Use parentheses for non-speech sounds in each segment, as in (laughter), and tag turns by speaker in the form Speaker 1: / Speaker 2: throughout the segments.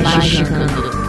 Speaker 1: Magicando.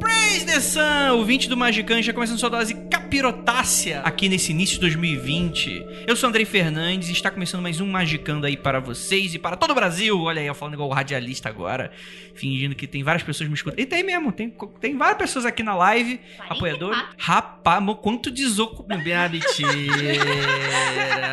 Speaker 2: Praise the Sun, o 20 do Magican, já começando sua dose capirotácea aqui nesse início de 2020. Eu sou Andrei Fernandes e está começando mais um Magicando aí para vocês e para todo o Brasil. Olha aí, eu falando igual o radialista agora, fingindo que tem várias pessoas me escutando. E tem mesmo, tem, tem várias pessoas aqui na live, apoiador. Rapaz, mo- quanto desocupo. Ah, mentira.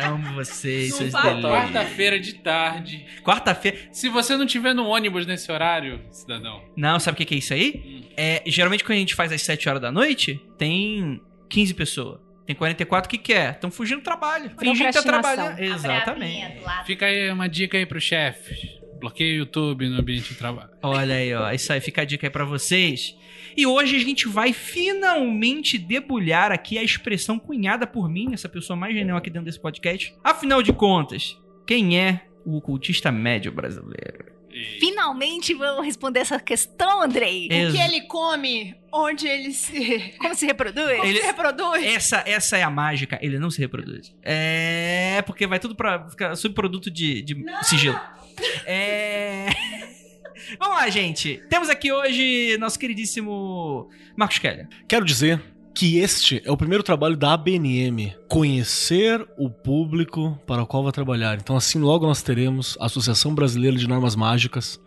Speaker 2: Amo vocês, seus delícias.
Speaker 3: Quarta-feira de tarde.
Speaker 2: Quarta-feira.
Speaker 3: Se você não tiver no ônibus nesse horário, cidadão.
Speaker 2: Não, sabe o que que é isso aí? É, geralmente quando a gente faz às 7 horas da noite, tem 15 pessoas. Tem 44 que quer. Estão fugindo do trabalho. Fingindo que tá
Speaker 4: Procrastinação.
Speaker 2: trabalhando. Exatamente.
Speaker 3: Fica aí uma dica aí pro chefe. Bloqueia o YouTube no ambiente de trabalho.
Speaker 2: Olha aí, ó. Isso aí fica a dica aí pra vocês. E hoje a gente vai finalmente debulhar aqui a expressão cunhada por mim, essa pessoa mais genial aqui dentro desse podcast. Afinal de contas, quem é o ocultista médio brasileiro?
Speaker 4: Finalmente vamos responder essa questão, Andrei.
Speaker 2: Ex-
Speaker 5: O que ele come, onde ele se, (laughs)
Speaker 4: Como se reproduz?
Speaker 5: como
Speaker 2: Ele-
Speaker 5: se reproduz.
Speaker 2: Essa, essa é a mágica, ele não se reproduz. É. Porque vai tudo pra ficar subproduto de, de sigilo. É. (laughs) Vamos lá, gente. Temos aqui hoje nosso queridíssimo Marcos Keller.
Speaker 6: Quero dizer que este é o primeiro trabalho da ABNM, conhecer o público para o qual vai trabalhar. Então assim logo nós teremos a Associação Brasileira de Normas Mágicas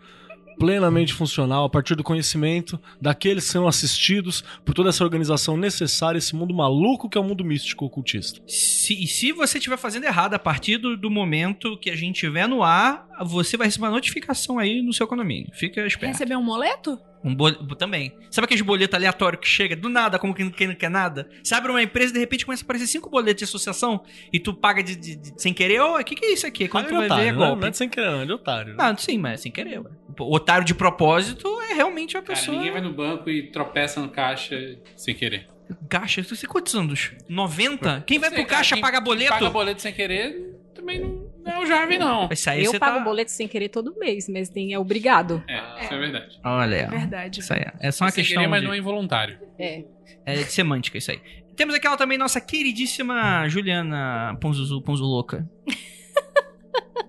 Speaker 6: plenamente funcional a partir do conhecimento daqueles que são assistidos por toda essa organização necessária, esse mundo maluco que é o mundo místico ocultista.
Speaker 2: Se, e se você estiver fazendo errado, a partir do, do momento que a gente estiver no ar, você vai receber uma notificação aí no seu condomínio. Fica esperto.
Speaker 5: Receber um moleto?
Speaker 2: Um bol... Também. Sabe aqueles boletos aleatórios que chega do nada, como quem, não quer nada? Você abre uma empresa e de repente começa a aparecer cinco boletos de associação e tu paga de, de- de- sem querer. Ô, o que, que é isso aqui? Quando tu vai ver, é
Speaker 6: não,
Speaker 2: golpe.
Speaker 6: não é de sem querer, não, é de otário.
Speaker 2: Não, sim, mas é sem querer. ué. O otário de propósito é realmente a
Speaker 3: Cara,
Speaker 2: pessoa.
Speaker 3: ninguém vai no banco e tropeça no caixa sem querer.
Speaker 2: Caixa, você tem quantos anos? 90? Quem vai
Speaker 3: Sei,
Speaker 2: pro caixa
Speaker 3: quem
Speaker 2: paga boleto?
Speaker 3: Paga boleto sem querer também não, não é o jovem, não.
Speaker 2: Isso aí
Speaker 4: Eu
Speaker 2: você
Speaker 4: pago
Speaker 2: tá...
Speaker 4: boleto sem querer todo mês, mas tem, é obrigado.
Speaker 3: É, isso é verdade.
Speaker 2: Olha ó.
Speaker 5: Verdade.
Speaker 2: Isso aí. É só uma
Speaker 3: sem
Speaker 2: questão
Speaker 3: querer, mas
Speaker 2: de...
Speaker 3: não é involuntário.
Speaker 4: É.
Speaker 2: É de semântica isso aí. Temos aquela também nossa queridíssima Juliana Ponzuzu, Ponzulouca. (laughs)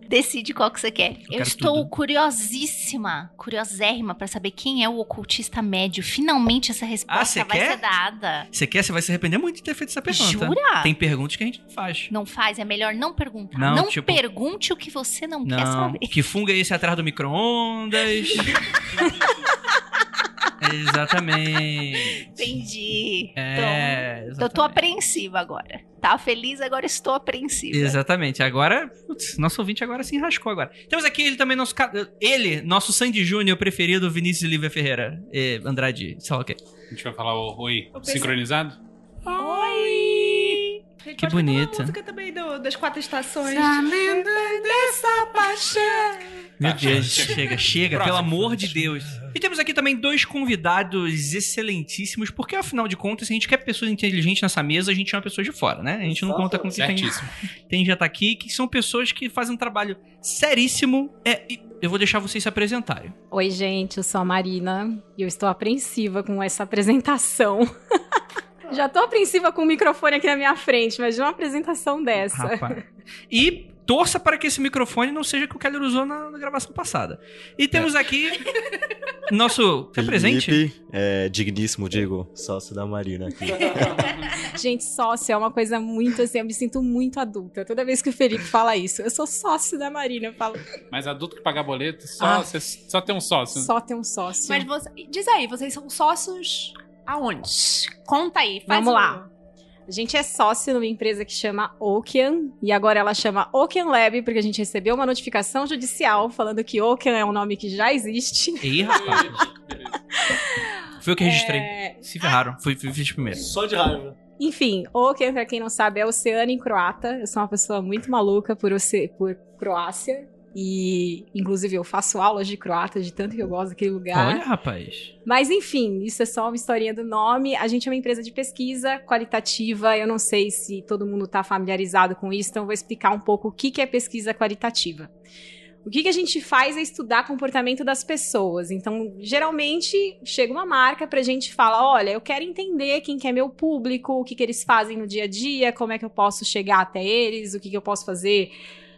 Speaker 4: Decide qual que você quer. Eu,
Speaker 2: quero
Speaker 4: estou
Speaker 2: tudo.
Speaker 4: curiosíssima, curiosérrima pra saber quem é o ocultista médio. Finalmente essa
Speaker 2: Ah,
Speaker 4: resposta vai
Speaker 2: quer?
Speaker 4: ser dada.
Speaker 2: Você quer? Você vai se arrepender muito de ter feito essa pergunta.
Speaker 4: Jura?
Speaker 2: Tem perguntas que a gente não faz.
Speaker 4: Não faz, é melhor não perguntar.
Speaker 2: Não,
Speaker 4: Não,
Speaker 2: tipo-
Speaker 4: pergunte o que você não, quer
Speaker 2: Não.
Speaker 4: saber.
Speaker 2: Que funga é esse atrás do micro-ondas? (laughs) Exatamente.
Speaker 4: Entendi.
Speaker 2: É,
Speaker 4: Então, eu tô
Speaker 2: exatamente.
Speaker 4: apreensiva agora. Tá feliz, agora estou apreensiva.
Speaker 2: Exatamente. Agora, putz, nosso ouvinte agora se enrascou agora. Temos aqui ele também, nosso. Ele, nosso Sandy Júnior preferido, Vinícius Lívia Ferreira. E Andrade, sei lá o quê.
Speaker 3: A gente vai falar o oi
Speaker 5: pensei-
Speaker 3: sincronizado?
Speaker 5: Oi!
Speaker 2: Que bonita.
Speaker 5: música também do- das quatro estações.
Speaker 3: dessa paixão.
Speaker 2: Meu
Speaker 3: Tá,
Speaker 2: Deus,
Speaker 3: chega.
Speaker 2: chega, pelo amor de Deus. E temos aqui também dois convidados excelentíssimos, porque afinal de contas, se a gente quer pessoas inteligentes nessa mesa, a gente chama pessoas de fora, né? A gente não conta com quem tem,
Speaker 3: Certíssimo. (laughs)
Speaker 2: tem já tá aqui, que são pessoas que fazem um trabalho seríssimo. É, e eu vou deixar vocês se apresentarem.
Speaker 7: Oi, gente, eu sou a Marina e eu estou apreensiva com essa apresentação. (laughs) Já tô apreensiva com o microfone aqui na minha frente, mas de uma apresentação dessa.
Speaker 2: Rapaz. E torça para que esse microfone não seja que o Keller usou na, na gravação passada. E temos aqui nosso. (laughs) É presente?
Speaker 8: Felipe, é, digníssimo, digo, sócio da Marina aqui. (laughs)
Speaker 7: Gente, sócio é uma coisa muito assim, eu me sinto muito adulta. Toda vez que o Felipe fala isso, eu sou sócio da Marina, eu falo,
Speaker 3: Mas adulto que paga boleto, só,
Speaker 7: Ah.
Speaker 3: só tem um sócio.
Speaker 7: só tem um sócio.
Speaker 5: Mas você, diz aí, vocês são sócios aonde? Conta aí. Faz
Speaker 7: Vamos
Speaker 5: um-
Speaker 7: lá. A gente é sócio numa empresa que chama Ocean, e agora ela chama Ocean Lab, porque a gente recebeu uma notificação judicial falando que Ocean é um nome que já existe.
Speaker 2: Ih, rapaz. (laughs) Foi eu que registrei.
Speaker 7: É,
Speaker 2: Se ferraram. Fui, fui, fiz primeiro.
Speaker 6: Só de raiva.
Speaker 7: Enfim, Ocean, pra quem não sabe, é oceano em croata. Eu sou uma pessoa muito maluca por, oce... por Croácia. E, inclusive, eu faço aulas de croata, de tanto que eu gosto daquele lugar.
Speaker 2: Olha, rapaz.
Speaker 7: Mas enfim, isso é só uma historinha do nome. A gente é uma empresa de pesquisa qualitativa. Eu não sei se todo mundo está familiarizado com isso, então eu vou explicar um pouco o que que é pesquisa qualitativa. O que, que a gente faz é estudar comportamento das pessoas. Então, geralmente, chega uma marca pra gente falar: olha, eu quero entender quem que é meu público, o que, que eles fazem no dia a dia, como é que eu posso chegar até eles, o que, que eu posso fazer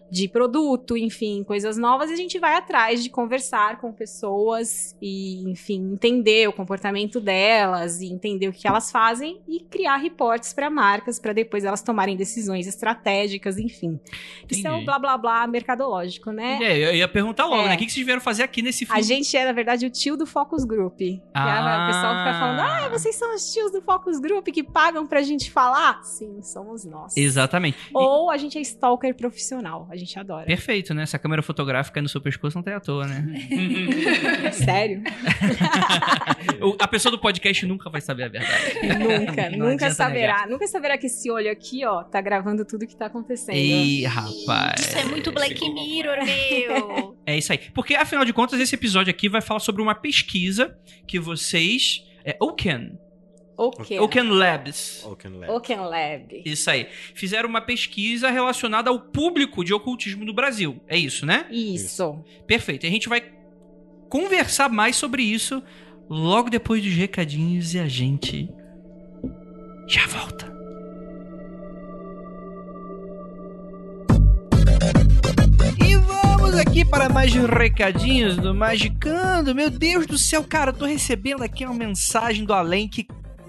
Speaker 7: de produto, enfim, coisas novas, e a gente vai atrás de conversar com pessoas e, enfim, entender o comportamento delas e entender o que elas fazem e criar reportes para marcas para depois elas tomarem decisões estratégicas, enfim. Isso é o
Speaker 2: Entendi.
Speaker 7: blá blá blá mercadológico, né?
Speaker 2: É, eu ia perguntar logo,
Speaker 7: É.
Speaker 2: né? O que vocês vieram fazer aqui nesse filme?
Speaker 7: A gente é, na verdade, o tio do Focus Group. Que
Speaker 2: Ah.
Speaker 7: o pessoal fica falando, ah, vocês são os tios do Focus Group que pagam pra gente falar? Sim, somos nós.
Speaker 2: Exatamente.
Speaker 7: Ou a gente é stalker profissional. A gente adora.
Speaker 2: Perfeito, né? Essa câmera fotográfica aí no seu pescoço não tá à toa, né? (laughs)
Speaker 7: Sério? (laughs)
Speaker 2: A pessoa do podcast nunca vai saber a verdade.
Speaker 7: nunca,
Speaker 2: Não
Speaker 7: nunca saberá.
Speaker 2: negar.
Speaker 7: Nunca saberá que esse olho aqui, ó, tá gravando tudo que tá acontecendo.
Speaker 2: Ih, rapaz.
Speaker 4: Isso é muito Black Mirror, meu.
Speaker 2: É isso aí. Porque, afinal de contas, esse episódio aqui vai falar sobre uma pesquisa que vocês. É Oken.
Speaker 7: Oken.
Speaker 2: Oken Labs.
Speaker 8: Oaken Lab.
Speaker 7: Oken Lab.
Speaker 2: Isso aí. Fizeram uma pesquisa relacionada ao público de ocultismo no Brasil. É isso, né?
Speaker 7: Isso.
Speaker 2: Perfeito. E a gente vai conversar mais sobre isso logo depois dos recadinhos e a gente já volta. E vamos aqui para mais recadinhos do Magicando. Meu Deus do céu, cara, eu tô recebendo aqui uma mensagem do além que,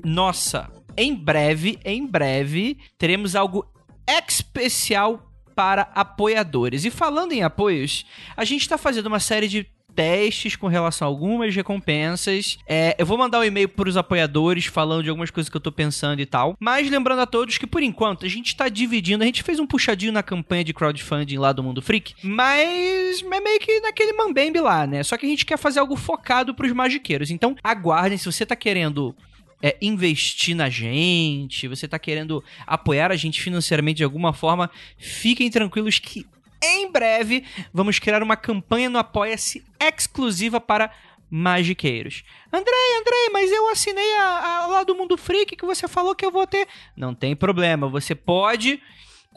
Speaker 2: nossa, em breve, em breve, teremos algo especial para apoiadores. E falando em apoios, a gente está fazendo uma série de testes com relação a algumas recompensas. É, eu vou mandar um e-mail para os apoiadores falando de algumas coisas que eu tô pensando e tal. Mas lembrando a todos que por enquanto a gente tá dividindo, a gente fez um puxadinho na campanha de crowdfunding lá do Mundo Freak, mas é meio que naquele mambembe lá, né? Só que a gente quer fazer algo focado pros magiqueiros. Então, aguardem se você tá querendo é, investir na gente, você tá querendo apoiar a gente financeiramente de alguma forma, fiquem tranquilos que em breve vamos criar uma campanha no Apoia-se exclusiva para magiqueiros. Andrei, Andrei, mas eu assinei a, a lá do Mundo Freak que você falou que eu vou ter. Não tem problema, você pode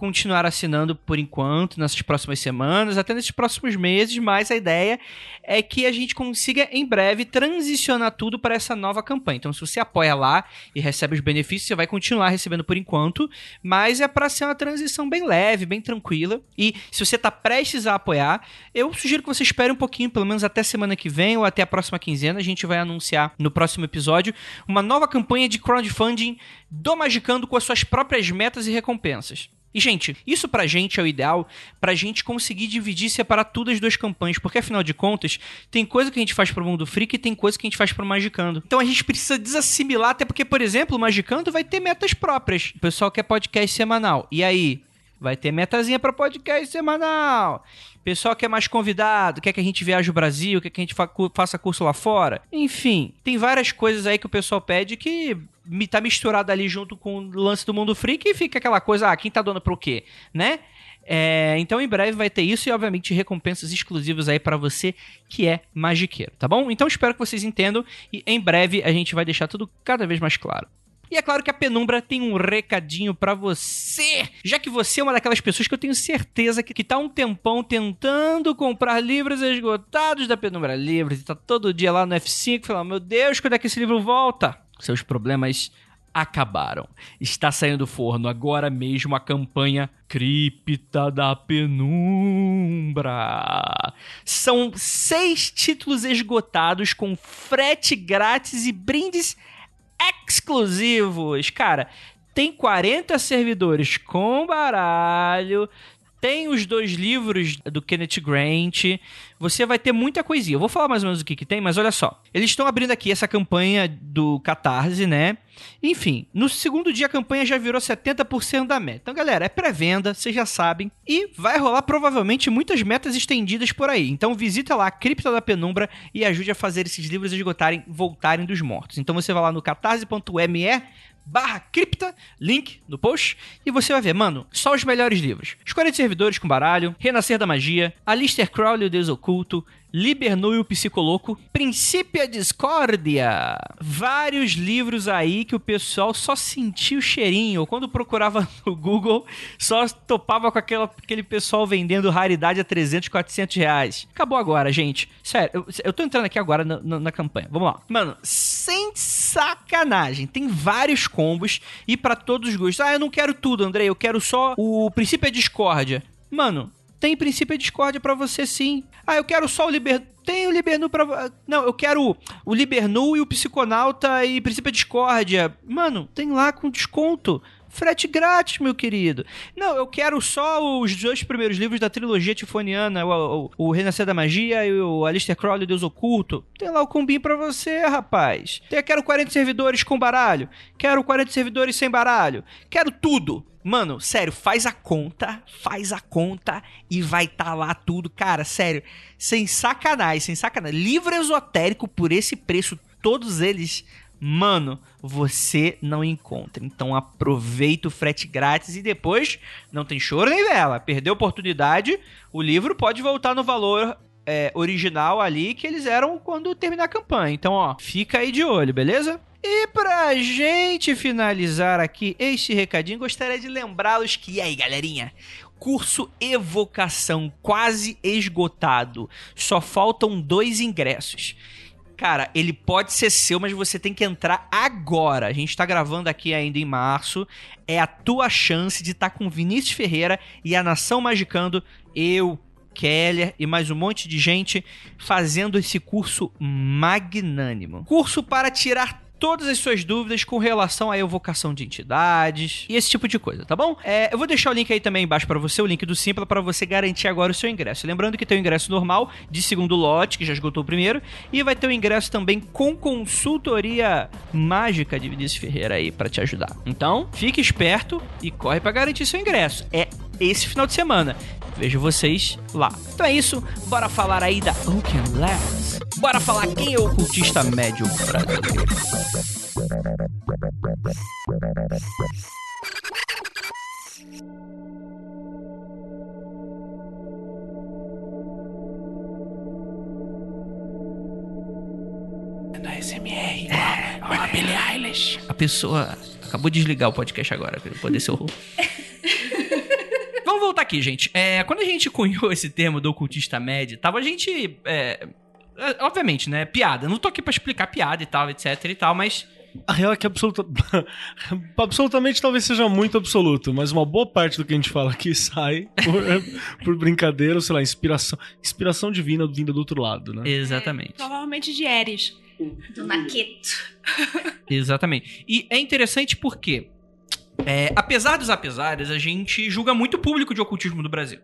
Speaker 2: continuar assinando por enquanto, nessas próximas semanas, até nesses próximos meses, mas a ideia é que a gente consiga em breve transicionar tudo para essa nova campanha. Então, se você apoia lá e recebe os benefícios, você vai continuar recebendo por enquanto, mas é para ser uma transição bem leve, bem tranquila. E se você está prestes a apoiar, eu sugiro que você espere um pouquinho, pelo menos até semana que vem ou até a próxima quinzena. A gente vai anunciar no próximo episódio uma nova campanha de crowdfunding do Magicando com as suas próprias metas e recompensas. E, gente, isso pra gente é o ideal pra gente conseguir dividir e separar tudo as duas campanhas, porque afinal de contas, tem coisa que a gente faz pro Mundo Freak e tem coisa que a gente faz pro Magicando. Então a gente precisa desassimilar, até porque, por exemplo, o Magicando vai ter metas próprias. O pessoal quer podcast semanal. E aí? Vai ter metazinha pra podcast semanal. Pessoal quer mais convidado, quer que a gente viaje o Brasil, quer que a gente fa- faça curso lá fora. Enfim, tem várias coisas aí que o pessoal pede que tá misturado ali junto com o lance do mundo freak e fica aquela coisa, ah, quem tá dando pro quê, né? É, então em breve vai ter isso e obviamente recompensas exclusivas aí pra você que é magiqueiro, tá bom? Então espero que vocês entendam e em breve a gente vai deixar tudo cada vez mais claro. E é claro que a Penumbra tem um recadinho pra você, já que você é uma daquelas pessoas que eu tenho certeza que, que tá um tempão tentando comprar livros esgotados da Penumbra Livros e tá todo dia lá no F5 falando, meu Deus, quando é que esse livro volta? Seus problemas acabaram. Está saindo do forno agora mesmo a campanha Cripta da Penumbra. São seis títulos esgotados com frete grátis e brindes exclusivos. Cara, tem 40 servidores com baralho, tem os dois livros do Kenneth Grant, você vai ter muita coisinha. Eu vou falar mais ou menos o que, que tem, mas olha só. Eles estão abrindo aqui essa campanha do Catarse, né? Enfim, no segundo dia a campanha já virou 70% da meta. Então, galera, é pré-venda, vocês já sabem. E vai rolar provavelmente muitas metas estendidas por aí. Então visita lá a Cripta da Penumbra e ajude a fazer esses livros esgotarem, voltarem dos mortos. Então você vai lá no catarse.me barra cripta, link no post, e você vai ver, mano, só os melhores livros. Os 40 servidores com baralho, Renascer da Magia, Alistair Crowley, o Deus Oculto, Libernu e o Psicoloco, Princípia Discórdia. Vários livros aí que o pessoal só sentia o cheirinho. Quando procurava (laughs) no Google, só topava com aquela, aquele pessoal vendendo raridade a 300, 400 reais. Acabou agora, gente. Sério, eu, eu tô entrando aqui agora na, na, na campanha. Vamos lá. Mano, sem sacanagem. Tem vários combos e pra todos os gostos. Ah, eu não quero tudo, Andrei. Eu quero só o Princípio Discórdia. Mano, tem princípio de discórdia pra você sim. Ah, eu quero só o Liber... Tem o Libernu pra... Não, eu quero o Libernu e o Psiconauta e princípio de discórdia. Mano, tem lá com desconto. Frete grátis, meu querido. Não, eu quero só os dois primeiros livros da trilogia tifoniana, o, o, o Renascer da Magia e o Alistair Crowley, Deus Oculto. Tem lá o combinho pra você, rapaz. Eu quero 40 servidores com baralho. Quero 40 servidores sem baralho. Quero tudo. Mano, sério, faz a conta, faz a conta e vai tá lá tudo. Cara, sério, sem sacanagem, sem sacanagem. Livro esotérico por esse preço, todos eles, mano, você não encontra. Então aproveita o frete grátis e depois não tem choro nem vela. Perdeu a oportunidade, o livro pode voltar no valor é, original ali que eles eram quando terminar a campanha. Então, ó, fica aí de olho, beleza? E pra gente finalizar aqui este recadinho, gostaria de lembrá-los que, e aí galerinha, curso Evocação quase esgotado, só faltam dois ingressos. Cara, ele pode ser seu, mas você tem que entrar agora. A gente tá gravando aqui ainda em março. É a tua chance de estar tá com Vinícius Ferreira e a Nação Magicando. Eu, Keller e mais um monte de gente fazendo esse curso magnânimo. Curso para tirar todas as suas dúvidas com relação à evocação de entidades e esse tipo de coisa, tá bom? É, eu vou deixar o link aí também embaixo para você, o link do Simpla, para você garantir agora o seu ingresso. Lembrando que tem o ingresso normal de segundo lote, que já esgotou o primeiro, e vai ter o ingresso também com consultoria mágica de Vinícius Ferreira aí para te ajudar. Então, fique esperto e corre para garantir seu ingresso. É esse final de semana. Vejo vocês lá. Então é isso, bora falar aí da Oaken Labs. Bora falar quem é o ocultista médio brasileiro.
Speaker 3: Da SMR, igual a Billie Eilish.
Speaker 2: A pessoa acabou de desligar o podcast agora, pra poder ser o. (laughs) Vamos voltar aqui, gente. É, quando a gente cunhou esse termo do ocultista médio, tava a gente. é, é, obviamente, né? Piada. Não tô aqui pra explicar piada e tal, etc e tal, mas.
Speaker 6: A real é que absoluta... (laughs) absolutamente talvez seja muito absoluto, mas uma boa parte do que a gente fala aqui (laughs) sai por, por brincadeira, ou sei lá, inspiração, inspiração divina vinda do outro lado, né?
Speaker 2: Exatamente.
Speaker 5: Provavelmente de Eris.
Speaker 4: Do Maqueto.
Speaker 2: Exatamente. E é interessante porque, é, apesar dos apesares, a gente julga muito o público de ocultismo do Brasil.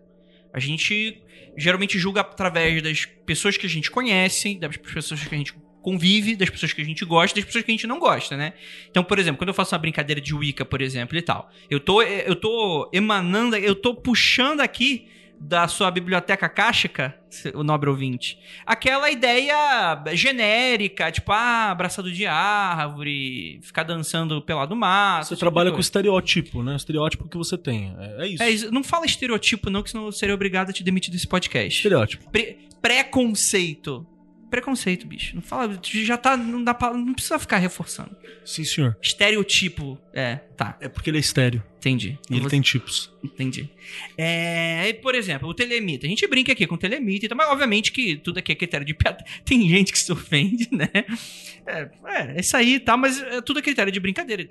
Speaker 2: A gente geralmente julga através das pessoas que a gente conhece, das pessoas que a gente convive, das pessoas que a gente gosta, das pessoas que a gente não gosta, né? Então, por exemplo, quando eu faço uma brincadeira de Wicca, por exemplo, e tal, eu tô, eu tô emanando, eu tô puxando aqui da sua biblioteca cáchica, o nobre ouvinte, aquela ideia genérica, tipo, ah, abraçado de árvore, ficar dançando pelado mato.
Speaker 6: Você
Speaker 2: esse
Speaker 6: trabalha
Speaker 2: tipo
Speaker 6: com estereótipo, né? O estereótipo que você tem. É, é isso.
Speaker 2: É isso. Não fala estereotipo, não, que senão eu seria obrigado a te demitir desse podcast.
Speaker 6: Estereótipo.
Speaker 2: Pre- preconceito. Preconceito, bicho. Não fala. Já tá. Não dá pra. Não precisa ficar reforçando.
Speaker 6: Sim, senhor.
Speaker 2: Estereotipo. É, tá.
Speaker 6: É porque ele é estéreo.
Speaker 2: Entendi.
Speaker 6: E ele
Speaker 2: Vou-
Speaker 6: tem tipos.
Speaker 2: Entendi. É, e, por exemplo, o telemita. A gente brinca aqui com o telemita, e tal, mas obviamente que tudo aqui é critério de piada. (laughs) Tem gente que se ofende, né? É, é isso aí, tá? Mas é tudo é critério de brincadeira.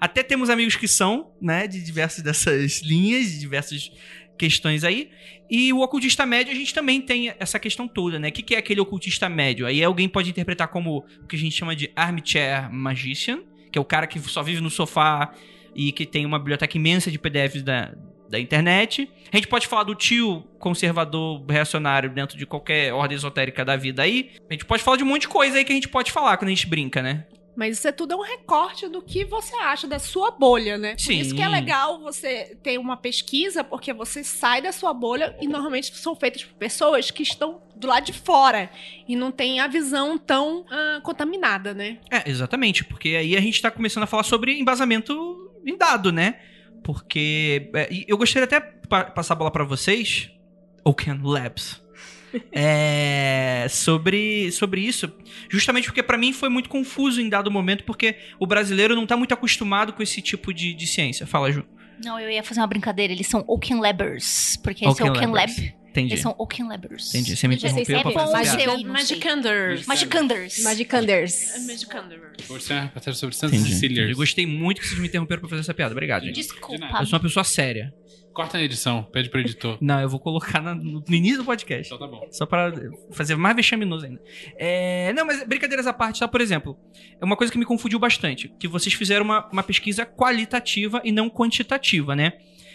Speaker 2: Até temos amigos que são, né? De diversas dessas linhas, de diversas questões aí. E o ocultista médio, a gente também tem essa questão toda, né? O que, que é aquele ocultista médio? Aí alguém pode interpretar como o que a gente chama de armchair magician, que é o cara que só vive no sofá e que tem uma biblioteca imensa de PDFs da, da internet. A gente pode falar do tio conservador reacionário dentro de qualquer ordem esotérica da vida aí. A gente pode falar de um monte de coisa aí que a gente pode falar quando a gente brinca, né?
Speaker 5: Mas isso é tudo um recorte do que você acha da sua bolha, né? Por
Speaker 2: Sim.
Speaker 5: isso que é legal você ter uma pesquisa, porque você sai da sua bolha e normalmente são feitas por pessoas que estão do lado de fora e não tem a visão tão ah, contaminada, né?
Speaker 2: É, exatamente, porque aí a gente tá começando a falar sobre embasamento em dado, né? Porque é, eu gostaria até pa- passar a bola pra vocês, Open Labs, é, sobre, sobre isso, justamente porque pra mim foi muito confuso em dado momento, porque o brasileiro não tá muito acostumado com esse tipo de, de ciência. Fala, Ju.
Speaker 4: Não, eu ia fazer uma brincadeira. Eles são Oaken Labbers. Porque esse é
Speaker 2: Oaken
Speaker 4: Oaken
Speaker 2: Labbers.
Speaker 4: Lab.
Speaker 2: Entendi.
Speaker 4: Eles são Oaken Labbers.
Speaker 2: Entendi. Você me interrompeu pra fazer
Speaker 7: como
Speaker 2: piada.
Speaker 7: é?
Speaker 4: eu.
Speaker 5: Magicanders.
Speaker 4: Magicanders.
Speaker 7: Magicanders.
Speaker 5: Magicanders.
Speaker 3: Por ser uma matéria sobre Santa
Speaker 2: Entendi.
Speaker 3: Cecília.
Speaker 2: entendi. Gostei muito que vocês me interromperam pra fazer essa piada. Obrigado, gente.
Speaker 4: Desculpa.
Speaker 2: Eu sou uma pessoa séria.
Speaker 3: Corta na edição, pede pro editor.
Speaker 2: Não, eu vou colocar na- no, no início do podcast.
Speaker 3: Então tá bom.
Speaker 2: Só pra fazer mais vexaminoso ainda. É, não, mas brincadeiras à parte, tá? Por exemplo, é uma coisa que me confundiu bastante. Que vocês fizeram uma, uma pesquisa qualitativa e não quantitativa, né?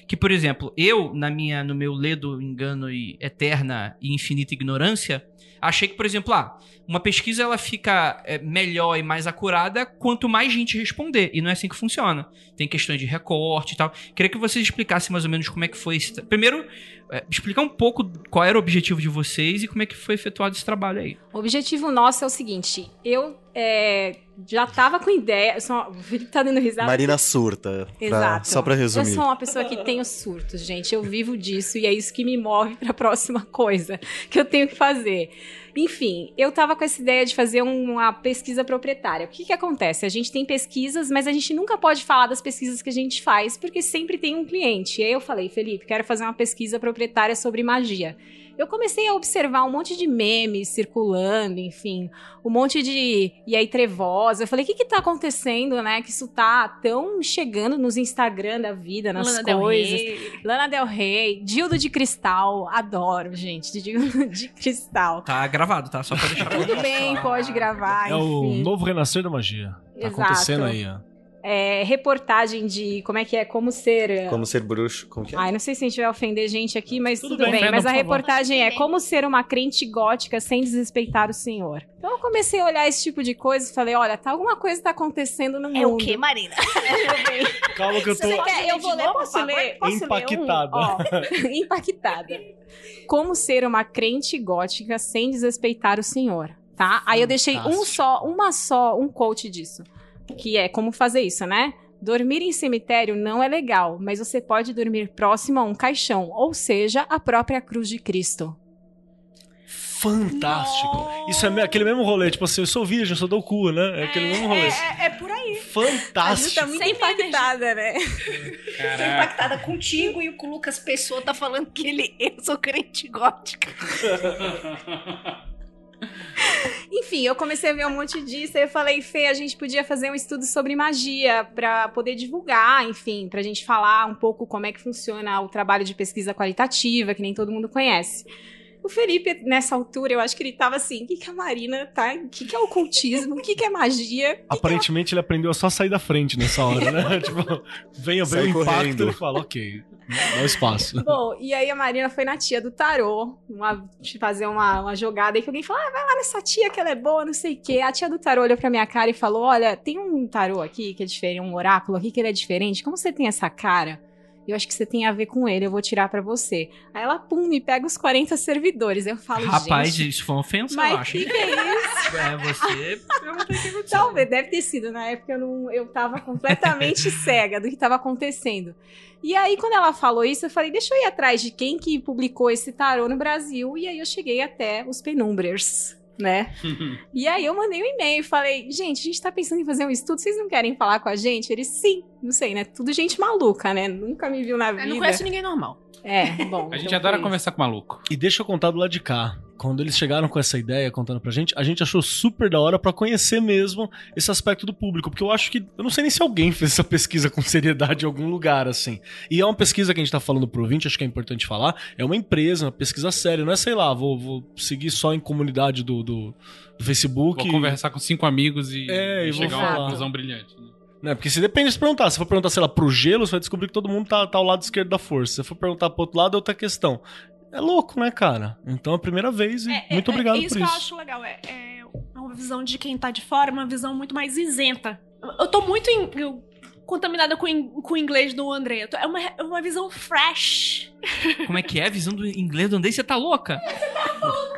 Speaker 2: Que, por exemplo, eu, na minha, no meu ledo, engano e eterna e infinita ignorância, achei que, por exemplo, ah, uma pesquisa ela fica é, melhor e mais acurada quanto mais gente responder. E não é assim que funciona. Tem questões de recorte e tal. Queria que vocês explicassem mais ou menos como é que foi esse. Primeiro, é, explicar um pouco qual era o objetivo de vocês e como é que foi efetuado esse trabalho aí.
Speaker 7: O objetivo nosso é o seguinte: eu é, já tava com ideia. eu sou- (laughs) O Felipe tá dando risada.
Speaker 8: Marina surta. pra-
Speaker 7: Exato.
Speaker 8: só pra
Speaker 7: Eu
Speaker 8: resumir.
Speaker 7: sou uma pessoa que tem os surtos, gente. Eu vivo disso e é isso que me move pra próxima coisa que eu tenho que fazer. Enfim, eu tava com essa ideia de fazer um- uma pesquisa proprietária. O que que acontece? A gente tem pesquisas, mas a gente nunca pode falar das pesquisas que a gente faz, porque sempre tem um cliente. E aí eu falei, Felipe, quero fazer uma pesquisa proprietária sobre magia. Eu comecei a observar um monte de memes circulando, enfim, um monte de. E aí, trevosa. Eu falei, o que que tá acontecendo, né? Que isso tá tão chegando nos Instagram da vida, nas
Speaker 5: Lana Del
Speaker 7: coisas.
Speaker 5: Rey.
Speaker 7: Lana Del Rey, Dildo de cristal. Adoro, gente, de Dildo (laughs) de cristal.
Speaker 2: Tá gravado, tá? Só pra deixar claro.
Speaker 7: Tudo bem, pode gravar,
Speaker 6: É o novo renascer da magia. Tá
Speaker 7: Exato.
Speaker 6: acontecendo aí, ó.
Speaker 7: É, reportagem de como é que é, como ser.
Speaker 8: Como ser bruxo. Como que é?
Speaker 7: Ai, não sei se a gente vai ofender gente aqui, mas
Speaker 6: Tudo
Speaker 7: tudo,
Speaker 6: bem,
Speaker 7: bem. mas a reportagem é como ser uma crente gótica sem desrespeitar o Senhor. Então eu comecei a olhar esse tipo de coisa e falei, olha, tá alguma coisa tá acontecendo no mundo.
Speaker 4: É o que, Marina? (laughs)
Speaker 6: Calma que eu tô.
Speaker 7: Você quer? Eu vou ler, posso ler? Posso
Speaker 6: Impactada.
Speaker 7: Ler um? (laughs) Impactada. Como ser uma crente gótica sem desrespeitar o Senhor, tá? Aí eu deixei um só, uma só, um quote disso. Que é como fazer isso, né? Dormir em cemitério não é legal, mas você pode dormir próximo a um caixão, ou seja, a própria cruz de Cristo.
Speaker 6: Fantástico. Isso é aquele mesmo rolê, tipo assim, eu sou virgem, eu sou do cu, né? É aquele mesmo rolê.
Speaker 5: É, é por aí.
Speaker 6: Fantástico.
Speaker 7: muito
Speaker 4: Sem
Speaker 7: impactada, né?
Speaker 4: Tô impactada contigo e o Lucas Pessoa tá falando que ele eu sou crente gótica. (laughs) (laughs)
Speaker 7: Enfim, eu comecei a ver um monte disso e eu falei, Fê, a gente podia fazer um estudo sobre magia pra poder divulgar, enfim, pra gente falar um pouco como é que funciona o trabalho de pesquisa qualitativa, que nem todo mundo conhece. O Felipe, nessa altura, eu acho que ele tava assim, o que, que a Marina tá? O que, que é ocultismo? O que, que é magia?
Speaker 6: Aparentemente ele aprendeu a só sair da frente nessa hora, né? (laughs) tipo, vem, vem
Speaker 8: Sai
Speaker 6: o impacto
Speaker 8: correndo.
Speaker 6: ele fala, ok, dá o espaço.
Speaker 7: Bom, e aí a Marina foi na tia do tarô, uma, fazer uma, uma jogada aí que alguém falou: ah, vai lá nessa tia que ela é boa, não sei o quê. A tia do tarô olhou pra minha cara e falou: Olha, tem um tarô aqui que é diferente, um oráculo aqui que ele é diferente. Como você tem essa cara? Eu acho que você tem a ver com ele, eu vou tirar pra você. Aí ela, pum, me pega os 40 servidores. Eu falo,
Speaker 2: Rapaz,
Speaker 7: gente,
Speaker 2: isso foi uma ofensa, eu
Speaker 7: mas
Speaker 2: acho.
Speaker 7: que que é isso? (laughs)
Speaker 2: É, você. Eu o que.
Speaker 7: Talvez, deve ter sido. Na época eu, não, eu tava completamente (laughs) cega do que tava acontecendo. E aí, quando ela falou isso, eu falei, deixa eu ir atrás de quem que publicou esse tarô no Brasil. E aí eu cheguei até os Penumbrers, né? (laughs) E aí eu mandei um e-mail e falei, gente, a gente tá pensando em fazer um estudo, vocês não querem falar com a gente? Eles, sim, não sei, né? Tudo gente maluca, né? Nunca me viu na vida.
Speaker 5: Eu não conheço ninguém normal.
Speaker 7: É, bom. (laughs)
Speaker 3: A gente
Speaker 7: então
Speaker 3: adora conversar com maluco.
Speaker 6: E deixa eu contar do lado de cá. Quando eles chegaram com essa ideia, contando pra gente, a gente achou super da hora pra conhecer mesmo esse aspecto do público. Porque eu acho que. Eu não sei nem se alguém (laughs) fez essa pesquisa com seriedade em algum lugar, assim. E é uma pesquisa que a gente tá falando pro ouvinte, acho que é importante falar. É uma empresa, uma pesquisa séria. Não é, sei lá, vou, vou seguir só em comunidade do, do, do Facebook.
Speaker 3: Vou conversar com cinco amigos e,
Speaker 6: É, e
Speaker 3: chegar a uma conclusão brilhante. né?
Speaker 6: Né? Porque se depende de se perguntar. Se for perguntar, sei lá, pro gelo, você vai descobrir que todo mundo tá, tá ao lado esquerdo da força. Se for perguntar pro outro lado, é outra questão. É louco, né, cara? Então é a primeira vez e
Speaker 5: É, é,
Speaker 6: muito obrigado
Speaker 5: é, isso
Speaker 6: por
Speaker 5: que
Speaker 6: isso.
Speaker 5: eu acho legal. É, é uma visão de quem tá de fora, uma visão muito mais isenta. Eu tô muito em- eu- contaminada com, in- com o inglês do André. Tô- É uma, é uma visão fresh.
Speaker 2: Como é que é a visão do inglês do Andrei? Você tá louca?
Speaker 5: Muito louco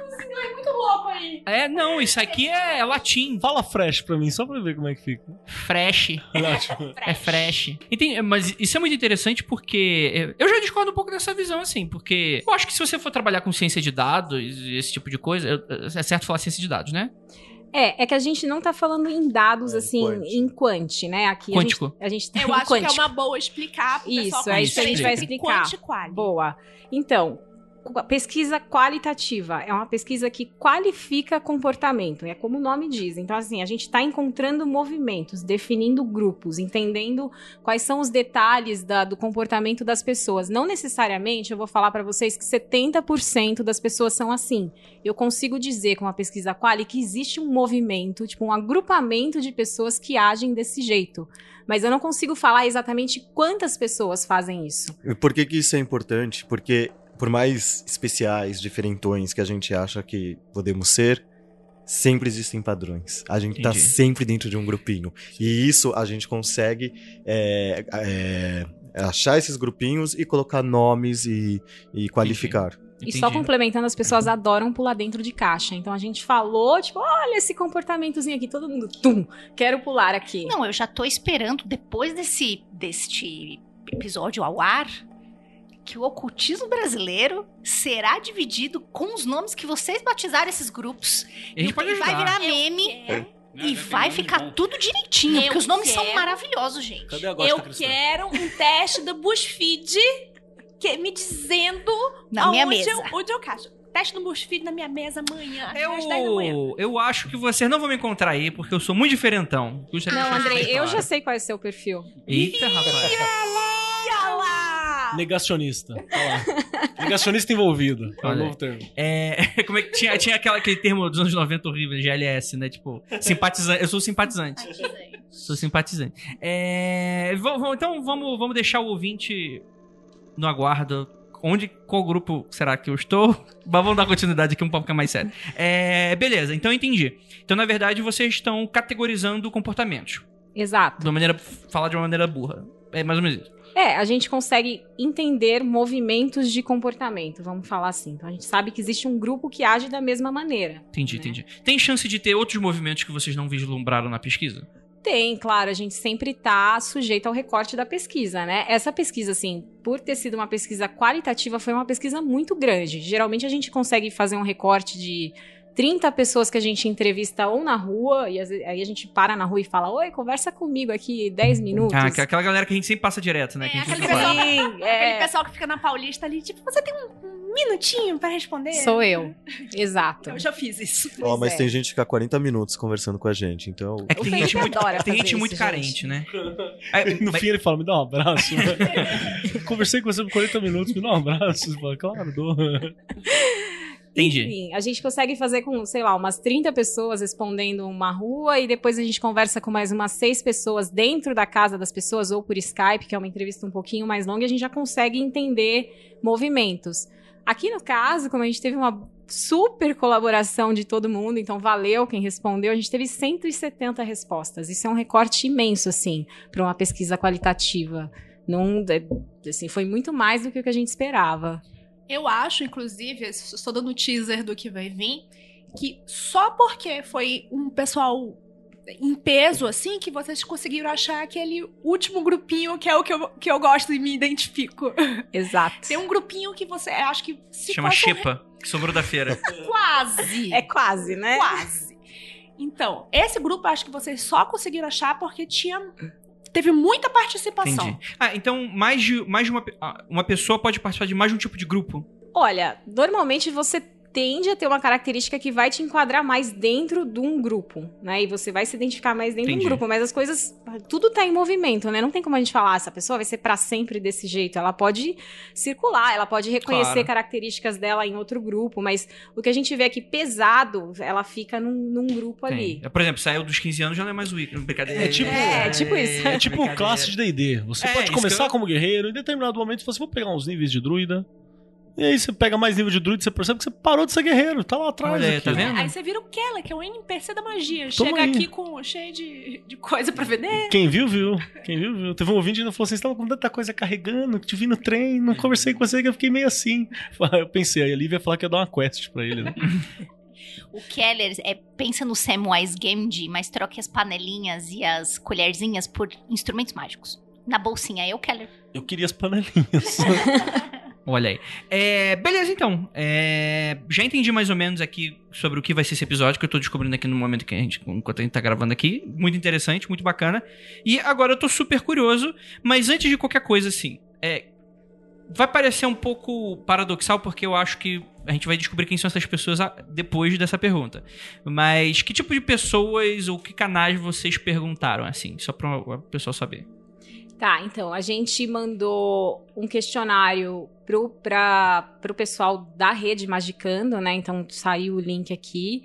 Speaker 5: aí.
Speaker 2: É, não, isso aqui é latim.
Speaker 6: Fala fresh pra mim, só pra ver como é que fica.
Speaker 2: Fresh.
Speaker 6: Ótimo.
Speaker 2: É fresh. Entendi, mas isso é muito interessante porque eu já discordo um pouco dessa visão, assim, porque eu acho que se você for trabalhar com ciência de dados e esse tipo de coisa, é certo falar ciência de dados, né?
Speaker 7: É, é que a gente não tá falando em dados,
Speaker 8: É,
Speaker 7: assim, em quant, né? Aqui
Speaker 2: Quântico.
Speaker 7: a gente, a gente
Speaker 5: Eu acho que é
Speaker 7: quântico.
Speaker 5: uma boa explicar pro
Speaker 7: Isso, é
Speaker 2: isso que a gente
Speaker 7: vai explicar. Boa. Então, pesquisa qualitativa é uma pesquisa que qualifica comportamento, é como o nome diz. Então, assim, a gente está encontrando movimentos, definindo grupos, entendendo quais são os detalhes da- do comportamento das pessoas. Não necessariamente eu vou falar para vocês que 70% das pessoas são assim. Eu consigo dizer com uma pesquisa quali que existe um movimento, tipo um agrupamento de pessoas que agem desse jeito. Mas eu não consigo falar exatamente quantas pessoas fazem isso.
Speaker 8: E por que, que isso é importante? Porque, por mais especiais, diferentões que a gente acha que podemos ser, sempre existem padrões. A gente tá
Speaker 2: Entendi.
Speaker 8: sempre dentro de um grupinho. E isso a gente consegue é, é, achar esses grupinhos e colocar nomes e, e qualificar.
Speaker 7: E só
Speaker 2: Entendi.
Speaker 7: complementando, as pessoas adoram pular dentro de caixa. Então a gente falou, tipo, olha esse comportamentozinho aqui, todo mundo, tum, quero pular aqui.
Speaker 4: Não, eu já tô esperando, depois desse deste episódio ao ar, que o ocultismo brasileiro será dividido com os nomes que vocês batizaram esses grupos.
Speaker 2: E pode
Speaker 4: vai virar meme
Speaker 3: Não,
Speaker 4: e vai ficar
Speaker 3: bom.
Speaker 4: tudo direitinho,
Speaker 5: Eu
Speaker 4: porque os nomes são
Speaker 5: quero-
Speaker 4: maravilhosos, gente.
Speaker 6: Cadê a
Speaker 5: Eu quero um teste do BuzzFeed que me dizendo
Speaker 4: Na minha mesa.
Speaker 5: Eu, onde eu caixo. Teste do BuzzFeed na minha mesa amanhã, às 10 da manhã.
Speaker 2: Eu, eu acho que vocês não vão me encontrar aí, porque eu sou muito diferentão.
Speaker 7: Não, Andrei, eu já sei qual é o seu perfil.
Speaker 2: Eita, rapaz.
Speaker 6: Negacionista. Lá. Negacionista envolvido. É um novo termo.
Speaker 2: É, (laughs) como é que tinha, tinha aquela, aquele termo dos anos 90 horrível, GLS, né? Tipo, simpatizante. Eu sou simpatizante. Sou simpatizante. É, va- va- então vamos, vamos deixar o ouvinte no aguardo. Onde, qual grupo será que eu estou? (laughs) Mas vamos dar continuidade aqui um pouco mais sério. É, beleza, então eu entendi. Então, na verdade, vocês estão categorizando comportamentos.
Speaker 7: Exato.
Speaker 2: De uma maneira. Falar de uma maneira burra. É mais ou menos isso.
Speaker 7: É, a gente consegue entender movimentos de comportamento, vamos falar assim. Então a gente sabe que existe um grupo que age da mesma maneira.
Speaker 2: Entendi,
Speaker 7: Né?
Speaker 2: entendi. Tem chance de ter outros movimentos que vocês não vislumbraram na pesquisa?
Speaker 7: Tem, claro, a gente sempre tá sujeito ao recorte da pesquisa, né? Essa pesquisa, assim, por ter sido uma pesquisa qualitativa, foi uma pesquisa muito grande. Geralmente a gente consegue fazer um recorte de 30 pessoas que a gente entrevista ou na rua, e às vezes- aí a gente para na rua e fala: Oi, conversa comigo aqui 10 minutos.
Speaker 2: Ah, aquela- aquela galera que a gente sempre passa direto, né?
Speaker 5: É, aquele pessoal-
Speaker 7: Sim, é.
Speaker 5: Aquele pessoal que fica na Paulista ali, tipo, você tem um, minutinho pra responder?
Speaker 7: Sou eu. (laughs) Exato.
Speaker 5: Eu já fiz isso.
Speaker 8: Ó, mas
Speaker 7: é.
Speaker 8: tem gente que fica 40 minutos conversando com a gente, então.
Speaker 2: É que
Speaker 7: O
Speaker 2: tem gente muito, tem gente muito
Speaker 7: isso,
Speaker 2: carente,
Speaker 7: gente.
Speaker 2: né? (laughs) Aí,
Speaker 6: No
Speaker 2: mas-
Speaker 6: fim ele fala, me dá um abraço. (laughs) Conversei com você por 40 minutos, me dá um abraço. Fala, claro, dou.
Speaker 2: Entendi.
Speaker 7: Enfim, a gente consegue fazer com, sei lá, umas 30 pessoas respondendo uma rua e depois a gente conversa com mais umas seis pessoas dentro da casa das pessoas ou por Skype, que é uma entrevista um pouquinho mais longa, e a gente já consegue entender movimentos. Aqui no caso, como a gente teve uma super colaboração de todo mundo, então valeu quem respondeu, a gente teve 170 respostas. Isso é um recorte imenso, assim, para uma pesquisa qualitativa. Não, assim, foi muito mais do que o que a gente esperava.
Speaker 5: Eu acho, inclusive, estou dando teaser do que vai vir, que só porque foi um pessoal em peso, assim, que vocês conseguiram achar aquele último grupinho que é o que eu, que eu gosto e me identifico. (laughs)
Speaker 7: Exato.
Speaker 5: Tem um grupinho que você, acho que se
Speaker 2: Chama Xepa, que sobrou da feira. (laughs)
Speaker 5: quase.
Speaker 7: É quase, né?
Speaker 5: Quase. Então, esse grupo eu acho que vocês só conseguiram achar porque tinha. Teve muita participação.
Speaker 2: Entendi. Ah, então mais de, mais de uma, ah, uma pessoa pode participar de mais de um tipo de grupo.
Speaker 7: Olha, normalmente você tende a ter uma característica que vai te enquadrar mais dentro de um grupo, né? E você vai se identificar mais dentro de
Speaker 2: Entendi.
Speaker 7: um grupo, mas as coisas, tudo tá em movimento, né? Não tem como a gente falar, "Ah, essa pessoa vai ser pra sempre desse jeito. Ela pode circular, ela pode reconhecer
Speaker 2: Claro.
Speaker 7: características dela em outro grupo, mas o que a gente vê aqui pesado, ela fica num, num grupo ali.
Speaker 2: Tem. Por exemplo, saiu dos 15 anos já não é mais o Wicca. Brincadeira.
Speaker 6: É tipo-
Speaker 7: É, tipo isso.
Speaker 6: É tipo classe de D&D. Você
Speaker 2: É,
Speaker 6: pode começar
Speaker 2: eu-
Speaker 6: como guerreiro, em determinado momento você vai pegar uns níveis de druida. E aí você pega mais nível de druida, você percebe que você parou de ser guerreiro, tá lá atrás.
Speaker 2: Olha aí,
Speaker 6: aqui.
Speaker 2: tá vendo?
Speaker 5: Aí você vira o Keller, que é o NPC da magia.
Speaker 6: Toma
Speaker 5: Chega
Speaker 6: aí.
Speaker 5: aqui com cheio de, de coisa pra vender.
Speaker 6: Quem viu, viu. Quem viu, viu. Teve um ouvinte que ainda falou assim: você tava com tanta coisa carregando, que te vi no trem, não conversei com você, que eu fiquei meio assim. (laughs) Eu pensei, aí a Lívia ia falar que ia dar uma quest pra ele, né? (laughs)
Speaker 4: O Keller é, pensa no Samwise Gamgee, mas troque as panelinhas e as colherzinhas por instrumentos mágicos. Na bolsinha é o Keller.
Speaker 6: Eu queria as panelinhas. (laughs)
Speaker 2: Olha aí. É, beleza, então. É, já entendi mais ou menos aqui sobre o que vai ser esse episódio, que eu tô descobrindo aqui no momento que a gente, enquanto a gente tá gravando aqui. Muito interessante, muito bacana. E agora eu tô super curioso, mas antes de qualquer coisa, assim, é, vai parecer um pouco paradoxal, porque eu acho que a gente vai descobrir quem são essas pessoas depois dessa pergunta. Mas que tipo de pessoas ou que canais vocês perguntaram, assim, só pra o pessoal saber.
Speaker 7: Tá, então, a gente mandou um questionário pro, pra, pro pessoal da rede Magicando, né? Então saiu o link aqui.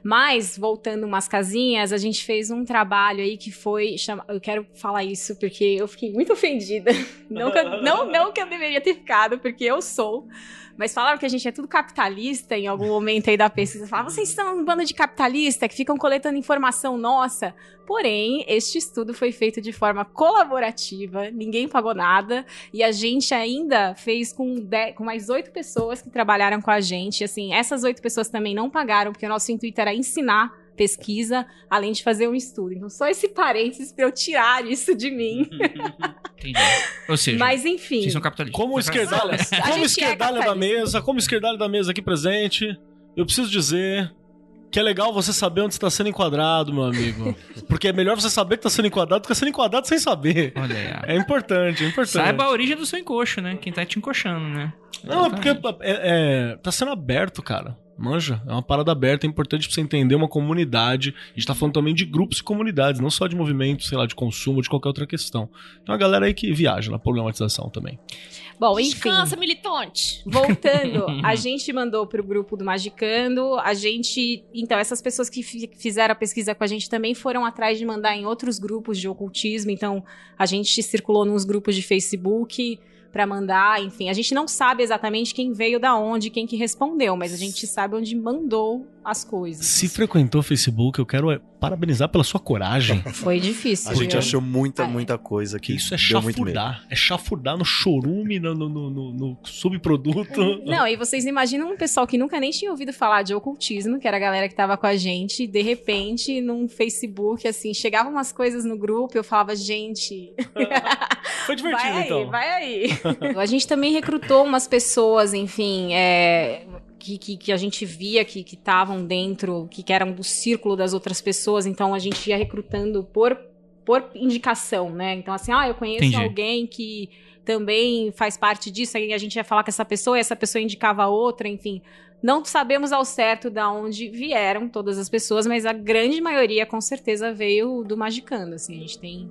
Speaker 7: Mas, voltando umas casinhas, a gente fez um trabalho aí que foi. chama- Eu quero falar isso porque eu fiquei muito ofendida. (laughs) Não que não, não que eu deveria ter ficado, porque eu sou. Mas falaram que a gente é tudo capitalista em algum momento aí da pesquisa. Falaram, vocês são um bando de capitalista que ficam coletando informação nossa. Porém, este estudo foi feito de forma colaborativa, ninguém pagou nada, e a gente ainda fez com, de- com mais oito pessoas que trabalharam com a gente. Assim, essas oito pessoas também não pagaram, porque o nosso intuito era ensinar pesquisa, além de fazer um estudo. Então, só esse parênteses pra eu tirar isso de mim.
Speaker 2: Entendi. Ou seja,
Speaker 7: Mas, enfim.
Speaker 2: vocês são capitalistas.
Speaker 6: Como esquerdalha, como
Speaker 7: é
Speaker 6: esquerdalha da
Speaker 7: capitalista.
Speaker 6: mesa, como esquerdalha da mesa aqui presente, eu preciso dizer que é legal você saber onde está sendo enquadrado, meu amigo. Porque é melhor você saber que está sendo enquadrado do que ser enquadrado sem saber.
Speaker 2: Olha aí.
Speaker 6: É importante, é importante.
Speaker 2: Saiba a origem do seu encoxo, né? Quem tá te encoxando, né?
Speaker 6: Não, é porque é, é- tá sendo aberto, cara. Manja, é uma parada aberta, é importante pra você entender uma comunidade. A gente tá falando também de grupos e comunidades, não só de movimentos, sei lá, de consumo, de qualquer outra questão. Tem uma galera aí que viaja na problematização também.
Speaker 7: Bom, enfim.
Speaker 5: Descansa, militante.
Speaker 7: Voltando, (laughs) a gente mandou pro grupo do Magicando, a gente, então essas pessoas que fi- fizeram a pesquisa com a gente também foram atrás de mandar em outros grupos de ocultismo, então a gente circulou nos grupos de Facebook pra mandar, enfim, a gente não sabe exatamente quem veio da onde, quem que respondeu, mas a gente sabe onde mandou as coisas.
Speaker 6: Se frequentou o Facebook, eu quero é, parabenizar pela sua coragem. (laughs)
Speaker 7: Foi difícil.
Speaker 8: A gente
Speaker 7: viu?
Speaker 8: achou muita,
Speaker 7: Ah, é.
Speaker 8: muita coisa
Speaker 6: Que
Speaker 8: que
Speaker 6: isso é chafurdar. É chafurdar no chorume, no, no, no- no- no subproduto.
Speaker 7: Não, e vocês imaginam um pessoal que nunca nem tinha ouvido falar de ocultismo, que era a galera que tava com a gente, e de repente, num Facebook, assim, chegavam umas coisas no grupo, eu falava, gente, (laughs)
Speaker 6: Foi divertido,
Speaker 7: vai aí,
Speaker 6: então.
Speaker 7: vai aí. (laughs) a gente também recrutou umas pessoas, enfim, é, que, que, que a gente via que estavam dentro, que, que eram do círculo das outras pessoas, então a gente ia recrutando por, por indicação, né? Então, assim, ah, eu conheço
Speaker 2: Entendi.
Speaker 7: alguém que também faz parte disso, aí a gente ia falar com essa pessoa, e essa pessoa indicava outra, enfim. Não sabemos ao certo da onde vieram todas as pessoas, mas a grande maioria com certeza veio do Magicando, assim, a gente tem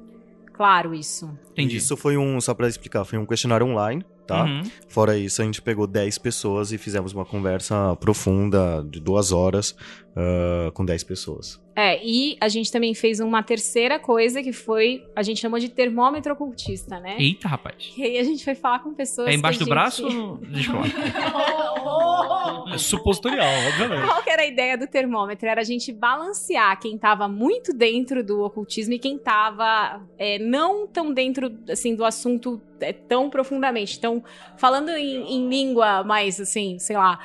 Speaker 7: claro isso.
Speaker 2: Entendi.
Speaker 8: Isso foi um, só pra explicar, foi um questionário online, tá?
Speaker 2: Uhum.
Speaker 8: Fora isso, a gente pegou 10 pessoas e fizemos uma conversa profunda de duas horas ah, com 10 pessoas.
Speaker 7: É, e a gente também fez uma terceira coisa que foi, a gente chamou de termômetro ocultista, né?
Speaker 2: Eita, rapaz.
Speaker 7: E aí a gente foi falar com pessoas
Speaker 2: É embaixo
Speaker 7: que
Speaker 2: do
Speaker 7: a
Speaker 2: braço
Speaker 7: gente-
Speaker 2: ou... Falar. (laughs) (laughs)
Speaker 6: É supositorial, obviamente.
Speaker 7: Qual que era a ideia do termômetro? Era a gente balancear quem tava muito dentro do ocultismo e quem tava é, não tão dentro, assim, do assunto é, tão profundamente. Então, falando em, em língua mais, assim, sei lá,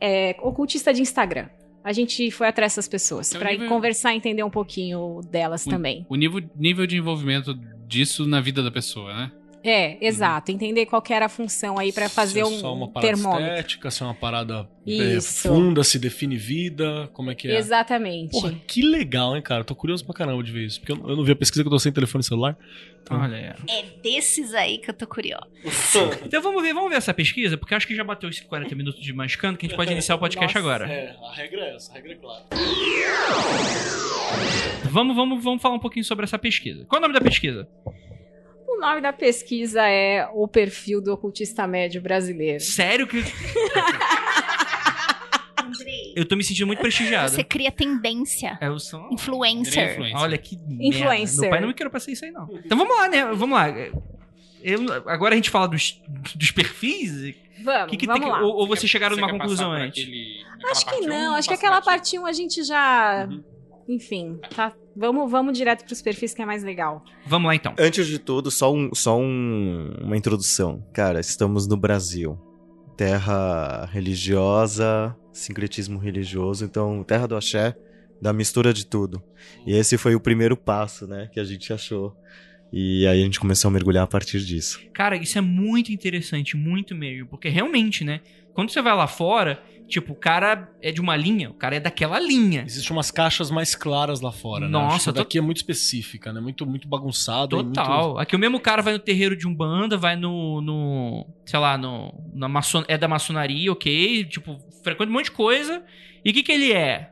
Speaker 7: é, ocultista de Instagram. A gente foi atrás dessas pessoas
Speaker 3: É um
Speaker 7: pra
Speaker 3: nível-
Speaker 7: conversar e entender um pouquinho delas
Speaker 3: O-
Speaker 7: também.
Speaker 3: O nível, nível de envolvimento disso na vida da pessoa, né?
Speaker 7: É, exato. Entender qual que era a função aí pra fazer
Speaker 6: se é só
Speaker 7: um
Speaker 6: uma parada
Speaker 7: termômetro.
Speaker 6: estética, se é uma parada é, funda, se define vida, como é que é?
Speaker 7: Exatamente.
Speaker 6: Porra, que legal, hein, cara? Tô curioso pra caramba de ver isso. Porque eu eu não vi a pesquisa que eu tô sem telefone celular. Então,
Speaker 2: Olha.
Speaker 4: É desses aí que eu tô curiosa. (laughs)
Speaker 2: Então vamos ver, vamos ver essa pesquisa, porque eu acho que já bateu os 40 minutos de mascando, que a gente pode iniciar o podcast
Speaker 6: Nossa,
Speaker 2: agora.
Speaker 6: É, a regra é essa, a regra é clara.
Speaker 2: Vamos, vamos, vamos falar um pouquinho sobre essa pesquisa. Qual é o nome da pesquisa?
Speaker 7: O nome da pesquisa é O Perfil do Ocultista Médio Brasileiro.
Speaker 2: Sério que.
Speaker 4: Andrei,
Speaker 2: Eu tô me sentindo muito prestigiado.
Speaker 4: você cria tendência.
Speaker 2: É o som.
Speaker 4: Influencer.
Speaker 3: Influencer.
Speaker 2: Olha que merda.
Speaker 7: Influencer.
Speaker 2: Meu pai não me queria pra ser isso aí, não. Então vamos lá, né? Vamos lá. Eu- agora a gente fala dos, dos perfis.
Speaker 7: Vamos,
Speaker 2: Que que
Speaker 7: vamos
Speaker 2: tem que-
Speaker 7: lá.
Speaker 2: ou, ou você
Speaker 3: quer-
Speaker 2: chegaram numa
Speaker 3: quer passar
Speaker 2: conclusão antes?
Speaker 3: aquele-
Speaker 7: Acho que
Speaker 3: um,
Speaker 7: não, acho que aquela parte 1 a gente já.
Speaker 3: Uhum.
Speaker 7: Enfim, tá. Vamos, vamos direto pros perfis que é mais legal.
Speaker 2: Vamos lá então.
Speaker 8: Antes de tudo, só, um, só um- uma introdução. Cara, estamos no Brasil. Terra religiosa, sincretismo religioso. Então, terra do axé, da mistura de tudo. E esse foi o primeiro passo, né, que a gente achou. E aí a gente começou a mergulhar a partir disso.
Speaker 2: Cara, isso é muito interessante, muito mesmo. Porque realmente, né? Quando você vai lá fora, tipo, o cara é de uma linha, o cara é daquela linha.
Speaker 6: Existem umas caixas mais claras lá fora, né?
Speaker 2: Nossa,
Speaker 6: Acho que
Speaker 2: tô-
Speaker 6: daqui é muito específica, né? Muito, muito bagunçado. e
Speaker 2: Total. Aqui o mesmo cara vai no terreiro de Umbanda, vai no. no sei lá, no. Na maçon, é da maçonaria, ok? Tipo, frequenta um monte de coisa. E o que, que ele é?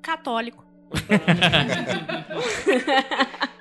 Speaker 5: Católico. (laughs)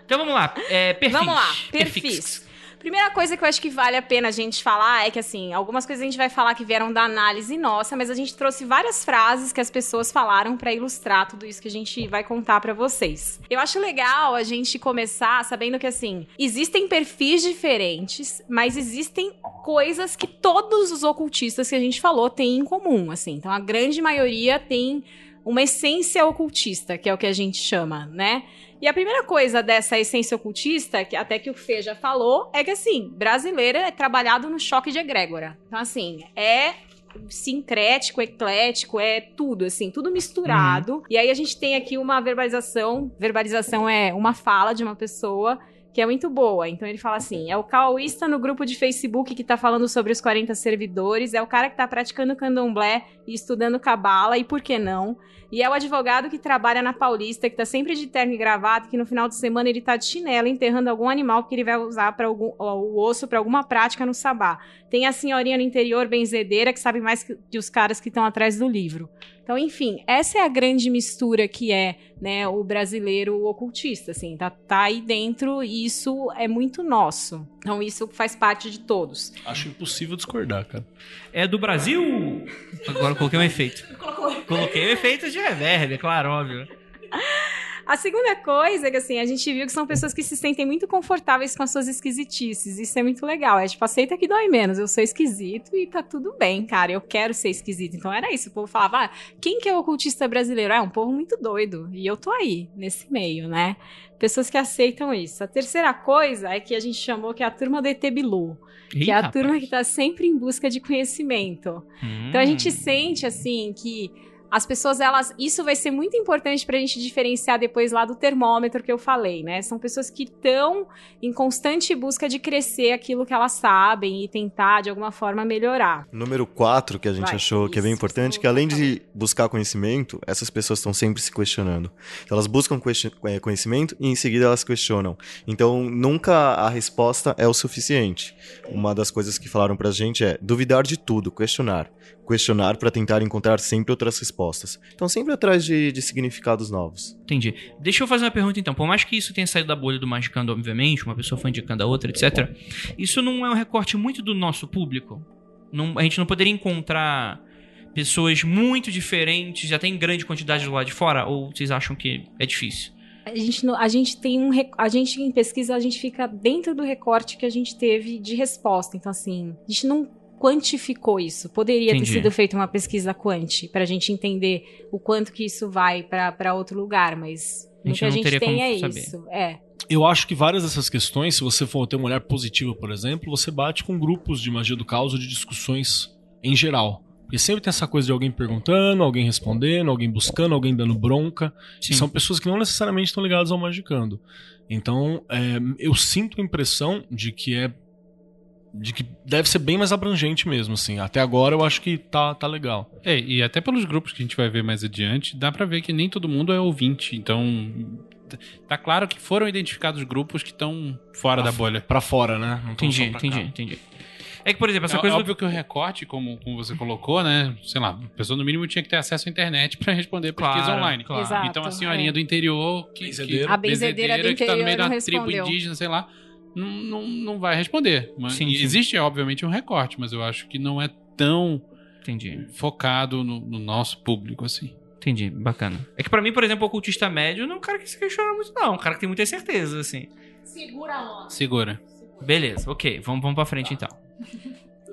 Speaker 2: Então vamos lá. É, perfis.
Speaker 7: Vamos lá, perfis. Primeira coisa que eu acho que vale a pena a gente falar é que, assim, algumas coisas a gente vai falar que vieram da análise nossa, mas a gente trouxe várias frases que as pessoas falaram pra ilustrar tudo isso que a gente vai contar pra vocês. Eu acho legal a gente começar sabendo que, assim, existem perfis diferentes, mas existem coisas que todos os ocultistas que a gente falou têm em comum, assim. Então, a grande maioria tem uma essência ocultista, que é o que a gente chama, né? E a primeira coisa dessa essência ocultista, que até que o Fê já falou, é que assim, brasileira é trabalhado no choque de egrégora. Então, assim, é sincrético, eclético, é tudo, assim, tudo misturado. E aí a gente tem aqui uma verbalização. Verbalização é uma fala de uma pessoa que é muito boa. Então ele fala assim: é o caoísta no grupo de Facebook que tá falando sobre os 40 servidores, é o cara que tá praticando candomblé e estudando cabala, e por que não? E é o advogado que trabalha na Paulista, que tá sempre de terno e gravata, que no final de semana ele tá de chinelo enterrando algum animal que ele vai usar para o osso para alguma prática no sabá. Tem a senhorinha no interior benzedeira que sabe mais que, que os caras que estão atrás do livro. Então, enfim, essa é a grande mistura que é, né, o brasileiro ocultista, assim, tá, tá aí dentro e isso é muito nosso. Então, isso faz parte de todos.
Speaker 6: Acho impossível discordar, cara.
Speaker 2: É do Brasil? Agora eu coloquei um efeito. Coloquei um efeito de reverb, é claro, óbvio.
Speaker 7: A segunda coisa é que, assim, a gente viu que são pessoas que se sentem muito confortáveis com as suas esquisitices. Isso é muito legal. É tipo, aceita que dói menos. Eu sou esquisito e tá tudo bem, cara. Eu quero ser esquisito. Então era isso. O povo falava, ah, quem que é o ocultista brasileiro? Ah, é um povo muito doido. E eu tô aí, nesse meio, né? Pessoas que aceitam isso. A terceira coisa é que a gente chamou que é a turma do ET Bilu.
Speaker 2: Ih,
Speaker 7: que é a
Speaker 2: rapaz.
Speaker 7: turma que tá sempre em busca de conhecimento. Então a gente
Speaker 2: Hum.
Speaker 7: sente assim que as pessoas elas isso vai ser muito importante pra gente diferenciar depois lá do termômetro que eu falei, né? São pessoas que estão em constante busca de crescer aquilo que elas sabem e tentar de alguma forma melhorar.
Speaker 8: Número 4 que a gente
Speaker 7: Vai,
Speaker 8: achou que é bem
Speaker 7: isso,
Speaker 8: importante,
Speaker 7: isso
Speaker 8: que além de buscar conhecimento, essas pessoas estão sempre se questionando. Então, elas buscam eh, conhecimento e em seguida elas questionam. Então, nunca a resposta é o suficiente. Uma das coisas que falaram pra gente é duvidar de tudo, questionar. Questionar para tentar encontrar sempre outras respostas. Então, sempre atrás de, de significados novos.
Speaker 2: Entendi. Deixa eu fazer uma pergunta então. Por mais que isso tenha saído da bolha do Magicando, obviamente, uma pessoa foi indicando a outra, etc. Isso não é um recorte muito do nosso público? Não- a gente não poderia encontrar pessoas muito diferentes, já tem grande quantidade do lado de fora? Ou vocês acham que é difícil?
Speaker 7: A gente, a gente tem um. A gente, em pesquisa, a gente fica dentro do recorte que a gente teve de resposta. Então, assim, a gente não quantificou isso. Poderia
Speaker 2: Entendi.
Speaker 7: ter sido feita uma pesquisa quanti pra gente entender o quanto que isso vai pra pra outro lugar, mas
Speaker 2: A gente
Speaker 7: o que a
Speaker 2: não
Speaker 7: gente
Speaker 2: teria
Speaker 7: tem
Speaker 2: como
Speaker 7: é
Speaker 2: saber.
Speaker 7: isso. É.
Speaker 6: Eu acho que várias dessas questões, se você for ter um olhar positivo, por exemplo, você bate com grupos de magia do caos ou de discussões em geral. Porque sempre tem essa coisa de alguém perguntando, alguém respondendo, alguém buscando, alguém dando bronca. E são pessoas que não necessariamente estão ligadas ao magicando. Então, é, eu sinto a impressão de que é de que deve ser bem mais abrangente mesmo, assim. Até agora eu acho que tá, tá legal.
Speaker 3: É, e até pelos grupos que a gente vai ver mais adiante, dá pra ver que nem todo mundo é ouvinte. Então, tá claro que foram identificados grupos que estão fora da bolha.
Speaker 6: Pra fora, né? Não
Speaker 2: Entendi, entendi,
Speaker 6: cá.
Speaker 2: entendi. É que, por exemplo, essa
Speaker 3: É
Speaker 2: coisa do
Speaker 3: óbvio que o recorte, como, como você colocou, né? Sei lá, a pessoa no mínimo tinha que ter acesso à internet pra responder pesquisa
Speaker 2: Claro,
Speaker 3: online.
Speaker 2: claro.
Speaker 7: Exato,
Speaker 3: Então a senhorinha
Speaker 7: é.
Speaker 3: do interior, que, que-
Speaker 7: A benzedeira do
Speaker 3: que tá no meio
Speaker 7: interior
Speaker 3: da
Speaker 7: não
Speaker 3: tribo
Speaker 7: respondeu.
Speaker 3: indígena, sei lá, não, não, não vai responder. Mas,
Speaker 2: Sim, sim.
Speaker 3: Existe, obviamente, um recorte, mas eu acho que não é tão
Speaker 2: Entendi,
Speaker 3: focado no, no nosso público, assim.
Speaker 2: entendi, bacana. É que pra mim, por exemplo, o ocultista médio não é um cara que se questiona muito, não. É um cara que tem muita certeza, assim.
Speaker 5: Segura a onda.
Speaker 3: Segura.
Speaker 2: Beleza, ok, vamos, vamos pra frente então.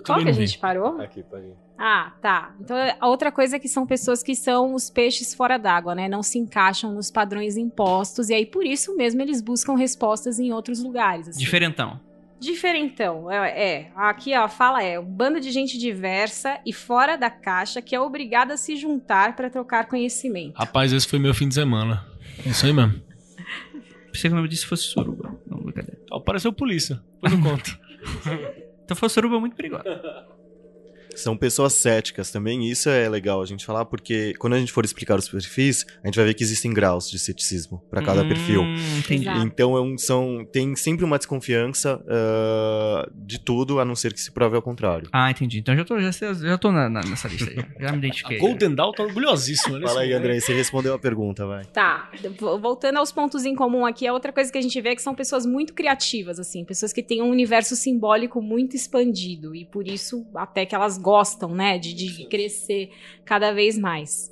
Speaker 7: Qual que a
Speaker 6: não vi.
Speaker 7: gente parou?
Speaker 8: Aqui, pode ir.
Speaker 7: Ah, tá. Então, a outra coisa é que são pessoas que são os peixes fora d'água, né? Não se encaixam nos padrões impostos. E aí, por isso mesmo, eles buscam respostas em outros lugares. assim.
Speaker 2: Diferentão.
Speaker 7: Diferentão. É, é. aqui ó, a fala é um bando de gente diversa e fora da caixa que é obrigada a se juntar para trocar conhecimento.
Speaker 6: Rapaz, esse foi meu fim de semana. É Isso aí mesmo.
Speaker 2: Pensei que o nome disso fosse suruba. Não, brincadeira.
Speaker 6: Apareceu polícia. Depois eu conto. (laughs)
Speaker 2: Então foi suruba é muito perigosa. (laughs)
Speaker 8: São pessoas céticas também, isso é legal a gente falar, porque quando a gente for explicar os perfis, a gente vai ver que existem graus de ceticismo para cada
Speaker 2: Hum,
Speaker 8: perfil.
Speaker 2: Entendi.
Speaker 8: Então é um- são, tem sempre uma desconfiança ah, de tudo, a não ser que se prove ao contrário.
Speaker 2: Ah, entendi. Então já tô, já, já tô na- na- nessa lista aí. Já, me identifiquei.
Speaker 6: A Golden Dawn tá orgulhosíssima. nesse
Speaker 8: Fala aí. André, você respondeu a pergunta, vai.
Speaker 7: Tá, vo- voltando aos pontos em comum aqui, a outra coisa que a gente vê é que são pessoas muito criativas, assim, pessoas que têm um universo simbólico muito expandido e por isso até que elas gostam, né, de, de crescer cada vez mais.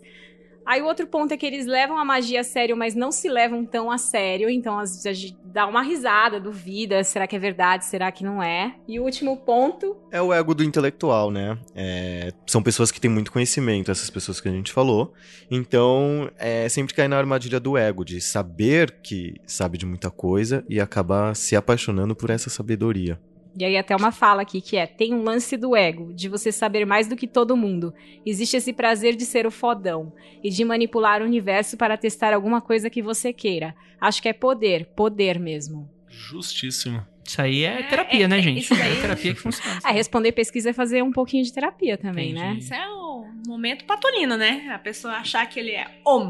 Speaker 7: Aí o outro ponto é que eles levam a magia a sério, mas não se levam tão a sério, então às vezes a gente dá uma risada, duvida, será que é verdade, será que não é? E o último ponto
Speaker 8: É o ego do intelectual, né? É, são pessoas que têm muito conhecimento, essas pessoas que a gente falou. Então, é, sempre cai na armadilha do ego, de saber que sabe de muita coisa e acabar se apaixonando por essa sabedoria.
Speaker 7: E aí até uma fala aqui que é: tem um lance do ego, de você saber mais do que todo mundo. Existe esse prazer de ser o fodão e de manipular o universo para testar alguma coisa que você queira. Acho que é poder, poder mesmo.
Speaker 6: Justíssimo.
Speaker 2: Isso aí é
Speaker 5: É,
Speaker 2: terapia,
Speaker 5: é,
Speaker 2: né,
Speaker 5: é,
Speaker 2: gente?
Speaker 5: isso daí-
Speaker 2: É terapia que funciona.
Speaker 7: É, responder pesquisa é fazer um pouquinho de terapia também, né?
Speaker 2: Entendi.
Speaker 5: Isso é o momento patolino, né? A pessoa achar que ele é o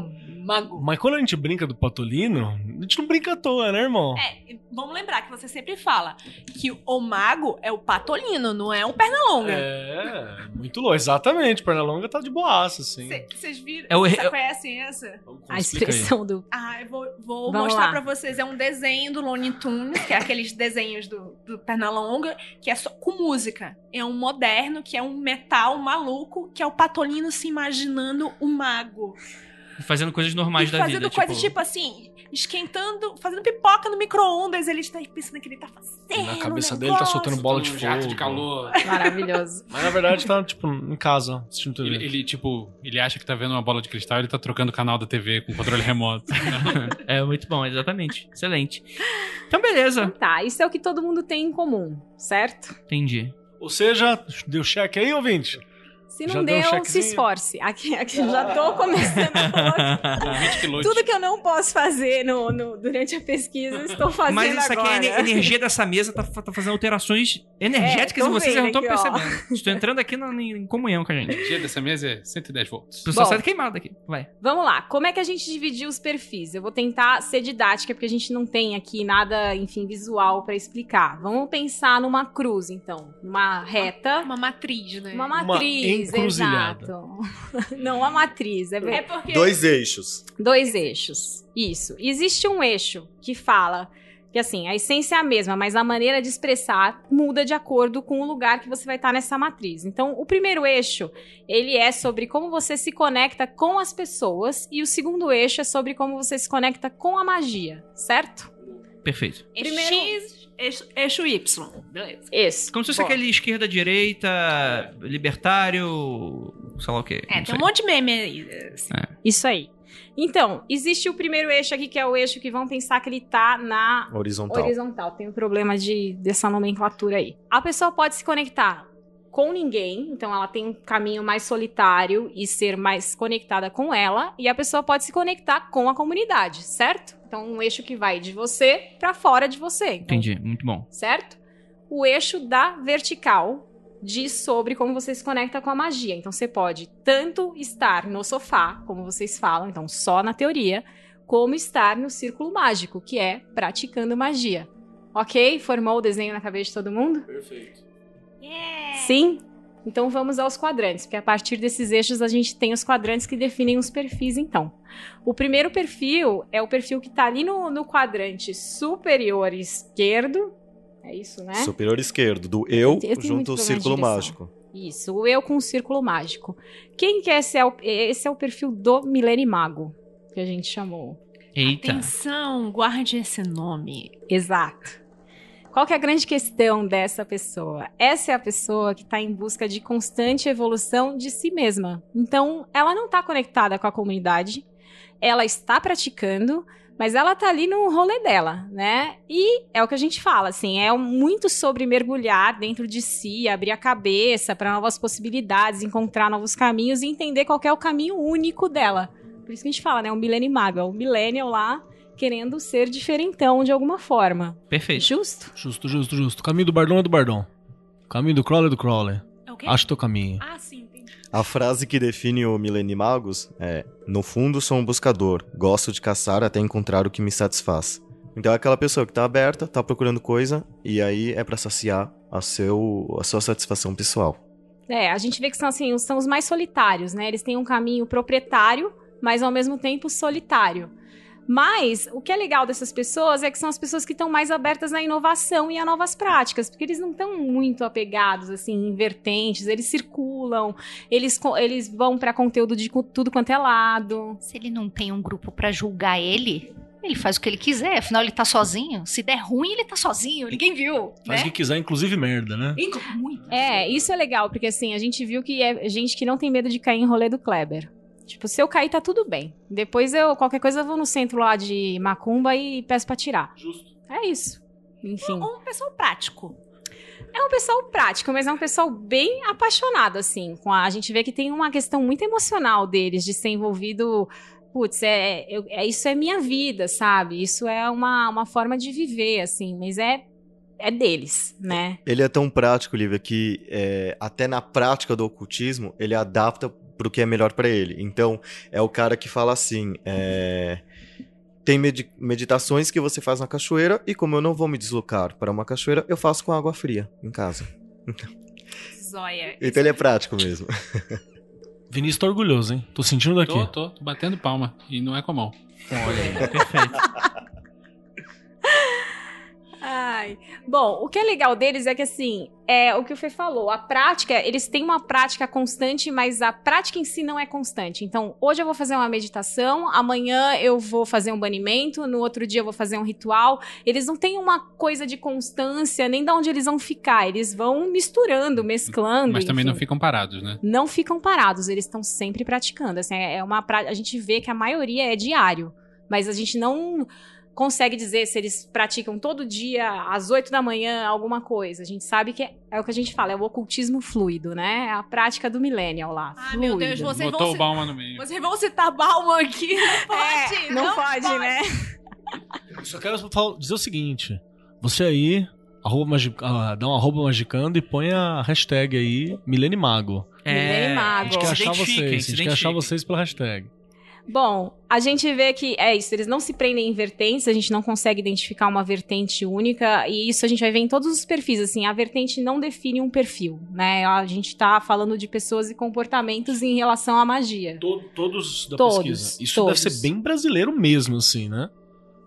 Speaker 5: mago.
Speaker 6: Mas quando a gente brinca do Patolino, a gente não brinca à toa, né, irmão?
Speaker 5: É, vamos lembrar que você sempre fala que o mago é o patolino, não é o Pernalonga.
Speaker 6: É, muito louco. Exatamente. Pernalonga tá de boaça, assim.
Speaker 5: Cê- Vocês viram?
Speaker 2: É o-
Speaker 5: Vocês
Speaker 2: é o-
Speaker 5: conhecem essa?
Speaker 7: A expressão do.
Speaker 5: Ah, eu vou, vou
Speaker 7: Vamos
Speaker 5: mostrar
Speaker 7: lá.
Speaker 5: pra vocês. É um desenho do Looney Tunes, que é aqueles desenhos do, do Pernalonga, que é só com música. É um moderno, que é um metal maluco, que é o Patolino se imaginando o mago.
Speaker 2: Fazendo coisas normais
Speaker 5: e
Speaker 2: da
Speaker 5: fazendo
Speaker 2: vida.
Speaker 5: coisas tipo... assim, esquentando, fazendo pipoca no micro-ondas. Ele está pensando que ele tá fazendo.
Speaker 6: Na cabeça
Speaker 5: um
Speaker 6: dele tá
Speaker 5: negócio.
Speaker 6: soltando bola de
Speaker 3: Um
Speaker 6: fogo.
Speaker 3: jato de calor.
Speaker 7: Maravilhoso.
Speaker 6: Mas na verdade tá, tipo, em casa, assistindo TV.
Speaker 3: Ele, ele, tipo, ele acha que tá vendo uma bola de cristal, ele tá trocando o canal da TV com controle remoto. (laughs)
Speaker 2: é muito bom, exatamente. Excelente. Então, beleza.
Speaker 7: Então tá, isso é o que todo mundo tem em comum, certo?
Speaker 2: Entendi.
Speaker 6: Ou seja, deu cheque aí, ouvinte?
Speaker 7: Se não
Speaker 6: Já deu um
Speaker 7: deu, se
Speaker 6: chequezinho?
Speaker 7: esforce. Aqui, aqui eu já tô começando a colocar.
Speaker 3: 20 quilos.
Speaker 7: Tudo que eu não posso fazer no, no- durante a pesquisa, estou fazendo
Speaker 2: Mas isso aqui,
Speaker 7: agora.
Speaker 2: é a energia dessa mesa tá, tá fazendo alterações energéticas
Speaker 7: É,
Speaker 2: em
Speaker 7: tô
Speaker 2: vocês, eu não
Speaker 7: aqui, ó.
Speaker 2: percebendo. Estou entrando aqui na- em comunhão com a
Speaker 3: A
Speaker 2: gente.
Speaker 3: energia dessa mesa é 110 volts.
Speaker 2: O pessoal
Speaker 7: Bom.
Speaker 2: sai queimado aqui. Vai.
Speaker 7: Vamos lá, como é que a gente dividiu os perfis? Eu vou tentar ser didática, porque a gente não tem aqui nada, enfim, visual pra explicar. Vamos pensar numa cruz, então. Numa reta.
Speaker 5: Uma matriz, né?
Speaker 7: Uma matriz,
Speaker 6: encruzilhada.
Speaker 7: exato. (laughs) Não, uma matriz, é
Speaker 5: É porque.
Speaker 8: Dois eixos.
Speaker 7: Dois eixos. Isso. Existe um eixo que fala que assim, a essência é a mesma, mas a maneira de expressar muda de acordo com o lugar que você vai estar nessa matriz. Então, o primeiro eixo, ele é sobre como você se conecta com as pessoas e o segundo eixo é sobre como você se conecta com a magia, certo?
Speaker 2: Perfeito.
Speaker 7: Primeiro-
Speaker 5: X, eixo, eixo Y. Beleza.
Speaker 7: Esse.
Speaker 2: Como se fosse
Speaker 7: Bom,
Speaker 2: aquele esquerda-direita, libertário, sei lá o quê.
Speaker 5: É,
Speaker 2: Não
Speaker 5: tem
Speaker 2: sei.
Speaker 5: um monte de meme aí. assim.
Speaker 7: Isso aí. Então, existe o primeiro eixo aqui, que é o eixo que vão pensar que ele tá na
Speaker 8: Horizontal.
Speaker 7: Horizontal. Tem um problema de, dessa nomenclatura aí. A pessoa pode se conectar com ninguém, então ela tem um caminho mais solitário e ser mais conectada com ela, e a pessoa pode se conectar com a comunidade, certo? Então, um eixo que vai de você pra fora de você. Então,
Speaker 2: Entendi, muito bom.
Speaker 7: Certo? o eixo da vertical diz sobre como você se conecta com a magia. Então você pode tanto estar no sofá, como vocês falam, então só na teoria, como estar no círculo mágico, que é praticando magia. Ok? Formou o desenho na cabeça de todo mundo?
Speaker 6: Perfeito.
Speaker 7: Sim? Então vamos aos quadrantes, porque a partir desses eixos a gente tem os quadrantes que definem os perfis, então. O primeiro perfil é o perfil que está ali no, no quadrante superior esquerdo. É isso, né?
Speaker 8: Superior esquerdo, do eu
Speaker 7: Eu
Speaker 8: junto ao círculo mágico.
Speaker 7: Isso, o eu com o círculo mágico. Quem que esse é o, esse é o perfil do Milenimago, que a gente chamou.
Speaker 2: Eita.
Speaker 5: Atenção, guarde esse nome.
Speaker 7: Exato. Qual que é a grande questão dessa pessoa? Essa é a pessoa que está em busca de constante evolução de si mesma. Então, ela não está conectada com a comunidade, ela está praticando, mas ela tá ali no rolê dela, né? E é o que a gente fala, assim, é muito sobre mergulhar dentro de si, abrir a cabeça para novas possibilidades, encontrar novos caminhos e entender qual é o caminho único dela. Por isso que a gente fala, né? O millennium mago, é o millennial lá querendo ser diferentão de alguma forma.
Speaker 2: Perfeito.
Speaker 7: Justo?
Speaker 6: Justo, justo, justo. Caminho do Bardon é do Bardon. Caminho do Crawler é do Crawler.
Speaker 5: É o quê?
Speaker 6: Acho teu caminho.
Speaker 5: Ah, sim, entendi.
Speaker 8: A frase que define o Milenimagos é: No fundo, sou um buscador. Gosto de caçar até encontrar o que me satisfaz. Então é aquela pessoa que tá aberta, tá procurando coisa, e aí é pra saciar a, seu, a sua satisfação pessoal.
Speaker 7: É, a gente vê que são assim, são os mais solitários, né? Eles têm um caminho proprietário, mas ao mesmo tempo solitário. Mas o que é legal dessas pessoas é que são as pessoas que estão mais abertas à inovação e a novas práticas, porque eles não estão muito apegados assim em vertentes, eles circulam, eles, eles vão para conteúdo de tudo quanto é lado.
Speaker 4: Se ele não tem um grupo pra julgar ele, ele faz o que ele quiser. Afinal, ele tá sozinho. Se der ruim, ele tá sozinho. Ninguém viu.
Speaker 6: Faz o
Speaker 4: né?
Speaker 6: que quiser, inclusive merda, né?
Speaker 4: Inclu- Muito.
Speaker 7: É, isso é legal, porque assim, a gente viu que é gente que não tem medo de cair em rolê do Kleber. Tipo, se eu cair, tá tudo bem. Depois eu, qualquer coisa, eu vou no centro lá de Macumba e peço pra tirar.
Speaker 6: Justo.
Speaker 7: É isso. Enfim.
Speaker 5: Um pessoal prático.
Speaker 7: É um pessoal prático, mas é um pessoal bem apaixonado, assim. Com a, a gente vê que tem uma questão muito emocional deles, de ser envolvido. Putz, é, eu- é- isso é minha vida, sabe? Isso é uma, uma forma de viver, assim, mas é, é deles, né?
Speaker 8: Ele é tão prático, Lívia, que é, até na prática do ocultismo, ele adapta pro que é melhor pra ele. Então, é o cara que fala assim: é, tem medi- meditações que você faz na cachoeira, e como eu não vou me deslocar para uma cachoeira, eu faço com água fria em casa. (laughs)
Speaker 5: Zóia.
Speaker 8: Então ele é prático mesmo. (laughs)
Speaker 6: Vinícius tá orgulhoso, hein? Tô sentindo daqui.
Speaker 3: Tô, tô, tô batendo palma. E não é com a mão.
Speaker 2: Olha, perfeito. (laughs)
Speaker 7: Ai. Bom, o que é legal deles é que, assim, é o que o Fê falou, a prática, eles têm uma prática constante, mas a prática em si não é constante. Então, hoje eu vou fazer uma meditação, amanhã eu vou fazer um banimento, no outro dia eu vou fazer um ritual. Eles não têm uma coisa de constância, nem de onde eles vão ficar. Eles vão misturando, mesclando.
Speaker 3: Mas também não
Speaker 7: enfim.
Speaker 3: ficam parados, né?
Speaker 7: não ficam parados, eles estão sempre praticando. Assim, é uma pra... a gente vê que a maioria é diário, mas a gente não consegue dizer se eles praticam todo dia às 8 da manhã alguma coisa. A gente sabe que é, é o que a gente fala, é o ocultismo fluido, né? É a prática do millennial lá.
Speaker 5: Ai,
Speaker 7: fluido.
Speaker 5: meu Deus, vocês
Speaker 3: Botou
Speaker 5: vão,
Speaker 3: o no meio.
Speaker 5: vocês vão citar Balma aqui. (laughs) Não pode.
Speaker 7: É, não, pode, né?
Speaker 6: Eu só quero dizer o seguinte: você aí, arroba magi- ah, dá um arroba magicando e põe a hashtag aí.
Speaker 7: Milene
Speaker 6: A
Speaker 7: Mago.
Speaker 6: gente quer
Speaker 2: se
Speaker 6: achar vocês, a
Speaker 2: se
Speaker 6: gente quer achar vocês pela hashtag.
Speaker 7: Bom, a gente vê que é isso, eles não se prendem em vertentes, a gente não consegue identificar uma vertente única, e isso a gente vai ver em todos os perfis, assim, a vertente não define um perfil, né? A gente tá falando de pessoas e comportamentos em relação à magia.
Speaker 6: To- todos da
Speaker 7: Todos,
Speaker 6: pesquisa. Isso
Speaker 7: todos.
Speaker 6: deve ser bem brasileiro mesmo, assim, né?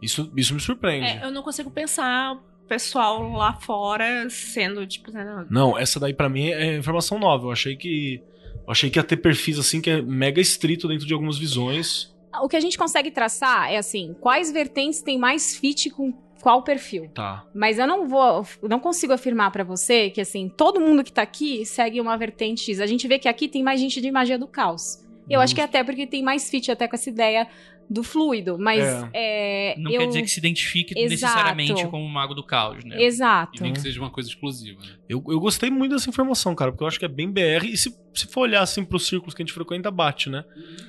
Speaker 6: Isso, isso me surpreende.
Speaker 5: É, eu não consigo pensar o pessoal lá fora sendo, tipo, né,
Speaker 6: Não, essa daí pra mim é informação nova. Eu achei que. Eu achei que ia ter perfis assim que é mega estrito dentro de algumas visões.
Speaker 7: O que a gente consegue traçar é assim, quais vertentes têm mais fit com qual perfil.
Speaker 6: Tá.
Speaker 7: Mas eu não vou, não consigo afirmar pra você que assim, todo mundo que tá aqui segue uma vertente X. A gente vê que aqui tem mais gente de magia do caos. Eu acho que é até porque tem mais fit até com essa ideia do fluido, mas é,
Speaker 2: Não
Speaker 7: eu...
Speaker 2: quer dizer que se identifique
Speaker 7: Exato.
Speaker 2: necessariamente como o mago do caos, né?
Speaker 7: Exato.
Speaker 3: E nem que seja uma coisa exclusiva, né?
Speaker 6: Eu, eu gostei muito dessa informação, cara, porque eu acho que é bem BR. E se, se for olhar assim pros círculos que a gente frequenta, bate, né?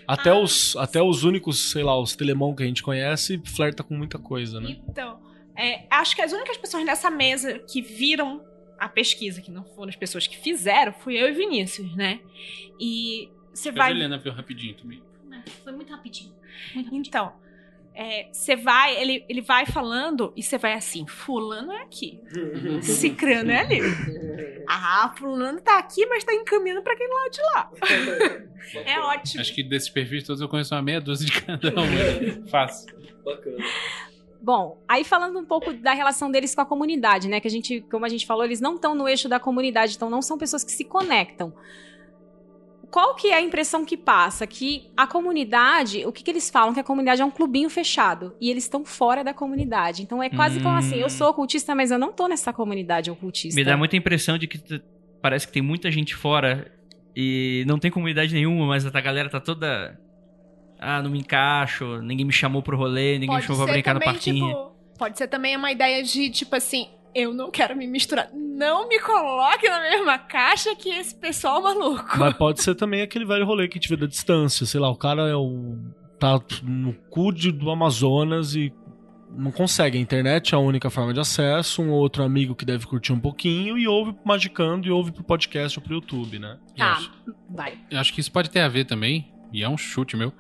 Speaker 6: Até,
Speaker 5: Ah.
Speaker 6: os, até os únicos, sei lá, os telemão que a gente conhece, flerta com muita coisa, né?
Speaker 5: Então, é, acho que as únicas pessoas nessa mesa que viram a pesquisa, que não foram as pessoas que fizeram, fui eu e Vinícius, né? E você
Speaker 3: A
Speaker 5: vai.
Speaker 3: Helena viu rapidinho também.
Speaker 4: Foi muito rapidinho.
Speaker 5: Então, é, você vai, ele, ele vai falando e você vai assim: Fulano é aqui, Cicrano é ali. (laughs) Ah, Fulano tá aqui, mas tá encaminhando pra aquele lado de lá. (laughs) é ótimo.
Speaker 3: Acho que desses perfis todos eu conheço uma meia dúzia de cada um. né? (laughs) Fácil.
Speaker 7: Bom, aí falando um pouco da relação deles com a comunidade, né? Que a gente, como a gente falou, eles não estão no eixo da comunidade, então não são pessoas que se conectam. Qual que é a impressão que passa? Que a comunidade, o que, que eles falam? Que a comunidade é um clubinho fechado. E eles estão fora da comunidade. Então é quase como assim, eu sou ocultista, mas eu não tô nessa comunidade ocultista.
Speaker 2: Me dá muita impressão de que parece que tem muita gente fora e não tem comunidade nenhuma, mas a galera tá toda. Ah, não me encaixo, ninguém me chamou pro rolê, ninguém me chamou pra brincar no parquinho.
Speaker 5: tipo, pode ser também uma ideia de, tipo assim, eu não quero me misturar. Não me coloque na mesma caixa que esse pessoal maluco.
Speaker 6: Mas pode ser também aquele velho rolê que a gente vê da distância. Sei lá, o cara é o. tá no cu do Amazonas e não consegue. A internet é a única forma de acesso. Um outro amigo que deve curtir um pouquinho e ouve pro Magicando e ouve pro podcast ou pro YouTube, né?
Speaker 7: Tá,
Speaker 3: acho-
Speaker 7: vai.
Speaker 3: Eu acho que isso pode ter a ver também, e é um chute meu,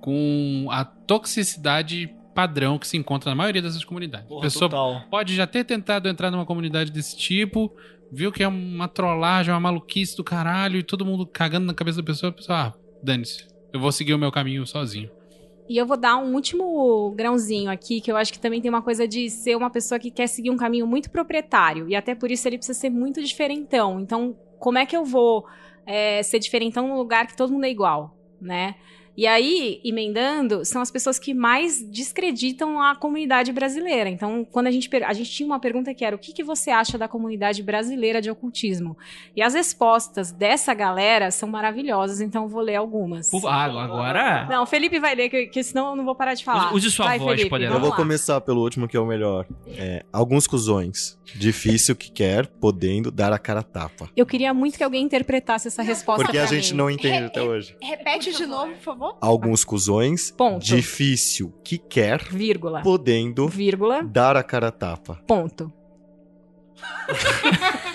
Speaker 3: com a toxicidade padrão que se encontra na maioria dessas comunidades. a pessoa
Speaker 6: total.
Speaker 3: pode já ter tentado entrar numa comunidade desse tipo, viu que é uma trollagem, uma maluquice do caralho, e todo mundo cagando na cabeça da pessoa, a pessoa, ah, dane-se, eu vou seguir o meu caminho sozinho.
Speaker 7: E eu vou dar um último grãozinho aqui, que eu acho que também tem uma coisa de ser uma pessoa que quer seguir um caminho muito proprietário. E até por isso ele precisa ser muito diferentão. Então, como é que eu vou é, ser diferentão num lugar que todo mundo é igual, né? E aí, emendando, são as pessoas que mais descreditam a comunidade brasileira. Então, quando a gente, a gente tinha uma pergunta que era: o que, que você acha da comunidade brasileira de ocultismo? E as respostas dessa galera são maravilhosas, então eu vou ler algumas.
Speaker 2: Ah, agora.
Speaker 7: Não, o Felipe vai ler, que, que senão eu não vou parar de falar.
Speaker 2: Use sua
Speaker 7: vai,
Speaker 2: voz,
Speaker 7: Felipe,
Speaker 2: poderosa.
Speaker 8: Eu vou
Speaker 7: lá.
Speaker 8: começar pelo último, que é o melhor. É, alguns cuzões. Difícil que quer, podendo dar a cara a tapa.
Speaker 7: Eu queria muito que alguém interpretasse essa resposta
Speaker 8: Porque a gente
Speaker 7: mim.
Speaker 8: não entende até hoje.
Speaker 5: Repete de novo, por favor.
Speaker 8: Alguns cuzões.
Speaker 7: Ponto.
Speaker 8: Difícil que quer,
Speaker 7: Vírgula.
Speaker 8: podendo
Speaker 7: Vírgula.
Speaker 8: dar a cara a tapa.
Speaker 7: Ponto.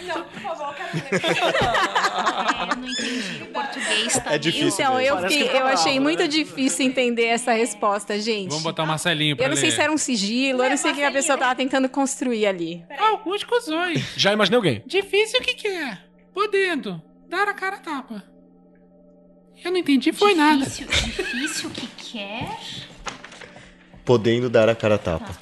Speaker 5: Não, por favor,
Speaker 4: É, eu não entendi o português também.
Speaker 8: É difícil.
Speaker 7: Então, eu, fiquei-
Speaker 6: que é
Speaker 7: eu achei muito
Speaker 6: né?
Speaker 7: difícil entender essa resposta, gente.
Speaker 3: Vamos botar o Marcelinho pra
Speaker 7: Eu não sei
Speaker 3: ler.
Speaker 7: se era um sigilo, eu não sei o que a pessoa tava tentando construir ali.
Speaker 3: Alguns cuzões.
Speaker 6: Já imaginei alguém.
Speaker 3: Difícil que quer, podendo, dar a cara a tapa. Eu não entendi, foi nada.
Speaker 4: Difícil, difícil que quer.
Speaker 8: Podendo dar a cara a tapa.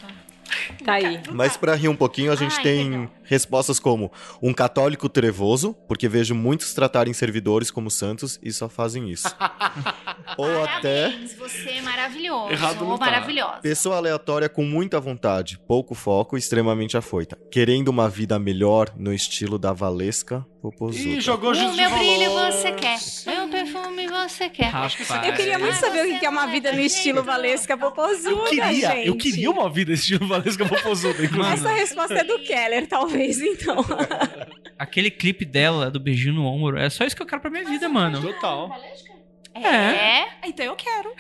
Speaker 7: Tá aí.
Speaker 8: Mas pra rir um pouquinho, a gente
Speaker 4: Ai,
Speaker 8: tem
Speaker 4: legal.
Speaker 8: Respostas como um católico trevoso, porque vejo muitos tratarem servidores como santos e só fazem isso. (laughs) Ou até
Speaker 4: Parabéns, você é maravilhoso.
Speaker 6: Errado
Speaker 4: ou
Speaker 6: tá.
Speaker 4: maravilhosa.
Speaker 8: pessoa aleatória com muita vontade, pouco foco e extremamente afoita, querendo uma vida melhor no estilo da Valesca Popozuda.
Speaker 6: Ih, jogou
Speaker 4: O
Speaker 6: Jesus
Speaker 4: meu
Speaker 6: de
Speaker 4: brilho você quer. Meu perfume você quer.
Speaker 2: Rapaz.
Speaker 7: Eu queria muito saber o que é uma vida no estilo Valesca Popozuda,
Speaker 6: Eu queria,
Speaker 7: gente.
Speaker 6: eu queria uma vida estilo Valesca Popozuda, inclusive.
Speaker 7: Essa resposta é do Keller, talvez, então. (laughs)
Speaker 2: Aquele clipe dela, do beijinho no ombro, é só isso que eu quero pra minha vida, mano.
Speaker 6: Total.
Speaker 4: É.
Speaker 5: Então (laughs) eu quero.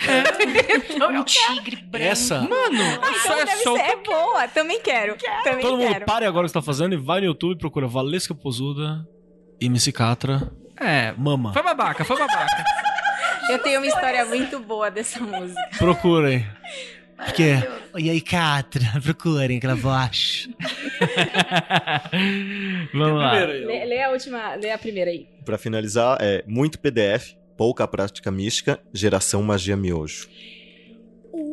Speaker 4: Um tigre branco.
Speaker 6: Essa,
Speaker 2: Mano, só
Speaker 7: Então
Speaker 2: é só que
Speaker 7: é boa, também quero. Também
Speaker 6: todo mundo
Speaker 7: quero.
Speaker 6: pare agora o que você tá fazendo e vai no YouTube e procura Valesca Popozuda e MC Catra,
Speaker 2: É.
Speaker 6: Mama.
Speaker 2: Foi babaca, foi babaca. (laughs)
Speaker 7: Eu tenho uma história muito boa dessa música.
Speaker 6: Procurem. Porque, e aí, Catra, (laughs) procurem aquela voz. (laughs)
Speaker 2: Vamos lá.
Speaker 7: Lê, lê a última, lê a primeira aí.
Speaker 8: Pra finalizar, é muito PDF, pouca prática mística, geração magia miojo.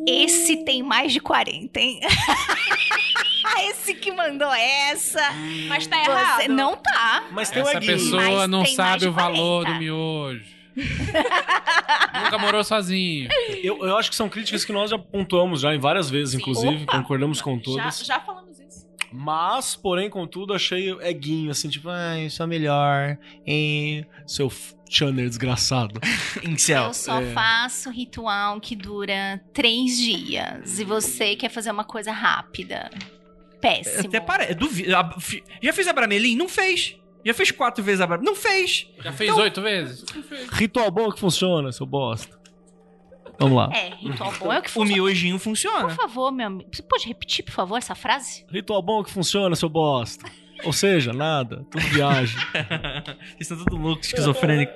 Speaker 4: Esse tem mais de 40, hein? (laughs) Esse que mandou essa.
Speaker 5: Mas tá
Speaker 4: Você-
Speaker 5: errado.
Speaker 4: Não tá.
Speaker 6: Mas tem um
Speaker 3: Essa pessoa
Speaker 4: Mas
Speaker 3: não sabe o valor
Speaker 4: 40.
Speaker 3: do miojo. (laughs) Nunca morou sozinho.
Speaker 6: Eu, eu acho que são críticas que nós já pontuamos já em várias vezes, inclusive,
Speaker 5: Opa.
Speaker 6: concordamos com
Speaker 5: Já,
Speaker 6: todas.
Speaker 5: já falamos isso.
Speaker 6: Mas, porém, contudo, achei eguinho, assim, tipo, ai, sou melhor, hein, seu chunner desgraçado. (laughs)
Speaker 2: Incel.
Speaker 4: Eu só faço ritual que dura três dias. E você quer fazer uma coisa rápida. Péssimo.
Speaker 2: Até. Duvido. fi- Já fez a Bramelin? Não fez. Já fez quatro vezes a Bramelin? Não fez.
Speaker 3: Já fez oito vezes?
Speaker 6: Ritual bom que funciona, seu bosta. Vamos lá.
Speaker 4: É, ritual bom é o que
Speaker 2: O
Speaker 4: funciona.
Speaker 2: miojinho
Speaker 4: Por
Speaker 2: funciona.
Speaker 4: favor, meu amigo. Você pode repetir, por favor, essa frase?
Speaker 6: Ritual bom que funciona, seu bosta. Ou seja, nada, tudo viagem. (laughs)
Speaker 2: Vocês estão tudo loucos, esquizofrênicos.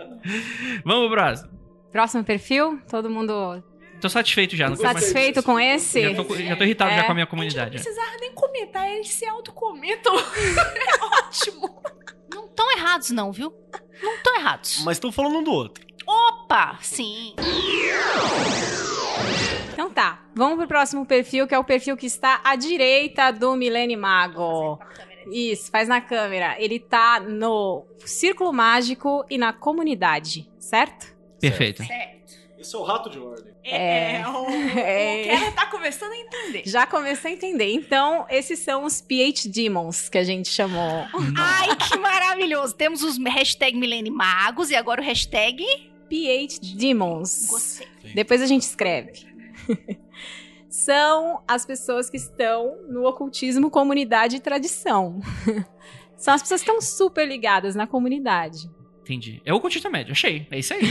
Speaker 2: Vamos pro próximo.
Speaker 7: Próximo perfil, todo mundo
Speaker 2: Tô satisfeito já, não mais.
Speaker 7: satisfeito com esse?
Speaker 2: Já tô, já tô irritado
Speaker 7: É.
Speaker 2: já com a minha
Speaker 5: A gente não
Speaker 2: comunidade.
Speaker 5: precisava nem comentar, eles se autocomentam. (laughs) é ótimo.
Speaker 4: Não estão errados, não, viu? Não estão errados.
Speaker 6: Mas estão falando um do outro.
Speaker 4: Opa! Sim.
Speaker 7: Então tá, vamos pro próximo perfil, que é o perfil que está à direita do Milene Mago. Isso, faz na câmera. Ele tá no Círculo Mágico e na comunidade, certo?
Speaker 2: Perfeito.
Speaker 6: Esse é o rato de ordem.
Speaker 7: É.
Speaker 5: É, o,
Speaker 7: É.
Speaker 5: o Keller (laughs) tá começando a entender.
Speaker 7: Já comecei a entender. Então, esses são os PH Demons que a gente chamou. (laughs)
Speaker 4: Ai, que maravilhoso. Temos os hashtag Milene Magos e agora o hashtag.
Speaker 7: PH Demons.
Speaker 4: Gostei.
Speaker 7: Depois a gente escreve. (laughs) São as pessoas que estão no ocultismo, comunidade e tradição. São as pessoas que estão super ligadas na comunidade.
Speaker 2: Entendi. É o cotista médio, achei. É isso aí.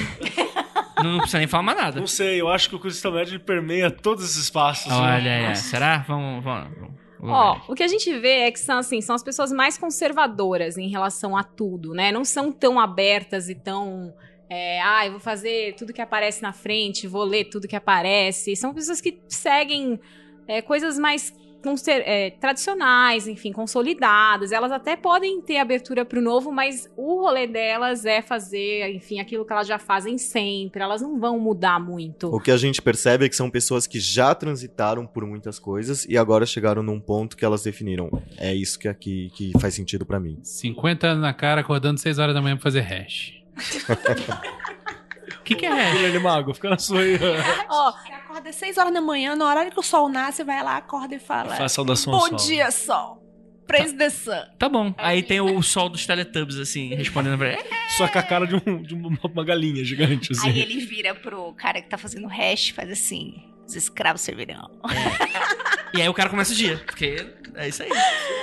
Speaker 2: Não, não precisa nem falar mais nada.
Speaker 6: Não sei, eu acho que o Médio ele permeia todos esses espaços. né?
Speaker 2: Olha aí, será? Vamos, vamos. vamos
Speaker 7: Ó, o que a gente vê é que são assim, são as pessoas mais conservadoras em relação a tudo, né? Não são tão abertas e tão é, ah, eu vou fazer tudo que aparece na frente, vou ler tudo que aparece. São pessoas que seguem é, coisas mais conser- é, tradicionais, enfim, consolidadas. Elas até podem ter abertura para o novo, mas o rolê delas é fazer, enfim, aquilo que elas já fazem sempre. Elas não vão mudar muito.
Speaker 8: O que a gente percebe é que são pessoas que já transitaram por muitas coisas e agora chegaram num ponto que elas definiram. É isso que aqui que faz sentido pra mim.
Speaker 3: 50 anos na cara, acordando 6 horas da manhã pra fazer hash. (laughs)
Speaker 2: O que, que é?
Speaker 6: Milene Mago, fica na sua aí. (laughs)
Speaker 5: Ó, você acorda às 6 horas da manhã, na hora que o sol nasce, vai lá, acorda e fala:
Speaker 6: Faz saudação ao
Speaker 5: Bom
Speaker 6: sol.
Speaker 5: dia, sol. Praise the sun.
Speaker 2: Tá bom. Aí tem o sol dos Teletubbies, assim, respondendo pra ele. (laughs)
Speaker 6: Só com a cara de, um- de uma, uma galinha gigante, assim.
Speaker 4: Aí ele vira pro cara que tá fazendo o hash e faz assim: os escravos servirão.
Speaker 2: E aí o cara começa o dia. Porque é isso aí.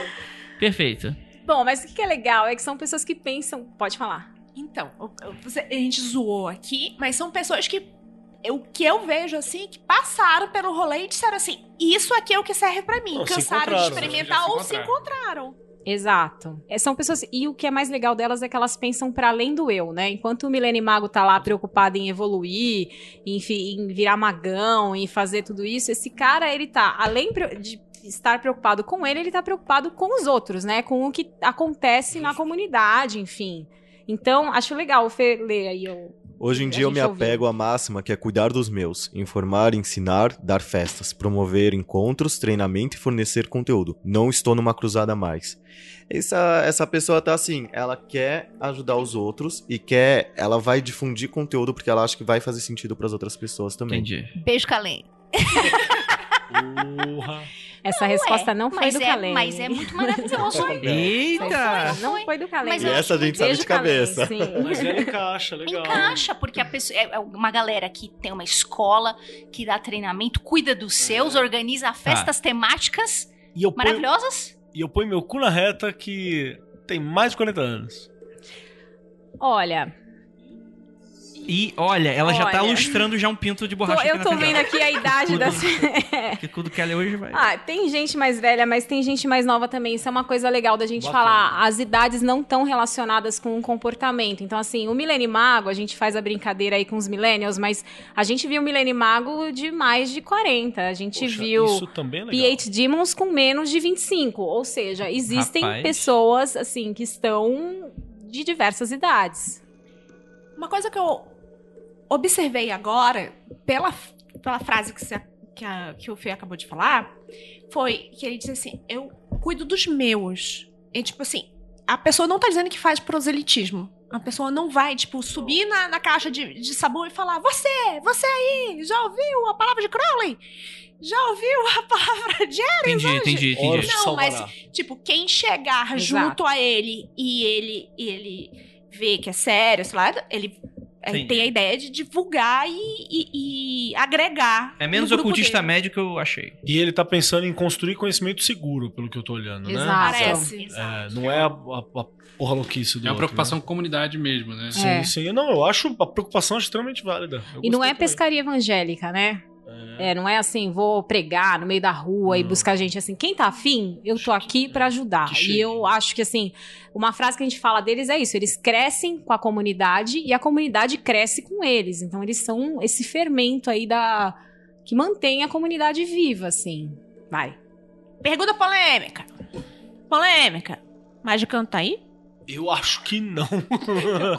Speaker 2: (laughs) Perfeito.
Speaker 7: Bom, mas o que que é legal é que são pessoas que pensam. Pode falar.
Speaker 5: Então, a gente zoou aqui, mas são pessoas que. O que eu vejo, assim, que passaram pelo rolê e disseram assim: Isso aqui é o que serve pra mim.
Speaker 6: Se
Speaker 5: Cansaram de
Speaker 6: encontraram,
Speaker 5: experimentar
Speaker 3: se
Speaker 5: ou se
Speaker 3: encontraram.
Speaker 7: Exato. É, são pessoas. E o que é mais legal delas é que elas pensam para além do eu, né? Enquanto o Milene Mago tá lá preocupado em evoluir, enfim, em virar magão, em fazer tudo isso, esse cara, ele tá, além de estar preocupado com ele, ele tá preocupado com os outros, né? Com o que acontece na comunidade, enfim. Então, acho legal o Fê ler aí o.
Speaker 8: Hoje em dia eu me
Speaker 7: ouviu.
Speaker 8: apego à máxima que é cuidar dos meus, informar, ensinar, dar festas, promover encontros, treinamento e fornecer conteúdo. Não estou numa cruzada mais. Essa, essa pessoa tá assim, ela quer ajudar os outros e quer, ela vai difundir conteúdo porque ela acha que vai fazer sentido para as outras pessoas também.
Speaker 2: Entendi.
Speaker 4: Beijo, Calém. (laughs)
Speaker 6: Porra.
Speaker 7: Essa resposta não foi
Speaker 4: mas
Speaker 7: do
Speaker 4: é. Mas é muito maravilhoso.
Speaker 2: Eita!
Speaker 7: Não foi do Kalene.
Speaker 4: Mas
Speaker 8: E
Speaker 4: eu
Speaker 8: essa a gente sabe de cabeça.
Speaker 6: Mas ela encaixa, legal.
Speaker 4: Encaixa, porque a pessoa é uma galera que tem uma escola, que dá treinamento, cuida dos seus, organiza festas temáticas
Speaker 6: E eu, ponho,
Speaker 4: maravilhosas.
Speaker 6: e eu ponho meu cu na reta que tem mais de 40 anos.
Speaker 7: Olha,
Speaker 2: E olha, ela já tá
Speaker 7: Olha.
Speaker 2: lustrando já um pinto de
Speaker 7: tô-
Speaker 2: borracha.
Speaker 7: eu tô vendo aqui a idade das.
Speaker 2: Porque (laughs) tudo que ela é hoje vai.
Speaker 7: Ah, tem gente mais velha, mas tem gente mais nova também. Isso é uma coisa legal da gente
Speaker 6: Bacana.
Speaker 7: falar. As idades não estão relacionadas com o comportamento. Então, assim, o Milene Mago, a gente faz a brincadeira aí com os millennials, mas a gente viu o Milene Mago de mais de 40. A gente
Speaker 6: Poxa,
Speaker 7: viu
Speaker 6: Isso também é legal.
Speaker 7: PH Demons com menos de 25. Ou seja, existem
Speaker 2: Rapaz.
Speaker 7: pessoas, assim, que estão de diversas idades.
Speaker 5: Uma coisa que eu observei agora, pela, pela frase que, você, que, a- que o Fê acabou de falar, foi que ele disse assim: Eu cuido dos meus. E, tipo assim, a pessoa não tá dizendo que faz proselitismo. A pessoa não vai, tipo, subir na, na caixa de, de sabão e falar: Você, você aí, já ouviu a palavra de Crowley? Já ouviu a palavra de
Speaker 2: Entendi, entendi, entendi.
Speaker 6: Orfe
Speaker 5: Não, mas-. Tipo, quem chegar
Speaker 7: Exato.
Speaker 5: junto a ele e ele, e ele vê que é sério, sei lá, ele, ele
Speaker 2: Entendi.
Speaker 5: tem a ideia de divulgar e, e- e agregar.
Speaker 2: É menos ocultista
Speaker 5: dele.
Speaker 2: médio que eu achei.
Speaker 6: E ele tá pensando em construir conhecimento seguro, pelo que eu tô olhando, né?
Speaker 7: Exato.
Speaker 5: Parece.
Speaker 6: É, não é a, a, a porra louquice do
Speaker 3: É uma
Speaker 6: outro,
Speaker 3: preocupação com comunidade mesmo, né?
Speaker 6: né? Sim,
Speaker 7: É.
Speaker 6: sim. Não, eu acho a preocupação extremamente válida. Eu
Speaker 7: E não é
Speaker 6: também.
Speaker 7: pescaria evangélica, né? É, não é assim, vou pregar no meio da rua e buscar gente assim. Quem tá afim, eu tô aqui pra ajudar.
Speaker 6: Que
Speaker 7: E eu acho que assim, uma frase que a gente fala deles é isso: eles crescem com a comunidade e a comunidade cresce com eles. Então eles são esse fermento aí da que mantém a comunidade viva, assim. Vai.
Speaker 5: Pergunta polêmica. Polêmica. Magicano tá aí?
Speaker 6: Eu acho que não.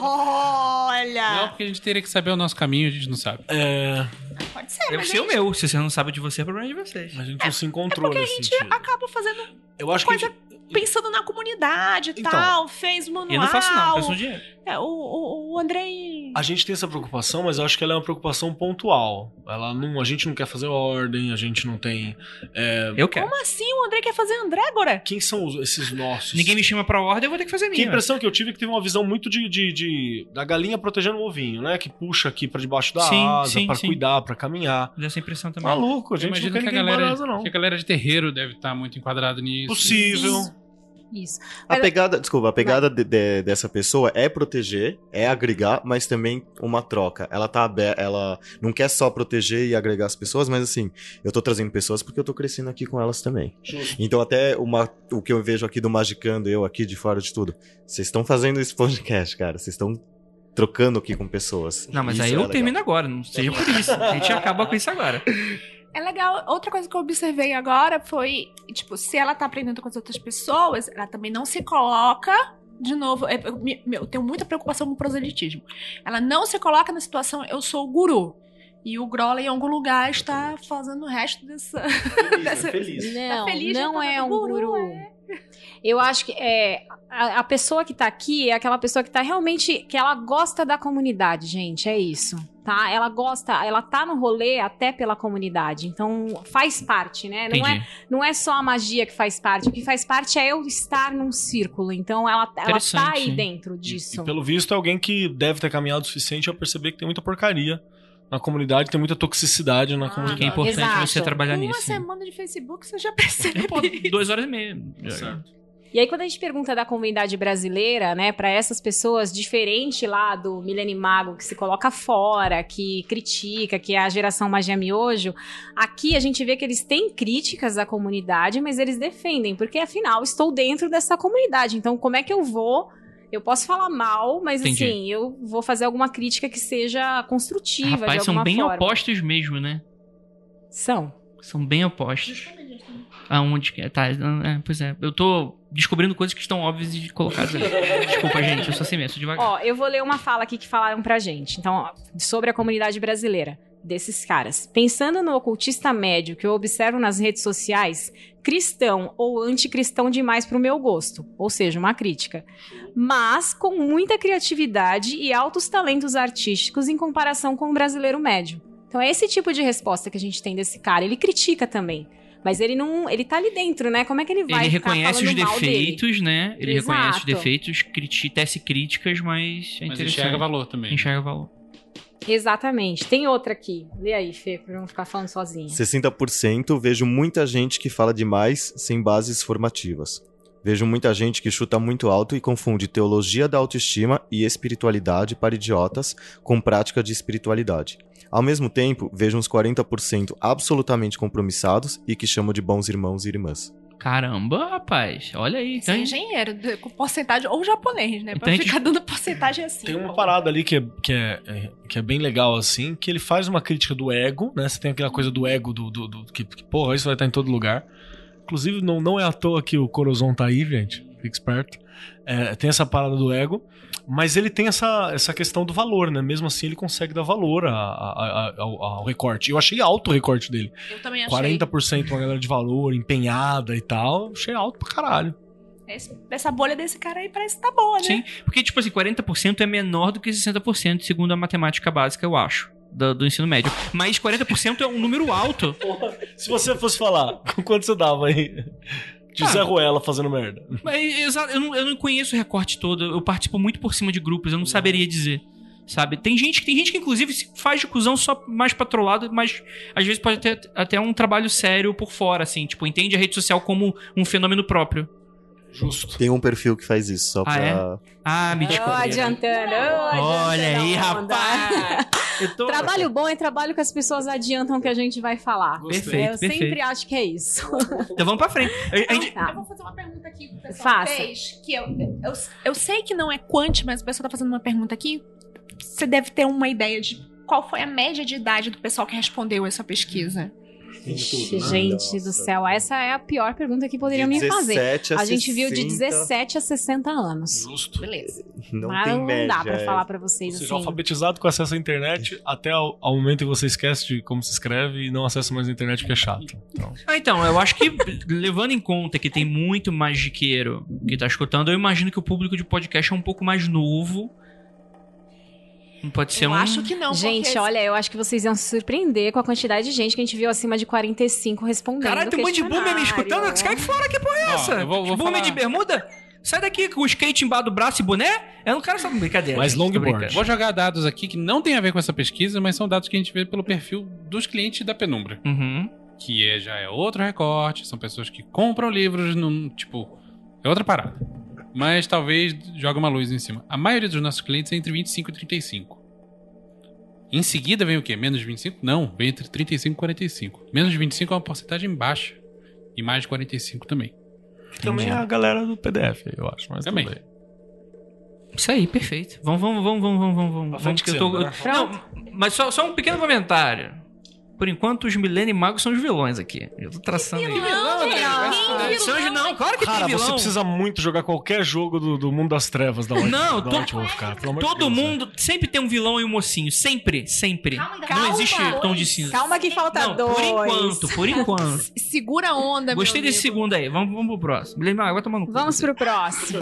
Speaker 5: Olha!
Speaker 3: Não, porque a gente teria que saber o nosso caminho, a gente não sabe.
Speaker 6: É,
Speaker 5: Pode ser,
Speaker 2: Eu
Speaker 5: mas
Speaker 2: sei o
Speaker 5: gente,
Speaker 2: meu. Se você não sabe de você, é problema de vocês.
Speaker 6: a gente não se encontrou
Speaker 5: porque a
Speaker 6: nesse
Speaker 5: gente
Speaker 6: sentido.
Speaker 5: acaba fazendo
Speaker 6: Eu acho que a
Speaker 5: coisa
Speaker 6: gente-
Speaker 5: pensando na comunidade e
Speaker 6: Então.
Speaker 5: tal, fez manual.
Speaker 2: E eu não faço não, dinheiro.
Speaker 5: É, o, o, o Andrei...
Speaker 6: A gente tem essa preocupação, mas eu acho que ela é uma preocupação pontual. Ela não, a gente não quer fazer ordem, a gente não tem. é,
Speaker 2: Eu quero.
Speaker 5: Como assim o Andrei quer fazer André agora?
Speaker 6: Quem são os- esses nossos?
Speaker 2: Ninguém me chama pra ordem, eu vou ter que fazer a
Speaker 6: Que
Speaker 2: minha.
Speaker 6: impressão que eu tive é que teve uma visão muito de, de- de- da galinha protegendo o ovinho, né? Que puxa aqui pra debaixo da
Speaker 2: Sim,
Speaker 6: asa,
Speaker 2: sim,
Speaker 6: pra
Speaker 2: sim.
Speaker 6: cuidar, pra caminhar.
Speaker 2: Dessa impressão também.
Speaker 6: Maluco, a gente não quer
Speaker 3: que a, galera,
Speaker 6: asa, não.
Speaker 3: que a galera de terreiro deve estar muito enquadrada nisso.
Speaker 6: Possível.
Speaker 7: Isso.
Speaker 8: A
Speaker 7: Mas-
Speaker 8: pegada, desculpa, a pegada de- de- dessa pessoa é proteger, é agregar, mas também uma troca. Ela tá aberta, ela não quer só proteger e agregar as pessoas, mas assim, eu tô trazendo pessoas porque eu tô crescendo aqui com elas também. Então até uma, o que eu vejo aqui do Magicando, eu aqui de fora de tudo, vocês estão fazendo esse podcast, cara, vocês estão trocando aqui com pessoas.
Speaker 2: Não, mas
Speaker 8: Isso
Speaker 2: aí
Speaker 8: é
Speaker 2: eu
Speaker 8: legal.
Speaker 2: termino agora, não seja por isso. A gente acaba com isso agora. (laughs)
Speaker 5: É legal. Outra coisa que eu observei agora foi, tipo, se ela tá aprendendo com as outras pessoas, ela também não se coloca. De novo, é, eu, eu tenho muita preocupação com o proselitismo. Ela não se coloca na situação, eu sou o guru. E o Grola, em algum lugar, está fazendo o resto dessa. dessa-
Speaker 7: Não,
Speaker 5: Tá feliz, já
Speaker 7: não
Speaker 5: tá
Speaker 7: é
Speaker 5: dando
Speaker 7: um
Speaker 5: guru,
Speaker 7: guru.
Speaker 5: é.
Speaker 7: Eu acho que é a, a pessoa que tá aqui é aquela pessoa que tá realmente que ela gosta da comunidade, gente, é isso, tá? Ela gosta, ela tá no rolê até pela comunidade, então faz parte, né? Não é, não é só a magia que faz parte, o que faz parte é eu estar num círculo, então ela, ela tá aí dentro
Speaker 6: E,
Speaker 7: disso.
Speaker 6: e pelo visto é alguém que deve ter caminhado o suficiente a perceber que tem muita porcaria na comunidade, tem muita toxicidade na
Speaker 5: Ah,
Speaker 6: comunidade.
Speaker 2: Que é importante
Speaker 7: Exato.
Speaker 2: você trabalhar
Speaker 5: Uma
Speaker 2: nisso. né?
Speaker 5: semana de Facebook, você já (laughs) percebeu.
Speaker 2: Pô, duas horas e meia.
Speaker 7: E aí, quando a gente pergunta da comunidade brasileira, né, para essas pessoas, diferente lá do Milene Mago, que se coloca fora, que critica, que é a geração magia miojo, aqui a gente vê que eles têm críticas à comunidade, mas eles defendem, porque afinal estou dentro dessa comunidade. Então, como é que eu vou. Eu posso falar mal, mas
Speaker 2: Entendi.
Speaker 7: assim, eu vou fazer alguma crítica que seja construtiva de
Speaker 2: Rapaz,
Speaker 7: alguma
Speaker 2: são bem
Speaker 7: forma.
Speaker 2: opostos mesmo, né?
Speaker 7: São.
Speaker 2: São bem opostos. Aonde que é? Tá, é, pois é. Eu tô descobrindo coisas que estão óbvias e colocadas ali. (laughs) Desculpa, gente. Eu sou assim mesmo, devagar.
Speaker 7: Ó, eu vou ler uma fala aqui que falaram pra gente. Então, ó, sobre a comunidade brasileira, desses caras. Pensando no ocultista médio que eu observo nas redes sociais, cristão ou anticristão demais pro meu gosto. Ou seja, uma crítica. Mas com muita criatividade e altos talentos artísticos em comparação com o brasileiro médio. Então é esse tipo de resposta que a gente tem desse cara. Ele critica também. Mas ele não. Ele tá ali dentro, né? Como é que ele vai
Speaker 2: Ele
Speaker 7: ficar
Speaker 2: reconhece os defeitos, né? Ele
Speaker 7: Exato.
Speaker 2: reconhece os defeitos, criti tece críticas, mas é
Speaker 3: Mas enxerga valor também.
Speaker 2: Enxerga valor.
Speaker 7: Exatamente. Tem outra aqui. Lê aí, Fê, pra não ficar falando sozinha.
Speaker 8: 60% vejo muita gente que fala demais sem bases formativas. Vejo muita gente que chuta muito alto e confunde teologia da autoestima e espiritualidade para idiotas com prática de espiritualidade. Ao mesmo tempo, vejo uns 40% absolutamente compromissados e que chamam de bons irmãos e irmãs.
Speaker 2: Caramba, rapaz. Olha aí.
Speaker 5: Você é
Speaker 2: Então,
Speaker 5: engenheiro, de- com porcentagem, ou japonês, né? Pra ficar dando porcentagem assim.
Speaker 6: Tem uma parada ali que é, que, é, é- que é bem legal, assim, que ele faz uma crítica do ego, né? Você tem aquela coisa do ego, do, do, do- que, que, porra, isso vai estar em todo lugar. Inclusive, não, não é à toa que o Corozon tá aí, gente. Fique esperto. É, tem essa parada do ego, mas ele tem essa, essa questão do valor, né? Mesmo assim, ele consegue dar valor a- a- a- ao, ao recorte. Eu achei alto o recorte dele.
Speaker 5: Eu também achei.
Speaker 6: 40% uma galera de valor, empenhada e tal. Achei alto pra caralho.
Speaker 5: Esse- essa bolha desse cara aí parece que tá boa, né?
Speaker 2: Sim, porque, tipo assim, 40% é menor do que 60%, segundo a matemática básica, eu acho, do, do ensino médio. Mas 40% é um número alto. (laughs)
Speaker 6: Se você fosse falar, com (laughs) quanto você dava aí? De
Speaker 2: Ah.
Speaker 6: Zé Ruela fazendo merda.
Speaker 2: Mas, exato, eu não, eu não conheço o recorte todo, eu participo muito por cima de grupos, eu não saberia dizer. Sabe? Tem gente, que- tem gente que, inclusive, se faz de cuzão só mais patrolado, mas às vezes pode ter até um trabalho sério por fora, assim. Tipo, entende a rede social como um fenômeno próprio.
Speaker 6: Justo.
Speaker 8: Tem um perfil que faz isso, só
Speaker 2: Ah,
Speaker 8: pra.
Speaker 2: é? Ah, me desculpa.
Speaker 7: adiantando. ô,
Speaker 2: Olha aí,
Speaker 7: adiantando a onda.
Speaker 2: rapaz! (laughs) Eu tô...
Speaker 7: Trabalho bom é trabalho que as pessoas adiantam que a gente vai falar.
Speaker 2: Perfeito,
Speaker 7: Eu
Speaker 2: perfeito.
Speaker 7: sempre acho que é isso.
Speaker 2: Então vamos pra frente. A gente-
Speaker 7: Tá.
Speaker 5: Eu vou fazer uma pergunta aqui pro pessoal
Speaker 7: Faça.
Speaker 5: fez, que eu, eu, eu sei que não é quant, mas o pessoal tá fazendo uma pergunta aqui. Você deve ter uma ideia de qual foi a média de idade do pessoal que respondeu essa pesquisa.
Speaker 7: Ixi, gente do céu, essa é a pior pergunta que poderiam
Speaker 8: De
Speaker 7: me fazer.
Speaker 8: 17 a
Speaker 7: A gente viu de
Speaker 8: 60.
Speaker 7: 17 a 60 anos.
Speaker 6: Justo.
Speaker 5: Beleza.
Speaker 8: Não
Speaker 7: Mas
Speaker 8: tem
Speaker 7: não
Speaker 8: média.
Speaker 7: dá pra
Speaker 8: é.
Speaker 7: falar pra
Speaker 6: Ou
Speaker 7: vocês
Speaker 6: seja,
Speaker 7: assim.
Speaker 6: alfabetizado com acesso à internet até ao, ao momento em que você esquece de como se escreve e não acessa mais a internet porque é chato. Então,
Speaker 2: Ah, então, eu acho que, levando em conta que tem muito magiqueiro que tá escutando, eu imagino que o público de podcast é um pouco mais novo. Não pode ser
Speaker 5: eu
Speaker 2: um.
Speaker 5: acho que não.
Speaker 7: Gente,
Speaker 5: porque
Speaker 7: olha, eu acho que vocês iam se surpreender com a quantidade de gente que a gente viu acima de 45 respondendo.
Speaker 2: Caralho, tem um monte de boomer me escutando.
Speaker 7: questionário.
Speaker 2: Cai fora, que porra é
Speaker 3: Ó,
Speaker 2: essa?
Speaker 3: eu vou- vou
Speaker 2: boomer
Speaker 3: falar-
Speaker 2: de bermuda? Sai daqui com o skate embaixo do braço e boné? Eu não quero essa brincadeira. Tô
Speaker 6: longboard.
Speaker 3: Vou jogar dados aqui que não tem a ver com essa pesquisa, mas são dados que a gente vê pelo perfil dos clientes da Penumbra.
Speaker 2: Uhum.
Speaker 3: Que é, já é outro recorte, são pessoas que compram livros num. Tipo, é outra parada. Mas talvez joga uma luz em cima. A maioria dos nossos clientes é entre 25 e 35. Em seguida vem o quê? Menos de 25? Não, vem entre 35 e 45. Menos de 25 é uma porcentagem baixa. E mais de 45 também.
Speaker 6: também é a galera do PDF, eu acho. Mas
Speaker 3: Também.
Speaker 6: tudo bem.
Speaker 2: Isso aí, perfeito. Vamos, vamos, vamos, vamos, vamos, vamos. Vamos que eu tô...
Speaker 6: né?
Speaker 2: Não, mas só, só um pequeno comentário. Por enquanto, os Millennium Magos são os vilões aqui. Eu tô traçando aí.
Speaker 5: Não,
Speaker 2: É, são os não, claro que
Speaker 6: Cara,
Speaker 2: tem vilão.
Speaker 6: você precisa muito jogar qualquer jogo do, do mundo das trevas da White,
Speaker 2: Não,
Speaker 6: da
Speaker 2: to-
Speaker 6: Wolf, cara. Pelo amor de
Speaker 2: Todo
Speaker 6: Deus,
Speaker 2: mundo sempre tem um vilão e um mocinho. Sempre, sempre.
Speaker 4: Calma,
Speaker 2: não
Speaker 4: falta
Speaker 2: existe
Speaker 4: dois.
Speaker 2: tom de cinza.
Speaker 7: Calma que falta
Speaker 2: Não,
Speaker 7: dois.
Speaker 2: por enquanto, por enquanto. (laughs)
Speaker 5: Segura a onda,
Speaker 2: Gostei desse
Speaker 5: amigo.
Speaker 2: segundo aí. Vamos, vamos pro próximo. Millennium Mago, vai tomar no cu.
Speaker 7: Vamos pro próximo.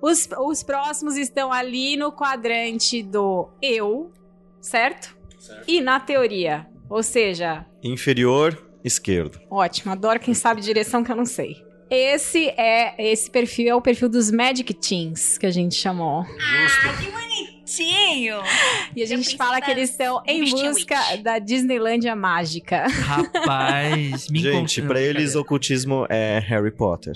Speaker 7: Os, os próximos estão ali no quadrante do eu, certo? E na teoria. Ou seja,
Speaker 8: Inferior esquerdo.
Speaker 7: ótimo, adoro quem sabe direção que eu não sei. Esse é esse perfil é o perfil dos Magic Teens que a gente chamou.
Speaker 4: Tinho. (laughs)
Speaker 7: E a gente fala que eles estão em busca
Speaker 4: Witch.
Speaker 7: da Disneylândia mágica.
Speaker 2: Rapaz, me
Speaker 8: Gente, pra eles ocultismo é Harry Potter.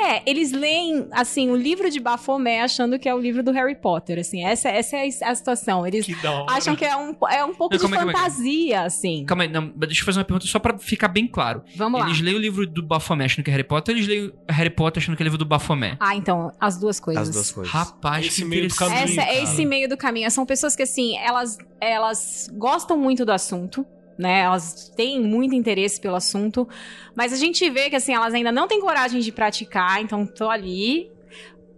Speaker 7: É, eles leem, assim, o livro de Baphomet achando que é o livro do Harry Potter, assim. Essa, essa é a situação. Eles
Speaker 6: Que
Speaker 7: acham que é um, é um pouco
Speaker 2: Não,
Speaker 7: de
Speaker 2: calma aí, calma
Speaker 7: fantasia, assim.
Speaker 2: Calma aí, não, deixa eu fazer uma pergunta só pra ficar bem claro.
Speaker 7: Vamos lá.
Speaker 2: Eles leem o livro do Baphomet achando que é Harry Potter ou eles leem Harry Potter achando que é o livro do Baphomet?
Speaker 7: Ah, então, as duas coisas.
Speaker 8: As duas coisas.
Speaker 2: Rapaz,
Speaker 6: Esse
Speaker 2: que
Speaker 6: meio do caminho.
Speaker 7: Essa, é
Speaker 6: cara.
Speaker 7: esse meio do caminho. São pessoas que, assim, elas, elas gostam muito do assunto, né? Elas têm muito interesse pelo assunto. Mas a gente vê que, assim, elas ainda não têm coragem de praticar, então tô ali.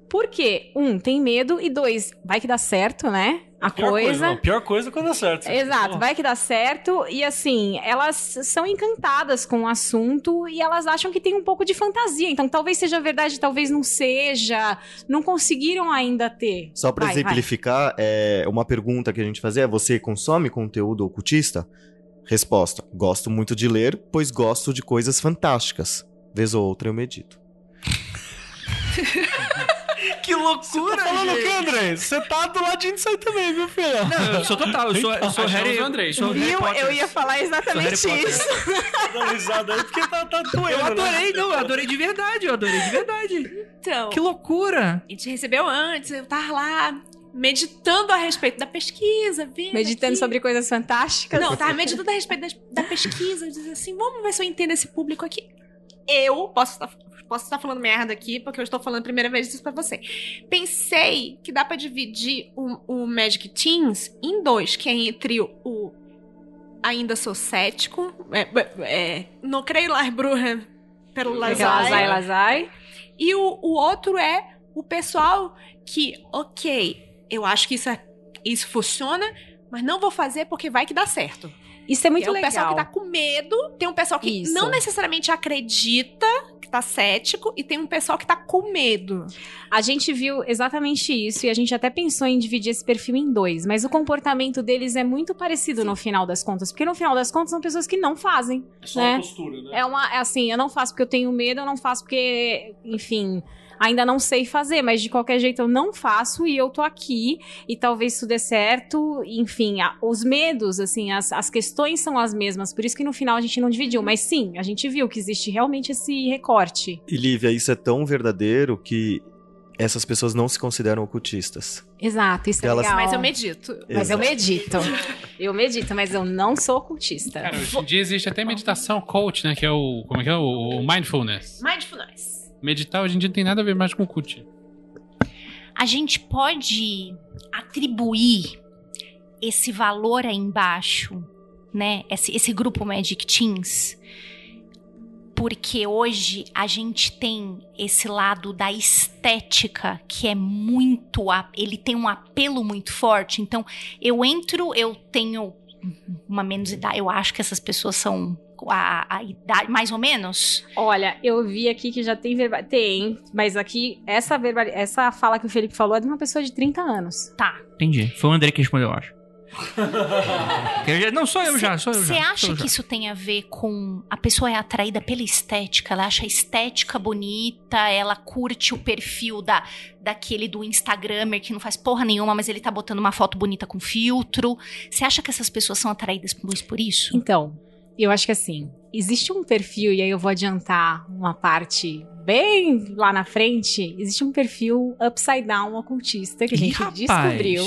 Speaker 7: Por quê? Um, tem medo. E dois, vai que dá certo, né? A
Speaker 6: Pior
Speaker 7: coisa.
Speaker 6: não, pior coisa é quando dá certo.
Speaker 7: Exato, vai que dá certo. E assim, elas são encantadas com o assunto e elas acham que tem um pouco de fantasia. Então, talvez seja verdade, talvez não seja. Não conseguiram ainda ter.
Speaker 8: Só pra
Speaker 7: Vai, vai.
Speaker 8: exemplificar, é, uma pergunta que a gente fazia é: você consome conteúdo ocultista? Resposta: gosto muito de ler, pois gosto de coisas fantásticas. Vez ou outra eu medito. (laughs)
Speaker 2: Que loucura,
Speaker 6: Tá falando o quê, André? Você tá do ladinho disso aí também, viu, filho?
Speaker 2: Não, eu sou total, eu sou, eu sou Harry,
Speaker 3: o Andrei.
Speaker 2: sou Harry
Speaker 7: Viu? Eu ia falar exatamente isso.
Speaker 6: Dá risada aí porque tá, tá doendo,
Speaker 2: Eu
Speaker 6: né?
Speaker 2: adorei, não, eu adorei de verdade, eu adorei de verdade.
Speaker 5: Então,
Speaker 2: Que loucura.
Speaker 5: a gente recebeu antes, eu tava lá meditando a respeito da pesquisa, vendo
Speaker 7: Meditando
Speaker 5: aqui.
Speaker 7: sobre coisas fantásticas.
Speaker 5: Não, tava meditando a respeito das- da, pesquisa, diz assim, vamos ver se eu entendo esse público aqui. Eu posso estar, posso estar falando merda aqui, porque eu estou falando a primeira vez isso pra você. Pensei que dá pra dividir o, o Magic Teens em dois, que é entre o, o ainda sou cético, é, é, não creio las brujas pelo
Speaker 7: Lazai,
Speaker 5: lazai,
Speaker 7: lazai.
Speaker 5: e o, o outro é o pessoal que, ok, eu acho que isso, é- isso funciona, mas não vou fazer porque vai que dá certo.
Speaker 7: Isso é muito
Speaker 5: Tem um
Speaker 7: legal.
Speaker 5: pessoal que tá com medo, tem um pessoal que
Speaker 7: Isso.
Speaker 5: não necessariamente acredita, que tá cético, e tem um pessoal que tá com medo.
Speaker 7: A gente viu exatamente isso e a gente até pensou em dividir esse perfil em dois, mas o comportamento deles é muito parecido no final das contas, porque no final das contas são pessoas que não fazem.
Speaker 6: É só
Speaker 7: né?
Speaker 6: uma postura, né?
Speaker 7: É uma, é assim, eu não faço porque eu tenho medo, eu não faço porque, enfim, ainda não sei fazer, mas de qualquer jeito eu não faço e eu tô aqui e talvez isso dê certo, enfim, a- os medos, assim, as, as questões são as mesmas, por isso que no final a gente não dividiu, mas sim, a gente viu que existe realmente esse recorte.
Speaker 8: E Lívia, isso é tão verdadeiro que essas pessoas não se consideram ocultistas.
Speaker 7: Exato, isso é
Speaker 8: Elas-
Speaker 7: legal.
Speaker 5: Mas eu medito.
Speaker 7: Mas eu
Speaker 8: Exato.
Speaker 7: medito. Eu medito, mas eu não sou ocultista.
Speaker 3: Cara, hoje em dia existe até meditação coach, né? Que é o. Como é que é? O mindfulness.
Speaker 5: Mindfulness.
Speaker 3: Meditar hoje em dia não tem nada a ver mais com coach.
Speaker 4: A gente pode atribuir esse valor aí embaixo, né? Esse, esse grupo Magic Teens. Porque hoje a gente tem esse lado da estética que é muito. Ele tem um apelo muito forte. Então, eu entro, eu tenho uma menos idade. Eu acho que essas pessoas são a, a idade, mais ou menos.
Speaker 7: Olha, eu vi aqui que já tem verbal... Tem, mas aqui, essa, verbal... essa fala que o Felipe falou é de uma pessoa de 30 anos.
Speaker 4: Tá.
Speaker 2: Entendi. Foi o André que respondeu, eu acho. (laughs) Eu já- não, sou eu já, sou eu já.
Speaker 4: Você acha que
Speaker 2: já.
Speaker 4: isso tem a ver com a pessoa é atraída pela estética? Ela acha a estética bonita, ela curte o perfil da daquele do Instagramer que não faz porra nenhuma, mas ele tá botando uma foto bonita com filtro. Você acha que essas pessoas são atraídas por isso?
Speaker 7: Então, eu acho que assim, existe um perfil, e aí eu vou adiantar uma parte bem lá na frente, existe um perfil upside down ocultista que a
Speaker 2: Ih,
Speaker 7: gente
Speaker 2: rapaz.
Speaker 7: descobriu.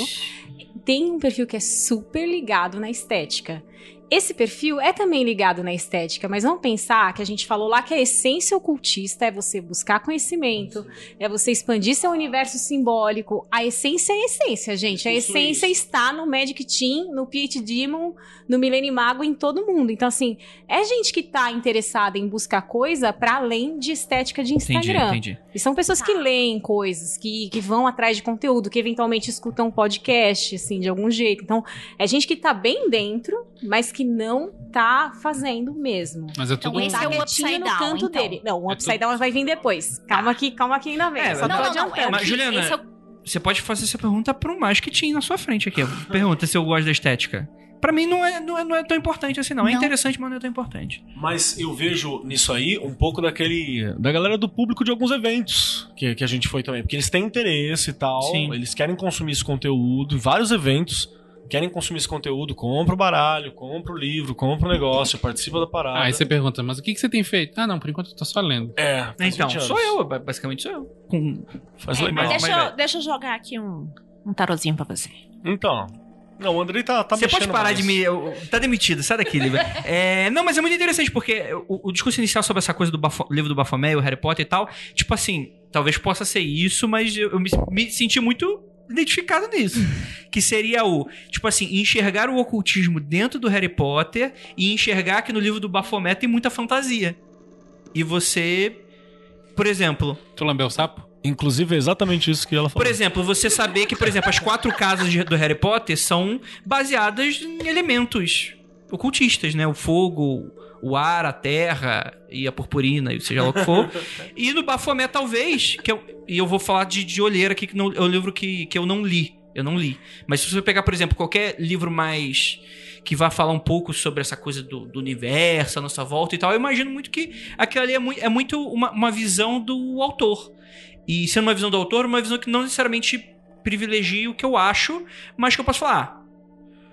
Speaker 7: Tem um perfil que é super ligado na estética. Esse perfil é também ligado na estética, mas vamos pensar que a gente falou lá que a essência ocultista é você buscar conhecimento, é você expandir seu universo simbólico. A essência é a essência, gente. A essência está no Magic Team, no PhD Demon, no Millennium Mago, em todo mundo. Então, assim, é gente que tá interessada em buscar coisa para além de estética de
Speaker 2: Entendi,
Speaker 7: Instagram.
Speaker 2: entendi.
Speaker 7: E são pessoas que leem coisas, que, que vão atrás de conteúdo, que eventualmente escutam um podcast, assim, de algum jeito. Então, é gente que tá bem dentro, mas que não tá fazendo mesmo.
Speaker 3: Mas é tudo.
Speaker 4: Então, esse
Speaker 7: tá
Speaker 4: é o upside
Speaker 7: no
Speaker 4: down,
Speaker 7: canto
Speaker 4: então.
Speaker 7: dele. Não, o
Speaker 3: É
Speaker 7: upside
Speaker 3: tudo-
Speaker 7: down vai vir depois. Calma que, calma que ainda vem.
Speaker 2: É,
Speaker 7: só
Speaker 2: não,
Speaker 7: tô
Speaker 4: não, não, não.
Speaker 7: adiantando.
Speaker 4: É
Speaker 2: Mas, Juliana,
Speaker 4: é o-
Speaker 2: Você pode fazer essa pergunta para um mais que tinha na sua frente aqui. Pergunta se eu gosto da estética. Pra mim não é, não é, não é tão importante assim, não. É
Speaker 4: Não.
Speaker 2: interessante, mas não é tão importante.
Speaker 6: Mas eu vejo nisso aí um pouco daquele. da galera do público de alguns eventos que, que a gente foi também. Porque eles têm interesse e tal.
Speaker 2: Sim.
Speaker 6: Eles querem consumir esse conteúdo em vários eventos. Querem consumir esse conteúdo, compra o baralho, compra o livro, compra o negócio, participa da parada.
Speaker 3: Aí você pergunta, mas o que, que você tem feito? Ah, não, por enquanto eu tô só lendo.
Speaker 6: É,
Speaker 2: Então,
Speaker 6: 20
Speaker 2: sou eu, ba- basicamente sou eu. Com...
Speaker 6: Faz
Speaker 4: É,
Speaker 6: legal.
Speaker 2: mas
Speaker 5: Deixa, eu, deixa eu jogar aqui um, um tarozinho pra você.
Speaker 6: Então. Não, o Andrei tá, tá
Speaker 2: Você pode parar
Speaker 6: mais.
Speaker 2: de me. eu- Tá demitido, sai daqui, Lívia. (laughs) É, não, mas é muito interessante, porque o, o discurso inicial sobre essa coisa do Bafo- livro do Baphomet, o Harry Potter e tal, tipo assim, talvez possa ser isso, mas eu, eu me, me senti muito identificado nisso. (laughs) Que seria o, tipo assim, enxergar o ocultismo dentro do Harry Potter e enxergar que no livro do Baphomet tem muita fantasia. E você. Por exemplo,
Speaker 3: Tu lambeu o sapo?
Speaker 6: Inclusive, é exatamente isso que ela falou.
Speaker 2: por exemplo, você saber que, por exemplo, as quatro casas do Harry Potter são baseadas em elementos ocultistas, né? O fogo, o ar, a terra e a purpurina, e seja lá o que for. (laughs) e no Baphomet, talvez, que eu, e eu vou falar de, de olheira aqui, que não, é um livro que, que eu não li. Eu não li. Mas se você pegar, por exemplo, qualquer livro mais que vá falar um pouco sobre essa coisa do, do universo, a nossa volta e tal, eu imagino muito que aquilo ali é, mui- é muito uma, uma visão do autor. E sendo uma visão do autor, uma visão que não necessariamente privilegia o que eu acho, mas que eu posso falar. "Ah,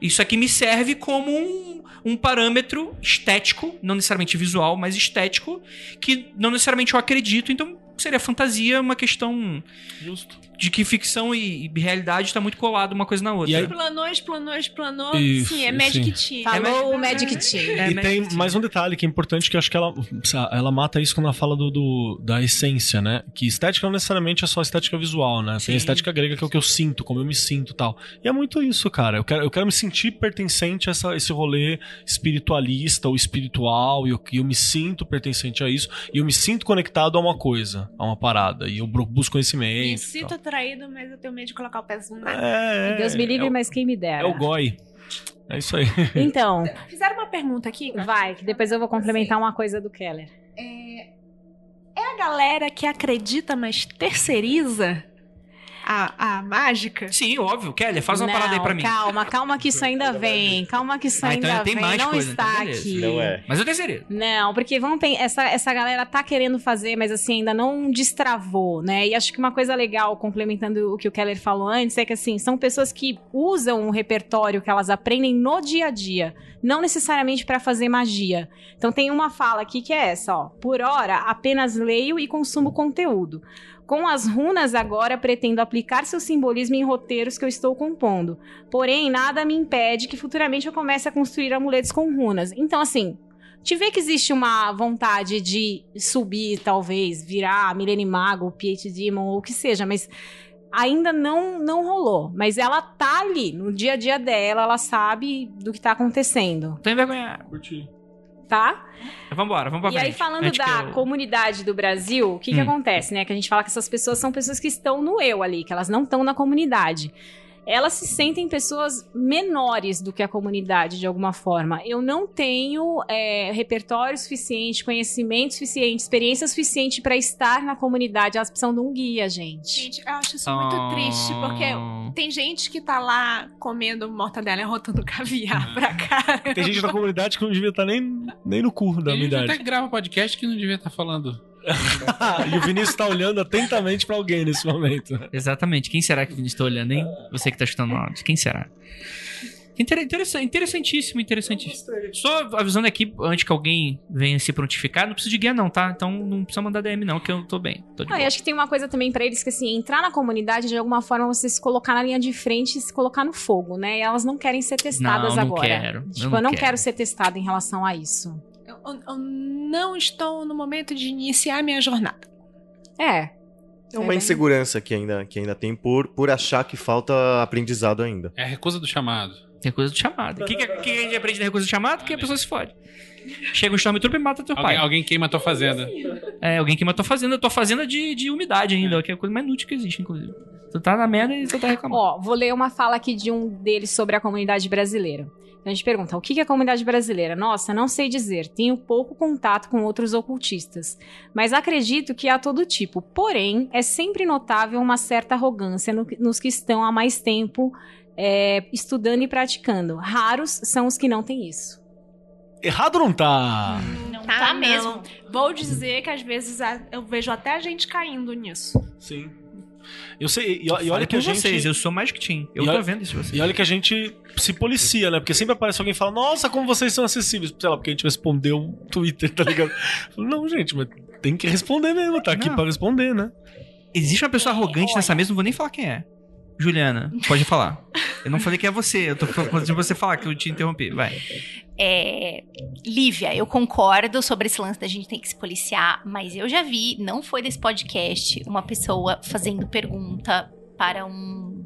Speaker 2: Isso aqui me serve como um, um parâmetro estético, não necessariamente visual, mas estético, que não necessariamente eu acredito, então seria fantasia uma questão
Speaker 6: Justo.
Speaker 2: de que ficção e, e realidade está muito colado uma coisa na outra.
Speaker 6: E aí-
Speaker 5: Explanou, explanou, explanou.
Speaker 6: Isso,
Speaker 5: sim, é Magic
Speaker 6: sim.
Speaker 5: Team.
Speaker 7: Falou o Magic Team.
Speaker 2: É,
Speaker 6: e tem mais um detalhe que é importante que eu acho que ela, ela mata isso quando ela fala do, do- da essência, né? Que estética não necessariamente é só estética visual, né?
Speaker 2: Sim.
Speaker 6: Tem a estética grega que é o que eu sinto, como eu me sinto e tal. E é muito isso, cara. Eu quero, eu quero me sentir pertencente a essa, esse rolê espiritualista ou espiritual e eu, e eu me sinto pertencente a isso e eu me sinto conectado a uma coisa, a uma parada. E eu busco conhecimento.
Speaker 5: Me sinto atraído, mas eu tenho medo de colocar o pezinho na.
Speaker 6: É,
Speaker 7: Deus me livre,
Speaker 6: é, o-
Speaker 7: mas quem me dera.
Speaker 6: É o goi. É isso aí. (laughs)
Speaker 7: Então,
Speaker 5: Fizeram uma pergunta aqui.
Speaker 7: vai, que depois eu vou complementar uma coisa do Keller.
Speaker 5: É a galera que acredita, mas terceiriza a, a mágica?
Speaker 2: Sim, óbvio. Kelly, faz uma
Speaker 7: Não,
Speaker 2: parada aí pra mim.
Speaker 7: Calma, calma que isso ainda vem. Calma que isso
Speaker 2: Ah, então
Speaker 7: ainda
Speaker 2: tem
Speaker 7: vem.
Speaker 2: mais
Speaker 7: não
Speaker 2: coisa, então
Speaker 7: está
Speaker 2: beleza.
Speaker 7: aqui.
Speaker 8: Não é.
Speaker 2: Mas eu tenho certeza.
Speaker 7: Não, porque vamos pensar, essa, essa galera tá querendo fazer, mas assim, ainda não destravou, né? E acho que uma coisa legal, complementando o que o Keller falou antes, é que assim, são pessoas que usam um repertório que elas aprendem no dia a dia. não necessariamente para fazer magia. Então tem uma fala aqui que é essa, ó. Por hora, apenas leio e consumo conteúdo. Com as runas agora pretendo aplicar seu simbolismo em roteiros que eu estou compondo. Porém, nada me impede que futuramente eu comece a construir amuletos com runas. Então, assim, te vê que existe uma vontade de subir, talvez, virar Milene Mago, Piet Demon, ou o que seja, mas ainda não não rolou. Mas ela tá ali, no dia a dia dela, ela sabe do que tá acontecendo,
Speaker 2: Tô envergonhado.
Speaker 6: Curti.
Speaker 7: Tá?
Speaker 2: Vambora, vamos pra
Speaker 7: E aí, falando
Speaker 2: que
Speaker 7: da
Speaker 2: eu-
Speaker 7: comunidade do Brasil, o que, que
Speaker 2: Hum.
Speaker 7: acontece, né? Que a gente fala que essas pessoas são pessoas que estão no eu ali, que elas não estão na comunidade. Elas se sentem pessoas menores do que a comunidade, de alguma forma. Eu não tenho é, repertório suficiente, conhecimento suficiente, experiência suficiente para estar na comunidade. Elas precisam de um guia, gente.
Speaker 5: Gente, eu acho isso muito
Speaker 2: Ah.
Speaker 5: triste, porque tem gente que tá lá comendo mortadela e rotando caviar (laughs) pra cá.
Speaker 6: Tem gente na comunidade que não devia estar nem, nem no cu da
Speaker 3: Tem
Speaker 6: minha
Speaker 3: gente até grava podcast que não devia estar falando. (laughs)
Speaker 6: e o Vinícius tá olhando atentamente pra alguém nesse momento.
Speaker 2: Exatamente. Quem será que o Vinícius tá olhando, hein? Você que tá escutando o áudio. Quem será? Inter- interessa- interessantíssimo, interessantíssimo. Só avisando aqui, antes que alguém venha se prontificar, não precisa de guia não, tá? Então não precisa mandar DM não, que eu tô bem. Tô de
Speaker 7: Ah, e acho que tem uma coisa também pra eles que, assim, entrar na comunidade, de alguma forma, você se colocar na linha de frente e se colocar no fogo, né? E elas não querem ser testadas
Speaker 2: Não, não
Speaker 7: agora.
Speaker 2: quero. Eu
Speaker 7: Tipo,
Speaker 2: não
Speaker 7: eu não
Speaker 2: quero.
Speaker 7: quero ser testada em relação a isso.
Speaker 5: Eu, não estou no momento de iniciar minha jornada.
Speaker 7: É.
Speaker 8: É uma insegurança que ainda, que ainda tem por, por achar que falta aprendizado ainda.
Speaker 3: É a recusa do chamado.
Speaker 2: Recusa do chamado. O que, que, que a gente aprende da recusa do chamado? Que a pessoa se fode. Chega um Stormtrooper e mata teu
Speaker 3: Alguém,
Speaker 2: pai.
Speaker 3: alguém queima tua fazenda.
Speaker 2: É, alguém queima tua fazenda, tua fazenda de, de umidade ainda, que é a coisa mais inútil que existe, inclusive. Tu tá na merda e tu tá reclamando.
Speaker 7: Ó, vou ler uma fala aqui de um deles sobre a comunidade brasileira. A gente pergunta: o que é a comunidade brasileira? Nossa, não sei dizer. Tenho pouco contato com outros ocultistas. Mas acredito que há todo tipo. Porém, é sempre notável uma certa arrogância no- nos que estão há mais tempo é, estudando e praticando. Raros são os que não têm isso.
Speaker 6: Errado não tá.
Speaker 4: Não
Speaker 5: Tá,
Speaker 4: tá,
Speaker 5: não.
Speaker 4: mesmo.
Speaker 5: Vou dizer que às vezes eu vejo até a gente caindo nisso.
Speaker 6: Sim. Eu sei, e, e olha que a gente.
Speaker 2: vocês, eu sou mais que Tim. Eu
Speaker 6: E
Speaker 2: tô vendo isso vocês.
Speaker 6: E olha que a gente se policia, né? Porque sempre aparece alguém e fala, nossa, como vocês são acessíveis. Sei lá, porque a gente respondeu um Twitter, tá ligado? (laughs) Não, gente, mas tem que responder mesmo, tá aqui
Speaker 2: Não.
Speaker 6: pra responder, né?
Speaker 2: Existe uma pessoa arrogante nessa mesa, não vou nem falar quem é. Juliana, pode falar. Eu não falei que é você, eu tô falando de você falar, que eu te interrompi. Vai.
Speaker 4: É, Lívia, eu concordo sobre esse lance da gente ter que se policiar, mas eu já vi, não foi desse podcast, uma pessoa fazendo pergunta para um.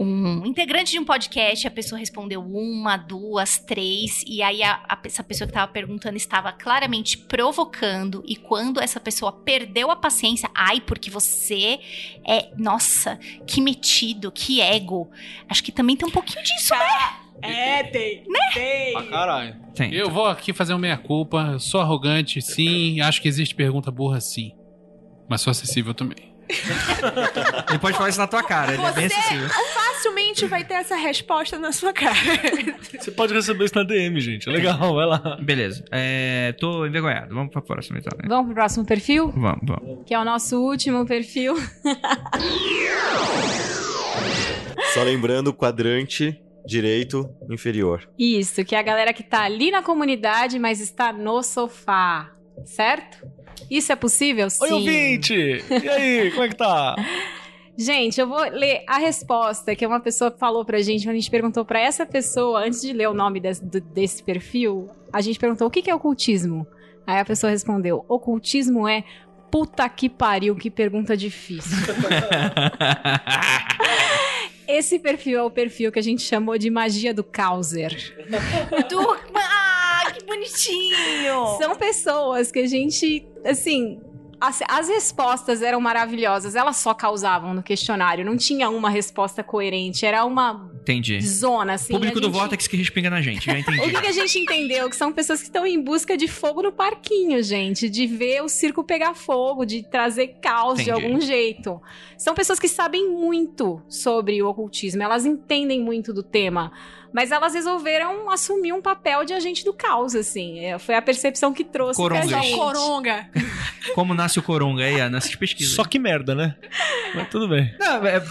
Speaker 4: Um integrante de um podcast, a pessoa respondeu uma, duas, três, e aí a, a- essa pessoa que estava perguntando estava claramente provocando, e quando essa pessoa perdeu a paciência, ai, porque você é, nossa, que metido, que ego. Acho que também tem um pouquinho disso, né?
Speaker 5: É, tem. Tem.
Speaker 6: Pra caralho.
Speaker 2: Tem.
Speaker 3: Eu vou aqui fazer uma meia-culpa. eu Sou arrogante, sim. Acho que existe pergunta burra, sim. Mas sou acessível também.
Speaker 2: Ele pode falar isso na tua cara, ele é bem
Speaker 5: Você-
Speaker 2: acessível.
Speaker 5: Facilmente vai ter essa resposta na sua cara.
Speaker 6: Você pode receber isso na DM, gente. É legal, vai lá.
Speaker 2: Beleza. É, tô envergonhado. Vamos pra próxima então. né?
Speaker 7: Vamos pro próximo perfil?
Speaker 2: Vamos, vamos.
Speaker 7: Que é o nosso último perfil. (laughs)
Speaker 8: Só lembrando, quadrante direito inferior.
Speaker 7: Isso, que é a galera que tá ali na comunidade, mas está no sofá. Certo? Isso é possível? Sim.
Speaker 6: Oi, ouvinte! E aí, como é que tá? (laughs)
Speaker 7: Gente, eu vou ler a resposta que uma pessoa falou pra gente, quando a gente perguntou pra essa pessoa, antes de ler o nome desse, desse perfil, a gente perguntou o que que é ocultismo. Aí a pessoa respondeu: ocultismo é puta que pariu, que pergunta difícil. (laughs) Esse perfil é o perfil que a gente chamou de magia do Causer.
Speaker 4: Do... Ah, que bonitinho!
Speaker 7: São pessoas que a gente, assim, as, as respostas eram maravilhosas, elas só causavam no questionário, não tinha uma resposta coerente, era uma
Speaker 2: Entendi.
Speaker 7: zona, assim.
Speaker 2: Público
Speaker 7: a
Speaker 2: do
Speaker 7: gente-
Speaker 2: Vortex que respinga na gente, já (laughs) entendi.
Speaker 7: O que, que a gente entendeu? Que são pessoas que estão em busca de fogo no parquinho, gente. De ver o circo pegar fogo, de trazer caos de
Speaker 2: Entendi.
Speaker 7: algum jeito. São pessoas que sabem muito sobre o ocultismo, elas entendem muito do tema. Mas elas resolveram assumir um papel de agente do caos, assim. É, Foi a percepção que trouxe
Speaker 2: Corongas.
Speaker 7: pra gente.
Speaker 5: o coronga. (laughs)
Speaker 2: Como nasce o Coronga aí, nessas pesquisas.
Speaker 6: Só que merda, né? Mas tudo bem.
Speaker 2: Não, é-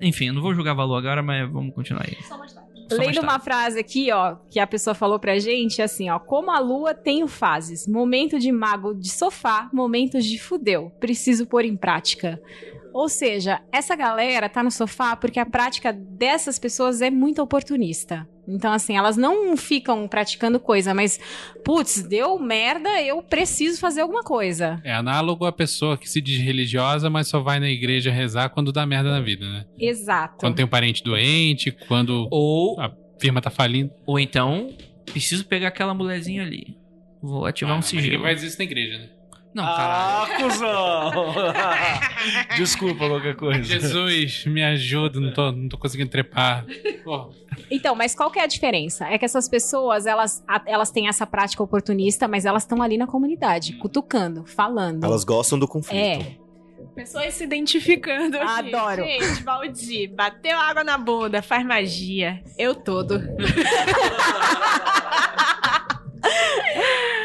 Speaker 2: enfim, eu não vou julgar valor agora, mas vamos continuar aí. Só mais
Speaker 7: Lendo uma
Speaker 2: tarde.
Speaker 7: frase aqui, ó, que a pessoa falou pra gente, assim, ó, como a lua tenho fases, momento de mago de sofá, momentos de fudeu, preciso pôr em prática. Ou seja, essa galera tá no sofá porque a prática dessas pessoas é muito oportunista. Então, assim, elas não ficam praticando coisa, mas, putz, deu merda, eu preciso fazer alguma coisa.
Speaker 3: É análogo à pessoa que se diz religiosa, mas só vai na igreja rezar quando dá merda na vida, né?
Speaker 7: Exato.
Speaker 3: Quando tem um parente doente, quando
Speaker 2: Ou,
Speaker 3: a firma tá falindo.
Speaker 2: ou então, preciso pegar aquela mulherzinha ali. Vou ativar
Speaker 3: Ah,
Speaker 2: um
Speaker 3: mas
Speaker 2: sigilo.
Speaker 3: Dizer isso na igreja, né?
Speaker 2: Não, caralho.
Speaker 6: Ah, cuzão! (laughs) Desculpa qualquer coisa.
Speaker 3: Jesus, me ajuda, não tô, não tô conseguindo trepar. Porra.
Speaker 7: Então, mas qual que é a diferença? É que essas pessoas, elas, elas têm essa prática oportunista, mas elas estão ali na comunidade, cutucando, falando.
Speaker 8: Elas gostam do conflito.
Speaker 7: É,
Speaker 5: Pessoas se identificando aqui.
Speaker 7: Adoro.
Speaker 5: Gente, Valdir, bateu água na bunda, faz magia. Eu todo. (laughs)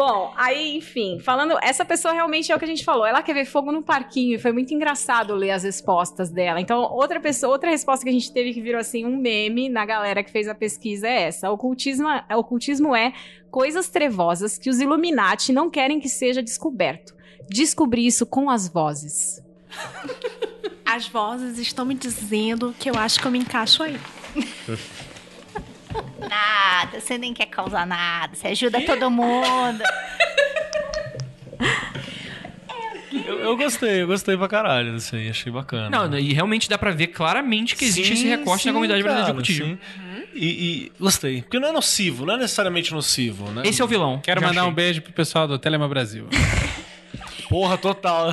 Speaker 7: Bom, aí, enfim, falando, essa pessoa realmente é o que a gente falou. Ela quer ver fogo no parquinho e foi muito engraçado ler as respostas dela. Então, outra pessoa, outra resposta que a gente teve que virou assim um meme na galera que fez a pesquisa é essa. Ocultismo, ocultismo é coisas trevosas que os Illuminati não querem que seja descoberto. Descobri isso com as vozes.
Speaker 5: As vozes estão me dizendo que eu acho que eu me encaixo aí. (laughs)
Speaker 4: Nada, você nem quer causar nada, você ajuda todo mundo.
Speaker 6: Eu, eu gostei, eu gostei pra caralho aí, achei bacana.
Speaker 2: Não, e realmente dá pra ver claramente que existe esse
Speaker 6: Sim,
Speaker 2: recorte na
Speaker 6: sim,
Speaker 2: comunidade brasileira de
Speaker 6: cara,
Speaker 2: ocultismo.
Speaker 6: sim. E, e gostei. Porque não é nocivo, não é necessariamente nocivo, né?
Speaker 2: Esse é o vilão.
Speaker 3: Quero
Speaker 2: Já
Speaker 3: mandar
Speaker 2: achei.
Speaker 3: um beijo pro pessoal do Telema Brasil. (laughs)
Speaker 6: Porra, total.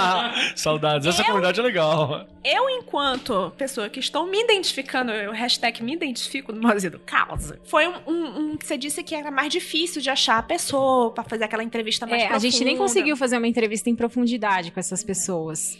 Speaker 6: (laughs) Saudades. Essa comunidade é legal.
Speaker 5: Eu, enquanto pessoa que estou me identificando, eu hashtag me identifico no Mozido Causa, foi um, um, um que você disse que era mais difícil de achar a pessoa pra fazer aquela entrevista mais
Speaker 7: É, a gente nem
Speaker 5: profunda.
Speaker 7: conseguiu fazer uma entrevista em profundidade com essas pessoas.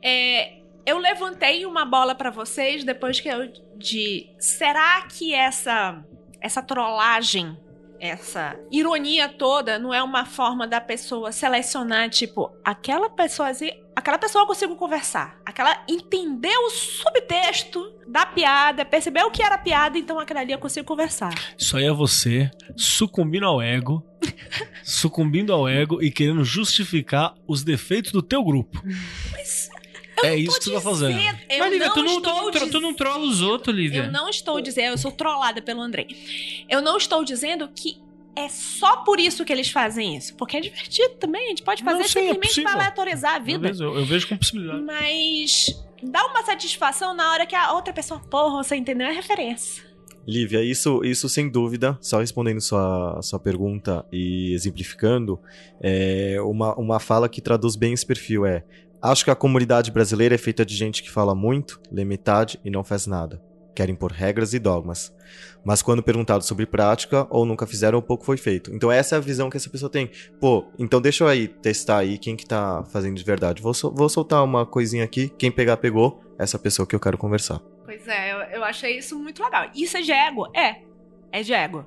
Speaker 5: É, eu levantei uma bola pra vocês depois que eu de será que essa essa trollagem, essa ironia toda não é uma forma da pessoa selecionar tipo aquela pessoa aquela pessoa eu consigo conversar, aquela entendeu o subtexto da piada, percebeu o que era piada, então aquela ali eu consigo conversar.
Speaker 6: Isso aí é você sucumbindo ao ego, (laughs) sucumbindo ao ego e querendo justificar os defeitos do teu grupo. É isso que você tá fazendo.
Speaker 5: Eu
Speaker 2: Mas, Lívia,
Speaker 5: não
Speaker 2: tu não, tu, não, tu não trola os outros, Lívia.
Speaker 5: Eu não estou dizendo, eu sou trollada pelo Andrei. Eu não estou dizendo que é só por isso que eles fazem isso. Porque é divertido também, a gente pode fazer
Speaker 6: Não, sim, é
Speaker 5: simplesmente
Speaker 6: possível.
Speaker 5: para aleatorizar a
Speaker 6: Eu
Speaker 5: vida.
Speaker 6: vejo, eu vejo com possibilidade.
Speaker 5: Mas dá uma satisfação na hora que a outra pessoa, porra, você entendeu a referência.
Speaker 8: Lívia, isso, isso sem dúvida, só respondendo sua, sua pergunta e exemplificando, é uma, uma fala que traduz bem esse perfil é: Acho que a comunidade brasileira é feita de gente que fala muito, lê metade e não faz nada. Querem pôr regras e dogmas. Mas quando perguntado sobre prática, ou nunca fizeram, ou pouco foi feito. Então essa é a visão que essa pessoa tem. Pô, então deixa eu aí testar aí quem que tá fazendo de verdade. Vou, vou soltar uma coisinha aqui, quem pegar, pegou. Essa pessoa que eu quero conversar.
Speaker 5: Pois é, eu, eu achei isso muito legal. Isso é de ego? É. É de ego.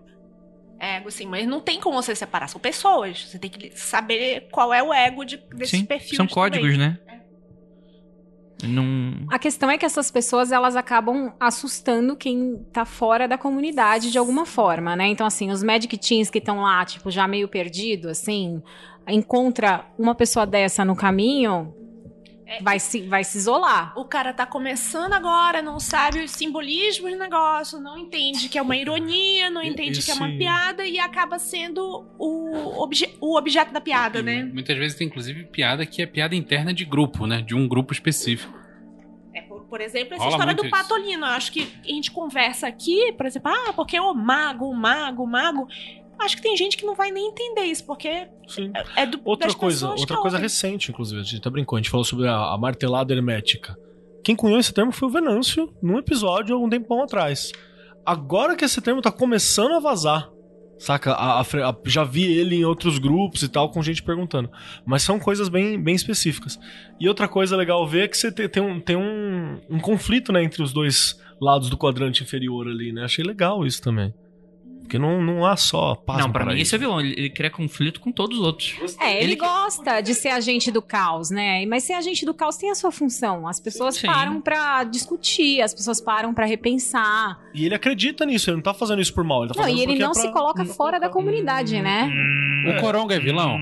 Speaker 5: É ego, sim, mas não tem como você separar. São pessoas. Você tem que saber qual é o ego de, desses
Speaker 2: Sim,
Speaker 5: perfis.
Speaker 2: são códigos,
Speaker 5: também.
Speaker 2: né? Não...
Speaker 7: A questão é que essas pessoas, elas acabam assustando quem tá fora da comunidade de alguma forma, né? Então, assim, os Magic Teens que estão lá, tipo, já meio perdido, assim, encontra uma pessoa dessa no caminho, vai se, vai se isolar.
Speaker 5: O cara tá começando agora, não sabe os simbolismos do negócio, não entende que é uma ironia, não entende que é uma
Speaker 6: Esse-
Speaker 5: piada e acaba sendo o, obje- o objeto da piada,
Speaker 3: E
Speaker 5: né?
Speaker 3: Muitas vezes tem inclusive piada que é piada interna de grupo, né? De um grupo específico.
Speaker 5: É, por, por exemplo, essa
Speaker 3: Rola
Speaker 5: história do
Speaker 3: isso.
Speaker 5: Patolino. Eu acho que a gente conversa aqui, por exemplo, ah, porque o mago, o mago, o mago. Acho que tem gente que não vai nem entender isso, porque
Speaker 6: Sim.
Speaker 5: é do
Speaker 6: Outra coisa, outra
Speaker 5: que
Speaker 6: coisa
Speaker 5: ouvem.
Speaker 6: recente, inclusive, a gente até brincou, a gente falou sobre a, a martelada hermética. Quem cunhou esse termo foi o Venâncio, num episódio algum tempão atrás. Agora que esse termo tá começando a vazar, saca? A- a já vi ele em outros grupos e tal, com gente perguntando. Mas são coisas bem, bem específicas. E outra coisa legal ver é que você te- tem, um, tem um, um conflito né, entre os dois lados do quadrante inferior ali, né? Achei legal isso também. Porque não, não há só paz
Speaker 2: não, pra mim esse é o vilão. Ele, ele cria conflito com todos os outros.
Speaker 7: É, ele,
Speaker 2: Ele-
Speaker 7: gosta de ser agente do caos, né? Mas ser agente do caos tem a sua função. As pessoas
Speaker 2: Sim.
Speaker 7: param pra discutir, as pessoas param pra repensar.
Speaker 6: E ele acredita nisso, ele não tá fazendo isso por mal. Ele tá
Speaker 7: Não,
Speaker 6: fazendo
Speaker 7: e ele
Speaker 6: é
Speaker 7: não
Speaker 6: pra-
Speaker 7: se coloca fora da comunidade, né?
Speaker 3: O Coronga é vilão?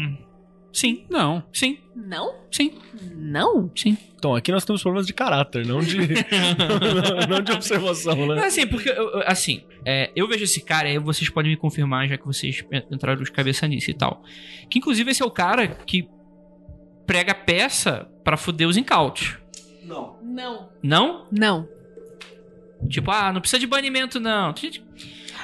Speaker 2: Sim,
Speaker 3: Não.
Speaker 2: sim,
Speaker 5: Não?
Speaker 2: sim,
Speaker 5: Não?
Speaker 2: sim.
Speaker 6: Então, aqui nós temos problemas de caráter, não de, (laughs) não de observação, né?
Speaker 2: assim, porque, assim, é, eu vejo esse cara, aí vocês podem me confirmar, já que vocês entraram de cabeça nisso e tal. Que inclusive esse é o cara que prega peça pra fuder os incautos.
Speaker 6: Não.
Speaker 5: Não.
Speaker 2: Não?
Speaker 5: Não.
Speaker 2: Tipo, ah, não precisa de banimento, não. Gente,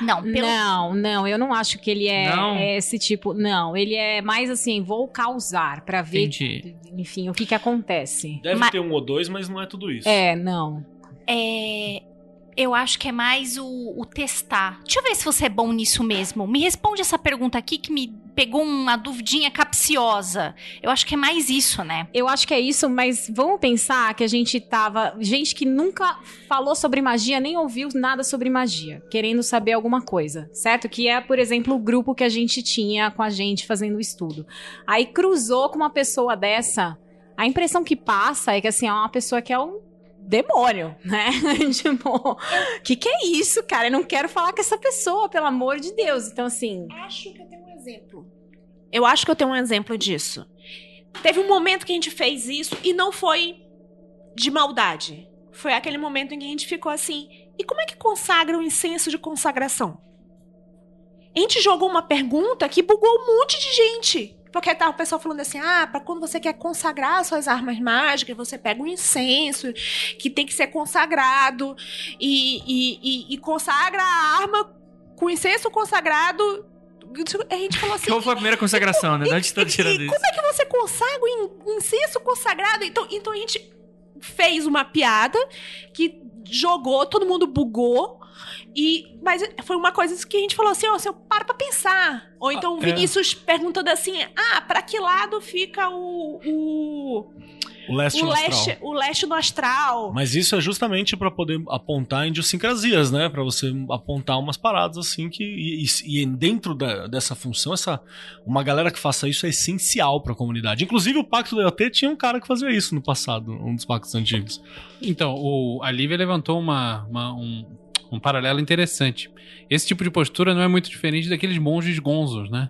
Speaker 4: Não, pelo
Speaker 7: Não, não, eu não acho que ele é,
Speaker 2: Não?
Speaker 7: esse tipo. Não, ele é mais assim, vou causar pra ver,
Speaker 2: Entendi.
Speaker 7: enfim, o que que acontece.
Speaker 6: Deve
Speaker 4: Mas-
Speaker 6: ter um ou dois, mas não é tudo isso.
Speaker 7: É, não.
Speaker 4: É, eu acho que é mais o, o testar. Deixa eu ver se você é bom nisso mesmo. Me responde essa pergunta aqui que me pegou uma duvidinha capciosa. Eu acho que é mais isso, né?
Speaker 7: Eu acho que é isso, mas vamos pensar que a gente tava. Gente que nunca falou sobre magia, nem ouviu nada sobre magia, querendo saber alguma coisa, certo? Que é, por exemplo, o grupo que a gente tinha com a gente fazendo o estudo. Aí cruzou com uma pessoa dessa. A impressão que passa é que assim, é uma pessoa que é um demônio, né? (laughs) tipo, que que é isso, cara? Eu não quero falar com essa pessoa, pelo amor de Deus. Então, assim,
Speaker 5: Acho que eu tenho um exemplo. Eu acho que eu tenho um exemplo disso. Teve um momento que a gente fez isso e não foi de maldade. Foi aquele momento em que a gente ficou assim: e como é que consagra o incenso de consagração? A gente jogou uma pergunta que bugou um monte de gente. Porque tava o pessoal falando assim: ah, pra quando você quer consagrar suas armas mágicas, você pega um incenso que tem que ser consagrado e, e, e- e consagra a arma com incenso consagrado. A gente falou assim:
Speaker 2: qual foi a primeira consagração, né? De onde você tá tirando
Speaker 5: e
Speaker 2: isso?
Speaker 5: como é que você consagra o in- incenso consagrado? Então, então a gente fez uma piada que jogou, todo mundo bugou. E, mas foi uma coisa que a gente falou assim, ó, assim, para pra pensar. Ou então o
Speaker 6: é.
Speaker 5: Vinícius perguntando assim, ah, pra que lado fica o, o,
Speaker 6: O leste
Speaker 5: o,
Speaker 6: no astral.
Speaker 5: leste, o leste no astral?
Speaker 6: Mas isso é justamente pra poder apontar idiosincrasias, né? Pra você apontar umas paradas assim que e, e- e dentro da- dessa função, essa uma galera que faça isso é essencial pra comunidade. Inclusive o Pacto do EOT tinha um cara que fazia isso no passado, um dos pactos antigos.
Speaker 3: Então, o, a Lívia levantou uma, uma- um, um paralelo interessante. Esse tipo de postura não é muito diferente daqueles monges gonzos, né?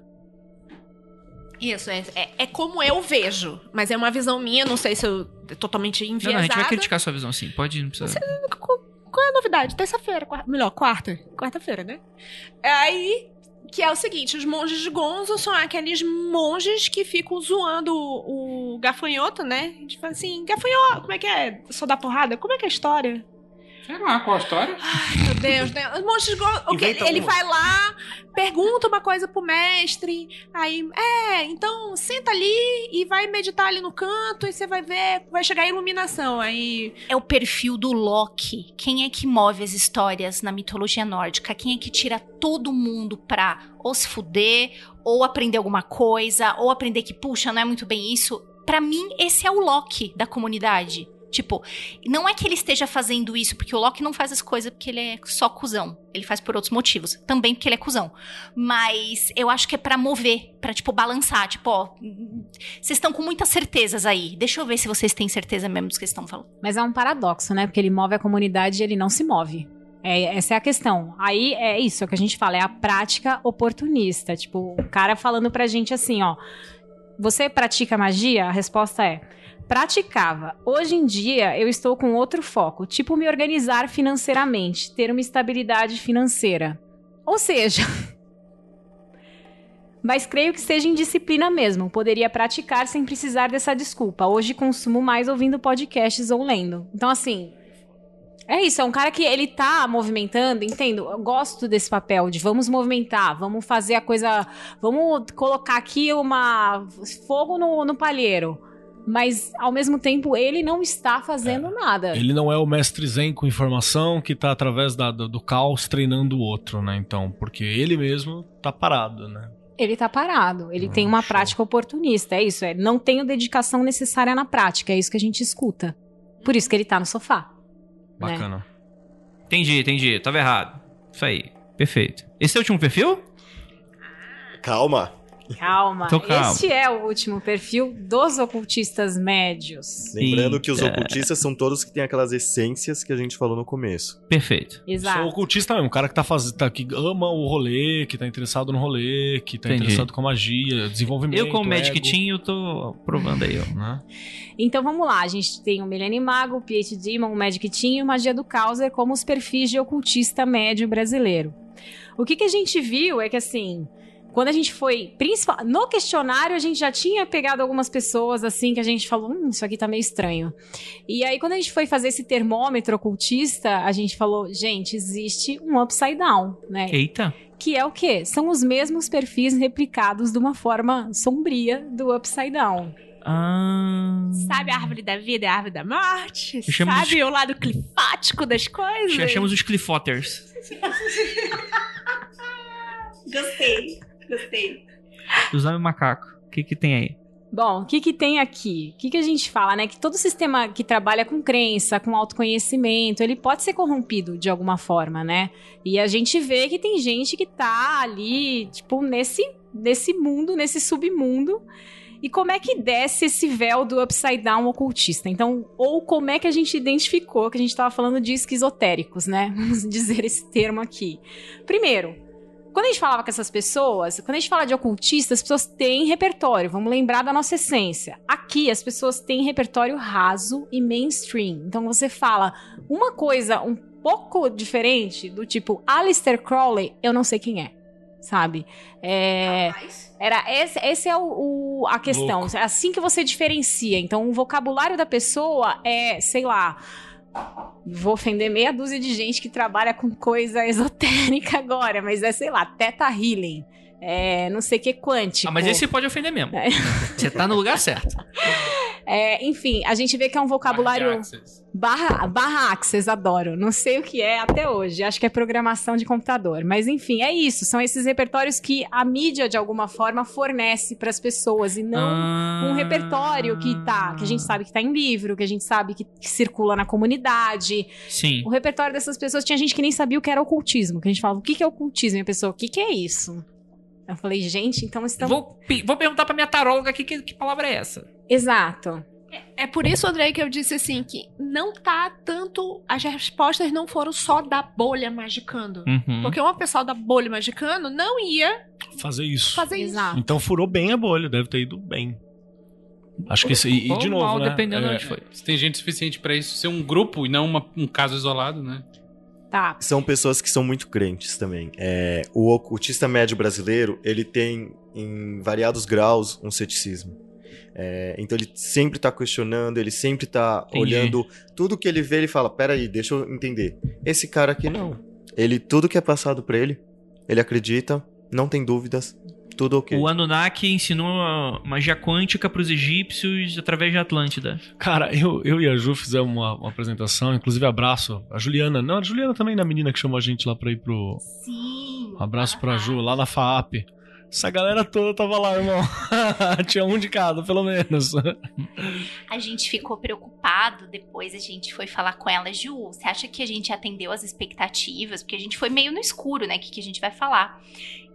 Speaker 5: Isso, é, é, é como eu vejo. Mas é uma visão minha, não sei se eu tô totalmente
Speaker 2: Não, não, a
Speaker 5: enviesada.
Speaker 2: gente vai criticar a sua visão, sim. Pode, não precisa.
Speaker 5: Qual qual é a novidade? Terça-feira, quarta- melhor, quarta. Quarta-feira, né? Aí, que é o seguinte, os monges de Gonzo são aqueles monges que ficam zoando o, o gafanhoto, né? A gente fala assim, gafanhoto, como é que é? Só dá porrada? Como é que é a história?
Speaker 3: Sei lá, qual a história?
Speaker 5: Meu Deus, né? Os monges de Gonzo, o quê?
Speaker 6: Inventa
Speaker 5: ele vai lá, pergunta uma coisa pro mestre, aí, é, então senta ali e vai meditar ali no canto e você vai ver, vai chegar a iluminação. Aí
Speaker 4: É o perfil do Loki. Quem é que move as histórias na mitologia nórdica? Quem é que tira todo mundo pra ou se fuder, ou aprender alguma coisa, ou aprender que, puxa, não é muito bem isso? Pra mim, esse é o Loki da comunidade. Tipo, não é que ele esteja fazendo isso porque o Loki não faz as coisas porque ele é só cuzão. Ele faz por outros motivos. Também porque ele é cuzão. Mas eu acho que é pra mover, pra, tipo, balançar. Tipo, ó, vocês estão com muitas certezas aí. Deixa eu ver se vocês têm certeza mesmo do que estão falando.
Speaker 7: Mas é um paradoxo, né? Porque ele move a comunidade e ele não se move. É, essa é a questão. Aí é isso, é o que a gente fala, é a prática oportunista. Tipo, o cara falando pra gente assim, ó. Você pratica magia? A resposta é: praticava. Hoje em dia eu estou com outro foco, tipo me organizar financeiramente, ter uma estabilidade financeira. Ou seja, (laughs) mas creio que seja indisciplina mesmo. Poderia praticar sem precisar dessa desculpa. Hoje consumo mais ouvindo podcasts ou lendo. Então, assim. É isso, é um cara que ele tá movimentando, entendo. Eu gosto desse papel de vamos movimentar, vamos fazer a coisa. Vamos colocar aqui uma. fogo no, no palheiro. Mas, ao mesmo tempo, ele não está fazendo nada.
Speaker 6: Ele não é o mestre zen com informação que tá através da- do, do caos treinando o outro, né? Então, porque ele mesmo tá parado, né?
Speaker 7: Ele tá parado. Ele
Speaker 6: Hum,
Speaker 7: tem uma
Speaker 6: show.
Speaker 7: prática oportunista. É isso. É, não tem a dedicação necessária na prática. É isso que a gente escuta. Por isso que ele tá no sofá. Né?
Speaker 6: Bacana.
Speaker 2: Entendi, entendi. Tava errado. Isso aí. Perfeito. Esse é o último perfil?
Speaker 8: Calma.
Speaker 7: Calma.
Speaker 2: Então, calma.
Speaker 7: Este é o último perfil dos ocultistas médios.
Speaker 8: Lembrando que os
Speaker 2: Eita.
Speaker 8: ocultistas são todos que têm aquelas essências que a gente falou no começo.
Speaker 2: Perfeito.
Speaker 7: Exato.
Speaker 6: Sou ocultista mesmo, um cara que tá fazendo, tá, que ama o rolê, que tá interessado no rolê, que tá
Speaker 2: Entendi.
Speaker 6: interessado com a magia, desenvolvimento.
Speaker 2: Eu, como Magic. Team, eu tô provando aí, ó. Né? (laughs)
Speaker 7: Então vamos lá, a gente tem o Milene Mago, o PhD, o Magic Team e o Magia do Causer como os perfis de ocultista médio brasileiro. O que, que a gente viu é que assim, quando a gente foi, principal, no questionário a gente já tinha pegado algumas pessoas assim que a gente falou, hum, isso aqui tá meio estranho. E aí quando a gente foi fazer esse termômetro ocultista, a gente falou, gente, existe um upside down, né?
Speaker 2: Eita.
Speaker 7: Que é o quê? São os mesmos perfis replicados de uma forma sombria do upside down.
Speaker 2: Ah.
Speaker 5: Sabe a árvore da vida e a árvore da morte? Sabe o lado clifático das coisas?
Speaker 2: Já chamamos os Cliffotters. (laughs)
Speaker 4: Gostei, gostei.
Speaker 2: Dos homens macaco. O que que tem aí?
Speaker 7: Bom, o que, que tem aqui? O que, que a gente fala, né? Que todo sistema que trabalha com crença, com autoconhecimento, ele pode ser corrompido de alguma forma, né? E a gente vê que tem gente que tá ali, tipo, nesse, nesse mundo, nesse submundo. E como é que desce esse véu do upside down ocultista? Então, ou como é que a gente identificou que a gente tava falando de esquizotéricos, né? (laughs) Vamos dizer esse termo aqui. Primeiro, quando a gente falava com essas pessoas, quando a gente fala de ocultista, as pessoas têm repertório, vamos lembrar da nossa essência. Aqui, as pessoas têm repertório raso e mainstream. Então, você fala uma coisa um pouco diferente, do tipo Alistair Crowley, eu não sei quem é, sabe? É. Era esse, esse é o, o- a questão. É assim que você diferencia. Então, o vocabulário da pessoa é, sei lá. Vou ofender meia dúzia de gente que trabalha com coisa (laughs) esotérica agora, mas é, sei lá, teta healing. É, não sei o que quântico.
Speaker 2: Ah, mas esse pode ofender mesmo.
Speaker 7: É. (laughs)
Speaker 2: Você tá no lugar certo. (laughs)
Speaker 7: É, enfim, a gente vê que é um vocabulário.
Speaker 3: Access.
Speaker 7: Barra, barra Access, adoro. Não sei o que é até hoje. Acho que é programação de computador. Mas enfim, é isso. São esses repertórios que a mídia, de alguma forma, fornece para as pessoas e não
Speaker 2: Ah.
Speaker 7: um repertório que tá, que a gente sabe que tá em livro, que a gente sabe que, que circula na comunidade.
Speaker 2: Sim.
Speaker 7: O repertório dessas pessoas tinha gente que nem sabia o que era ocultismo. Que a gente falava, o que que é ocultismo? E a pessoa, o que que é isso? Eu falei, gente, então estamos.
Speaker 2: Vou, vou perguntar pra minha taróloga aqui que, que palavra é essa.
Speaker 7: Exato.
Speaker 5: É por isso, Andrei, que eu disse assim, que não tá tanto... As respostas não foram só da bolha magicando.
Speaker 2: Uhum.
Speaker 5: Porque uma pessoa da bolha magicando não ia
Speaker 6: Fazer isso.
Speaker 5: fazer isso.
Speaker 7: Exato.
Speaker 6: Então furou bem a bolha, deve ter ido bem. Acho que esse. E, e de novo,
Speaker 2: mal,
Speaker 6: né?
Speaker 2: dependendo de
Speaker 6: é,
Speaker 2: onde foi.
Speaker 3: Se tem gente suficiente pra isso ser um grupo e não uma- um caso isolado, né?
Speaker 7: Tá.
Speaker 8: São pessoas que são muito crentes também. É, o ocultista médio brasileiro, ele tem, em variados graus, um ceticismo. É, então ele sempre tá questionando, ele sempre tá
Speaker 2: Entendi.
Speaker 8: olhando tudo que ele vê, ele fala, peraí, deixa eu entender. Esse cara aqui não. Ele, tudo que é passado pra ele, ele acredita, não tem dúvidas, tudo ok.
Speaker 2: O Anunnaki ensinou a magia quântica pros egípcios através de Atlântida.
Speaker 6: Cara, eu, eu e a Ju fizemos uma, uma apresentação, inclusive abraço a Juliana. Não, a Juliana também, na menina que chamou a gente lá pra ir pro.
Speaker 4: Sim.
Speaker 6: Um abraço pra Ju, lá na FAP. Essa galera toda tava lá, irmão. (laughs) Tinha um de cada, pelo menos.
Speaker 4: A gente ficou preocupado, depois a gente foi falar com ela, Ju, você acha que a gente atendeu as expectativas? Porque a gente foi meio no escuro, né? O que, que a gente vai falar?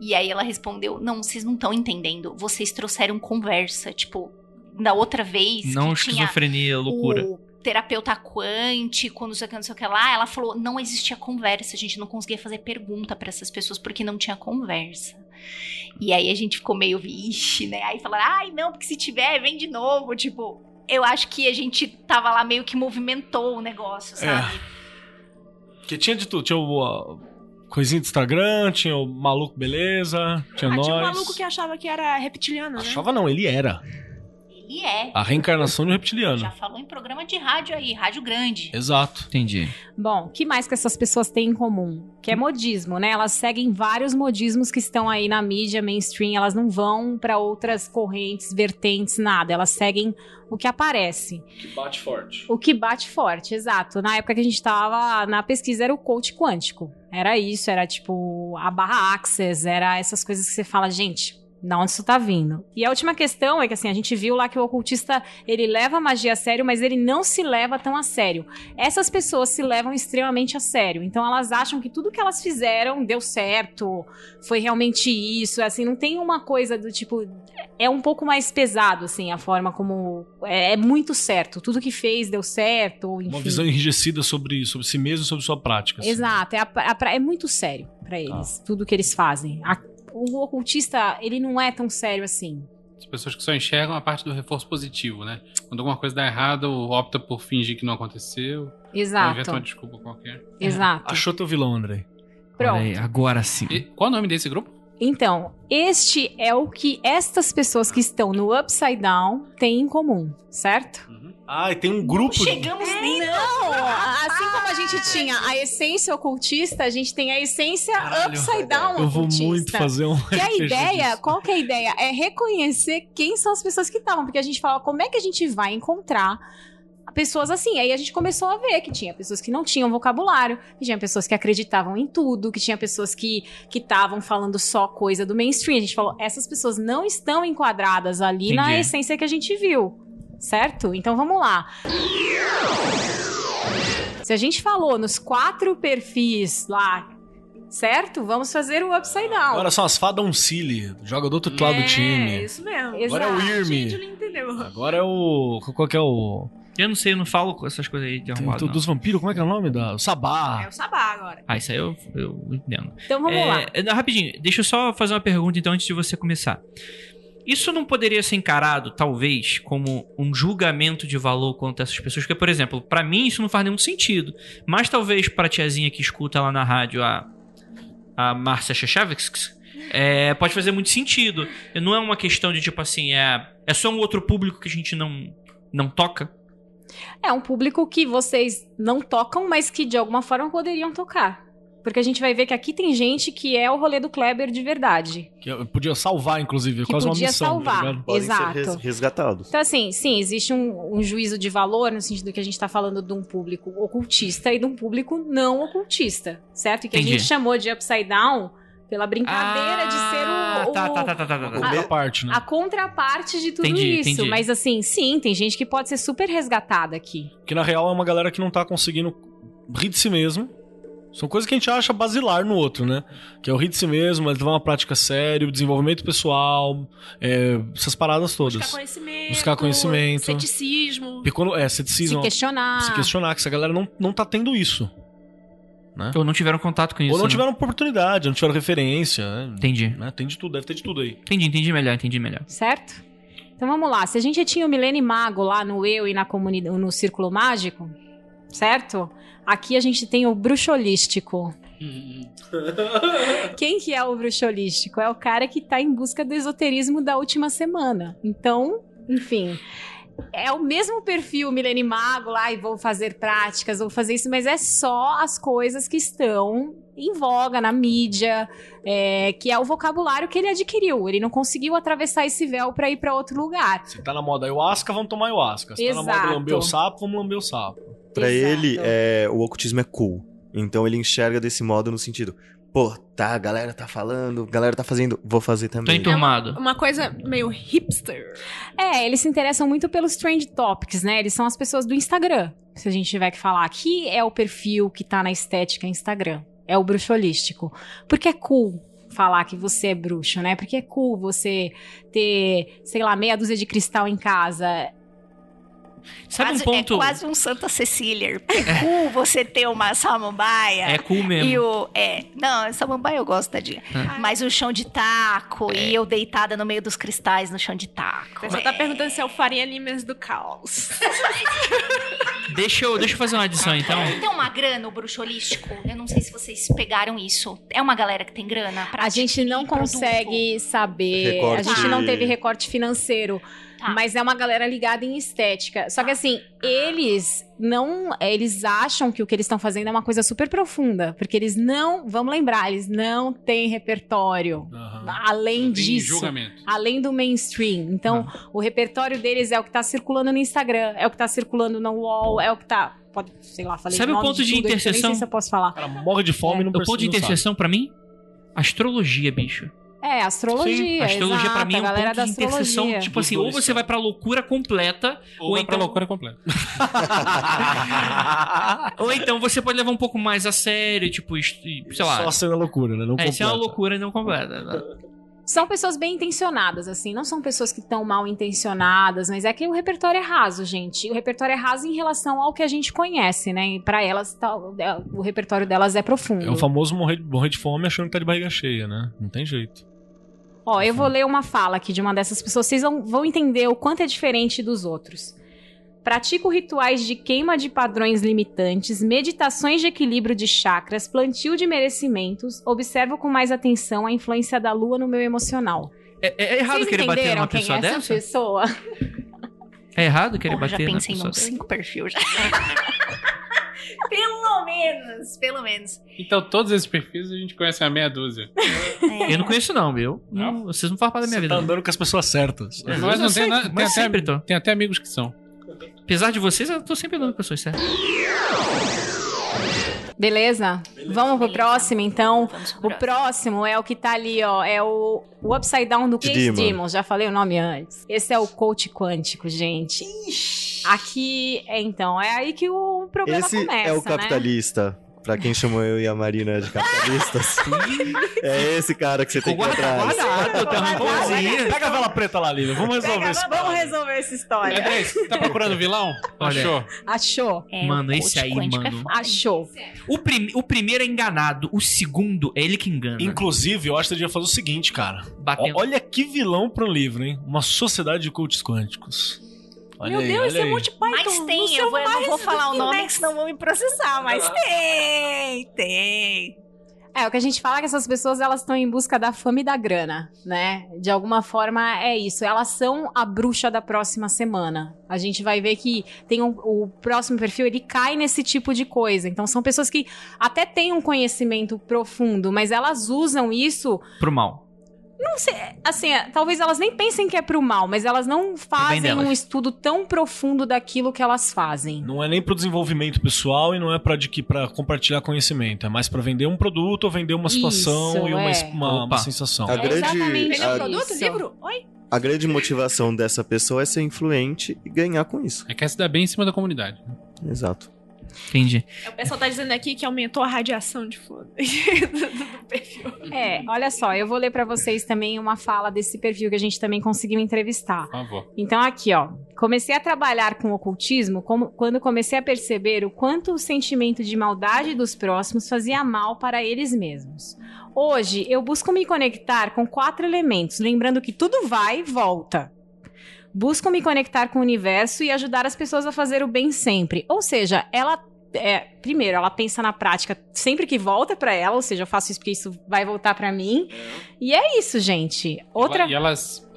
Speaker 4: E aí ela respondeu: Não, vocês não estão entendendo. Vocês trouxeram conversa. Tipo, da outra vez.
Speaker 2: Não
Speaker 4: que tinha
Speaker 2: esquizofrenia, loucura.
Speaker 4: O terapeuta quântico, não sei o que, não sei o que lá. Ela falou: não existia conversa, a gente não conseguia fazer pergunta pra essas pessoas porque não tinha conversa. E aí a gente ficou meio, vixe, né? Aí falaram: ai, não, porque se tiver, vem de novo. Tipo, eu acho que a gente tava lá meio que movimentou o negócio, sabe?
Speaker 6: Que tinha de tudo. Tinha o. coisinha do Instagram, tinha o maluco beleza, tinha
Speaker 5: Ah,
Speaker 6: nós.
Speaker 5: tinha um maluco que achava que era reptiliano, né?
Speaker 6: Achava não, ele era.
Speaker 4: Ele é.
Speaker 6: A reencarnação de um reptiliano.
Speaker 4: Já falou em programa de rádio aí, rádio grande.
Speaker 6: Exato.
Speaker 2: Entendi.
Speaker 7: Bom, o que mais que essas pessoas têm em comum? Que é modismo, né? Elas seguem vários modismos que estão aí na mídia mainstream, elas não vão pra outras correntes, vertentes, nada. Elas seguem o que aparece.
Speaker 6: Que bate forte.
Speaker 7: O que bate forte, exato. Na época que a gente tava na pesquisa era o coach quântico. Era isso, era tipo a barra access, era essas coisas que você fala, gente, Da onde isso tá vindo? E a última questão é que assim, a gente viu lá que o ocultista, ele leva a magia a sério, mas ele não se leva tão a sério. Essas pessoas se levam extremamente a sério. Então elas acham que tudo que elas fizeram deu certo, foi realmente isso, assim, não tem uma coisa do tipo é um pouco mais pesado assim a forma como é, é muito certo. Tudo que fez deu certo, enfim.
Speaker 6: Uma visão enrijecida sobre, sobre si mesmo e sobre sua prática. assim.
Speaker 7: Exato, é, a- a- é muito sério pra eles, tudo que eles fazem. A- o ocultista, ele não é tão sério assim.
Speaker 3: As pessoas que só enxergam a parte do reforço positivo, né? Quando alguma coisa dá errado, opta por fingir que não aconteceu. Ou inventa uma
Speaker 7: Exato.
Speaker 3: desculpa qualquer.
Speaker 7: Exato.
Speaker 6: Achou teu vilão, Andrei.
Speaker 7: Pronto.
Speaker 2: Aí, agora sim.
Speaker 3: E qual o nome desse grupo?
Speaker 7: Então, este é o que estas pessoas que estão no Upside Down têm em comum, certo?
Speaker 6: Ah, e tem um grupo. de-
Speaker 4: Chegamos nem
Speaker 7: Não! Assim como a gente tinha a essência ocultista, a gente tem a essência
Speaker 6: Caralho.
Speaker 7: Upside Down
Speaker 6: Eu vou
Speaker 7: ocultista.
Speaker 6: muito fazer um.
Speaker 7: Que a ideia,
Speaker 6: disso.
Speaker 7: qual que é a ideia? É reconhecer quem são as pessoas que estavam. Porque a gente fala, como é que a gente vai encontrar pessoas assim? Aí a gente começou a ver que tinha pessoas que não tinham vocabulário, que tinha pessoas que acreditavam em tudo, que tinha pessoas que que estavam falando só coisa do mainstream. A gente falou, essas pessoas não estão enquadradas ali na
Speaker 2: Entendi.
Speaker 7: essência que a gente viu. Certo? Então vamos lá. Se a gente falou nos quatro perfis lá, certo? Vamos fazer o upside down.
Speaker 6: Agora são as fadas Uncile, joga do outro lado do
Speaker 5: É,
Speaker 6: time.
Speaker 5: isso mesmo.
Speaker 6: Agora é o. Irme. Agora é o. Qual que é o.
Speaker 2: Eu não sei, eu não falo essas coisas aí de
Speaker 6: tem-
Speaker 2: arrumado. não.
Speaker 6: dos vampiros, como é que é o nome? Da... O
Speaker 5: É
Speaker 6: Sabá.
Speaker 5: o Sabá agora.
Speaker 2: Ah, isso aí eu, eu entendo.
Speaker 7: Então vamos
Speaker 2: É,
Speaker 7: lá.
Speaker 2: rapidinho, deixa eu só fazer uma pergunta então antes de você começar. Isso não poderia ser encarado, talvez, como um julgamento de valor contra essas pessoas? Porque, por exemplo, pra mim isso não faz nenhum sentido. Mas talvez pra tiazinha que escuta lá na rádio a, a Márcia Chechavix, é, pode fazer muito sentido. Não é uma questão de tipo assim, é, é só um outro público que a gente não, não toca?
Speaker 7: É um público que vocês não tocam, mas que de alguma forma poderiam tocar. Porque a gente vai ver que aqui tem gente que é o rolê do Kleber de verdade.
Speaker 6: Que podia salvar, inclusive. é
Speaker 7: Que
Speaker 6: quase
Speaker 7: podia
Speaker 6: uma missão.
Speaker 7: salvar.
Speaker 6: Tá ligado?
Speaker 8: Podem
Speaker 7: Exato.
Speaker 8: ser res- resgatados.
Speaker 7: Então, assim, sim, existe um, um juízo de valor no sentido que a gente tá falando de um público ocultista e de um público não ocultista, certo? E que
Speaker 2: Entendi.
Speaker 7: a gente chamou de upside down pela brincadeira de ser o, o-
Speaker 2: Tá, tá, tá, tá, tá, tá.
Speaker 6: Primeira parte, né?
Speaker 7: a contraparte de tudo
Speaker 2: Entendi,
Speaker 7: isso.
Speaker 2: entendi.
Speaker 7: Mas assim, sim, tem gente que pode ser super resgatada aqui.
Speaker 6: Que na real é uma galera que não tá conseguindo rir de si mesmo. São coisas que a gente acha basilar no outro, né? Que é o rir de si mesmo, levar uma prática séria, o desenvolvimento pessoal, é, essas paradas todas.
Speaker 5: Buscar conhecimento.
Speaker 6: Buscar conhecimento.
Speaker 5: Ceticismo.
Speaker 6: Quando, é,
Speaker 7: Se
Speaker 6: ceticismo,
Speaker 7: questionar.
Speaker 6: se questionar, que essa galera não, não tá tendo isso.
Speaker 2: Ou não tiveram contato com isso.
Speaker 6: Ou não
Speaker 2: né?
Speaker 6: tiveram oportunidade, não tiveram referência. Né?
Speaker 2: Entendi.
Speaker 6: Né? Tem de tudo, deve ter de tudo aí.
Speaker 2: Entendi, entendi melhor, entendi melhor.
Speaker 7: Certo? Então vamos lá. Se a gente tinha o Milene Mago lá no Eu e na comunidade, no Círculo Mágico, certo? Aqui a gente tem o Bruxo Holístico. Quem que é o Bruxo Holístico? É o cara que tá em busca do esoterismo da última semana. Então, enfim. É o mesmo perfil Milene Mago lá e vou fazer práticas, vou fazer isso, mas é só as coisas que estão em voga na mídia, é, que é o vocabulário que ele adquiriu. Ele não conseguiu atravessar esse véu pra ir pra outro lugar.
Speaker 6: Se tá na moda ayahuasca, vamos tomar ayahuasca. Se tá na
Speaker 7: Exato.
Speaker 6: moda lamber o sapo, vamos lamber o sapo.
Speaker 8: Pra
Speaker 7: Exato.
Speaker 8: ele, é, o ocultismo é cool. Então ele enxerga desse modo no sentido, pô, tá, a galera tá falando, a galera tá fazendo, vou fazer
Speaker 2: Tô
Speaker 8: também.
Speaker 2: enturmado.
Speaker 5: Uma coisa meio hipster.
Speaker 7: É, eles se interessam muito pelos trend topics, né? Eles são as pessoas do Instagram. Se a gente tiver que falar, aqui é o perfil que tá na estética Instagram. É o bruxo holístico. Porque é cool falar que você é bruxo, né? Porque é cool você ter, sei lá, meia dúzia de cristal em casa.
Speaker 2: Sabe
Speaker 4: quase,
Speaker 2: um ponto.
Speaker 4: É quase um Santa Cecília. (laughs) É cool você ter uma samambaia.
Speaker 2: É cool mesmo.
Speaker 4: E o. É. Não, samambaia eu gosto, tadinha.
Speaker 2: Ah.
Speaker 4: Mas o chão de taco e eu deitada no meio dos cristais no chão de taco.
Speaker 5: Você tá perguntando se é o Farinha Limes do caos. (laughs)
Speaker 2: Deixa eu, deixa eu fazer uma adição então.
Speaker 4: Tem uma grana o bruxo holístico? Eu não sei se vocês pegaram isso. É uma galera que tem grana pra
Speaker 7: A gente não
Speaker 4: adquirir produto?
Speaker 7: consegue saber.
Speaker 8: Recorte.
Speaker 7: A gente não teve recorte financeiro.
Speaker 4: Tá.
Speaker 7: Mas é uma galera ligada em estética. Só que assim, eles não. Eles acham que o que eles estão fazendo é uma coisa super profunda. Porque eles não. Vamos lembrar, eles não têm repertório. Além
Speaker 3: Tem
Speaker 7: disso.
Speaker 3: julgamento.
Speaker 7: Além do mainstream. Então, o repertório deles é o que tá circulando no Instagram, é o que tá circulando no wall, é o que tá. Pode, sei lá, falei
Speaker 2: Sabe o ponto de
Speaker 7: tudo aqui, eu Nem
Speaker 2: interseção?
Speaker 7: sei se eu posso falar.
Speaker 6: O cara morre de fome e não
Speaker 2: O ponto de
Speaker 6: não
Speaker 2: interseção pra mim? Astrologia, bicho.
Speaker 7: É, astrologia.
Speaker 2: A astrologia pra
Speaker 7: exato,
Speaker 2: mim é um
Speaker 7: galera
Speaker 2: ponto de interseção.
Speaker 7: astrologia.
Speaker 2: Tipo assim, ou você vai pra loucura completa,
Speaker 3: Ou,
Speaker 2: ou,
Speaker 3: vai pra
Speaker 2: então,
Speaker 3: loucura completa. (laughs)
Speaker 2: ou então você pode levar um pouco mais a sério, tipo, sei lá.
Speaker 6: Só sendo loucura, né? Não
Speaker 2: é, isso é uma loucura e não completa. né?
Speaker 7: São pessoas bem intencionadas, assim, não são pessoas que estão mal intencionadas, mas é que o repertório é raso, gente. O repertório é raso em relação ao que a gente conhece, né? E pra elas, tá- o repertório delas é profundo.
Speaker 6: É o famoso morrer, morrer de fome achando que tá de barriga cheia, né? Não tem jeito.
Speaker 7: Ó, eu vou ler uma fala aqui de uma dessas pessoas, vocês vão, entender o quanto é diferente dos outros. Pratico rituais de queima de padrões limitantes, meditações de equilíbrio de chakras, plantio de merecimentos, observo com mais atenção a influência da lua no meu emocional.
Speaker 2: É, é errado
Speaker 7: Vocês
Speaker 2: querer bater numa
Speaker 7: quem
Speaker 2: pessoa
Speaker 7: é essa
Speaker 2: dessa?
Speaker 7: pessoa?
Speaker 2: É errado querer
Speaker 4: Porra, já
Speaker 2: bater numa
Speaker 4: pensei
Speaker 2: pessoa
Speaker 4: nos
Speaker 2: dessa?
Speaker 4: cinco perfis já. (laughs) pelo menos, pelo menos.
Speaker 3: Então, todos esses perfis a gente conhece a meia dúzia.
Speaker 2: Eu não conheço não, viu? Não, vocês não fazem parte da minha
Speaker 6: Você
Speaker 2: vida.
Speaker 6: tá
Speaker 2: não.
Speaker 6: andando com as pessoas certas.
Speaker 2: É,
Speaker 3: Mas não tem nada. Tem,
Speaker 2: mas
Speaker 3: até,
Speaker 2: tô.
Speaker 3: tem até amigos que são.
Speaker 2: Apesar de vocês, eu tô sempre andando com pessoas certas.
Speaker 7: Beleza? Vamos pro
Speaker 4: Beleza.
Speaker 7: próximo, então.
Speaker 4: Pro
Speaker 7: O próximo é o que tá ali, ó. É o, o Upside Down do Chris
Speaker 8: Demon.
Speaker 7: Demon. Já falei o nome antes. Esse é o coach quântico, gente. Aqui, é, então, é aí que o problema
Speaker 8: Esse
Speaker 7: começa,
Speaker 8: é o
Speaker 7: né?
Speaker 8: Pra quem chamou eu e a Marina de capitalistas. (laughs) é esse cara que você tem que ir
Speaker 2: Guarda,
Speaker 8: atrás.
Speaker 2: guardado.
Speaker 6: Pega a vela preta lá, Lívia. Vamos resolver
Speaker 7: Pega,
Speaker 6: isso.
Speaker 7: vamos resolver essa história.
Speaker 3: André, você tá procurando vilão?
Speaker 2: Olha.
Speaker 3: Achou?
Speaker 7: Achou?
Speaker 4: É,
Speaker 2: Mano, esse aí, mano.
Speaker 4: É foda.
Speaker 7: Achou.
Speaker 2: O, prim- o primeiro é enganado, o segundo é ele que engana.
Speaker 6: Inclusive, eu acho que você devia fazer o seguinte, cara.
Speaker 2: Batendo.
Speaker 6: Olha que vilão pro livro, hein? Uma sociedade de coaches quânticos. Olha
Speaker 7: Meu
Speaker 6: aí,
Speaker 7: Deus,
Speaker 6: olha
Speaker 7: esse é
Speaker 6: aí.
Speaker 7: Monty Python.
Speaker 4: Mas tem, eu,
Speaker 7: seu
Speaker 4: vou, eu não vou falar o nome,
Speaker 7: que
Speaker 4: que senão vão me processar, mas tem, tem.
Speaker 7: É, o que a gente fala é que essas pessoas elas estão em busca da fama e da grana, né? De alguma forma é isso. Elas são a bruxa da próxima semana. A gente vai ver que tem um, o próximo perfil, ele cai nesse tipo de coisa. Então são pessoas que até têm um conhecimento profundo, mas elas usam isso
Speaker 2: Pro mal.
Speaker 7: Não sei, assim, é, talvez elas nem pensem que é pro mal, mas elas não fazem um estudo tão profundo daquilo que elas fazem.
Speaker 6: Não é nem pro desenvolvimento pessoal e não é pra, adqui- pra compartilhar conhecimento. É mais pra vender um produto ou vender uma situação
Speaker 7: Isso,
Speaker 6: e uma,
Speaker 7: é.
Speaker 6: uma, uma sensação.
Speaker 8: A
Speaker 7: É
Speaker 8: grande,
Speaker 7: exatamente
Speaker 5: Vendeu
Speaker 8: a,
Speaker 5: um produto, livro? Oi?
Speaker 8: a grande motivação dessa pessoa é ser influente e ganhar com isso.
Speaker 3: É quer se dar bem em cima da comunidade.
Speaker 8: Exato.
Speaker 2: Entendi.
Speaker 5: O pessoal tá dizendo aqui que aumentou a radiação de foda do, (laughs) do perfil.
Speaker 7: É, olha só, eu vou ler pra vocês também uma fala desse perfil que a gente também conseguiu entrevistar.
Speaker 3: Por favor.
Speaker 7: Então, aqui, ó. Comecei a trabalhar com ocultismo como- quando comecei a perceber o quanto o sentimento de maldade dos próximos fazia mal para eles mesmos. Hoje, eu busco me conectar com quatro elementos, lembrando que tudo vai e volta. Busco me conectar com o universo e ajudar as pessoas a fazer o bem sempre. Ou seja, ela. É, primeiro, ela pensa na prática sempre que volta pra ela, ou seja, eu faço isso porque isso vai voltar pra mim. E é isso, gente. Outra.
Speaker 3: Ela- e elas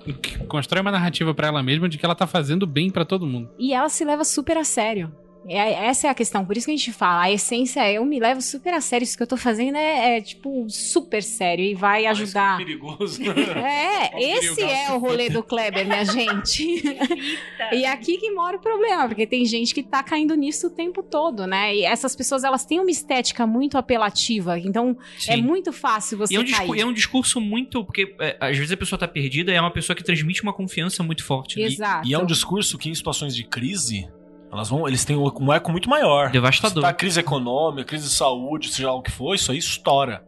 Speaker 3: constroem uma narrativa pra ela mesma de que ela tá fazendo bem pra todo mundo.
Speaker 7: E ela se leva super a sério. É- essa é a questão, por isso que a gente fala, a essência é eu me levo super a sério, isso que eu tô fazendo é, é, tipo, super sério e vai ajudar.
Speaker 6: perigoso. (laughs)
Speaker 7: É, esse é o rolê do Kleber, minha gente. (laughs) E é aqui que mora o problema, porque tem gente que tá caindo nisso o tempo todo, né? E essas pessoas, elas têm uma estética muito apelativa, então é
Speaker 2: Sim.
Speaker 7: muito fácil você
Speaker 2: E é, um
Speaker 7: cair.
Speaker 2: discu- é um discurso muito. Porque é, às vezes a pessoa tá perdida e é uma pessoa que transmite uma confiança muito forte. né?
Speaker 7: Exato.
Speaker 6: E é um discurso que em situações de crise, elas vão, eles têm um eco muito maior.
Speaker 2: Devastador.
Speaker 6: Se tá crise econômica, crise de saúde, seja lá o que for, isso aí estoura.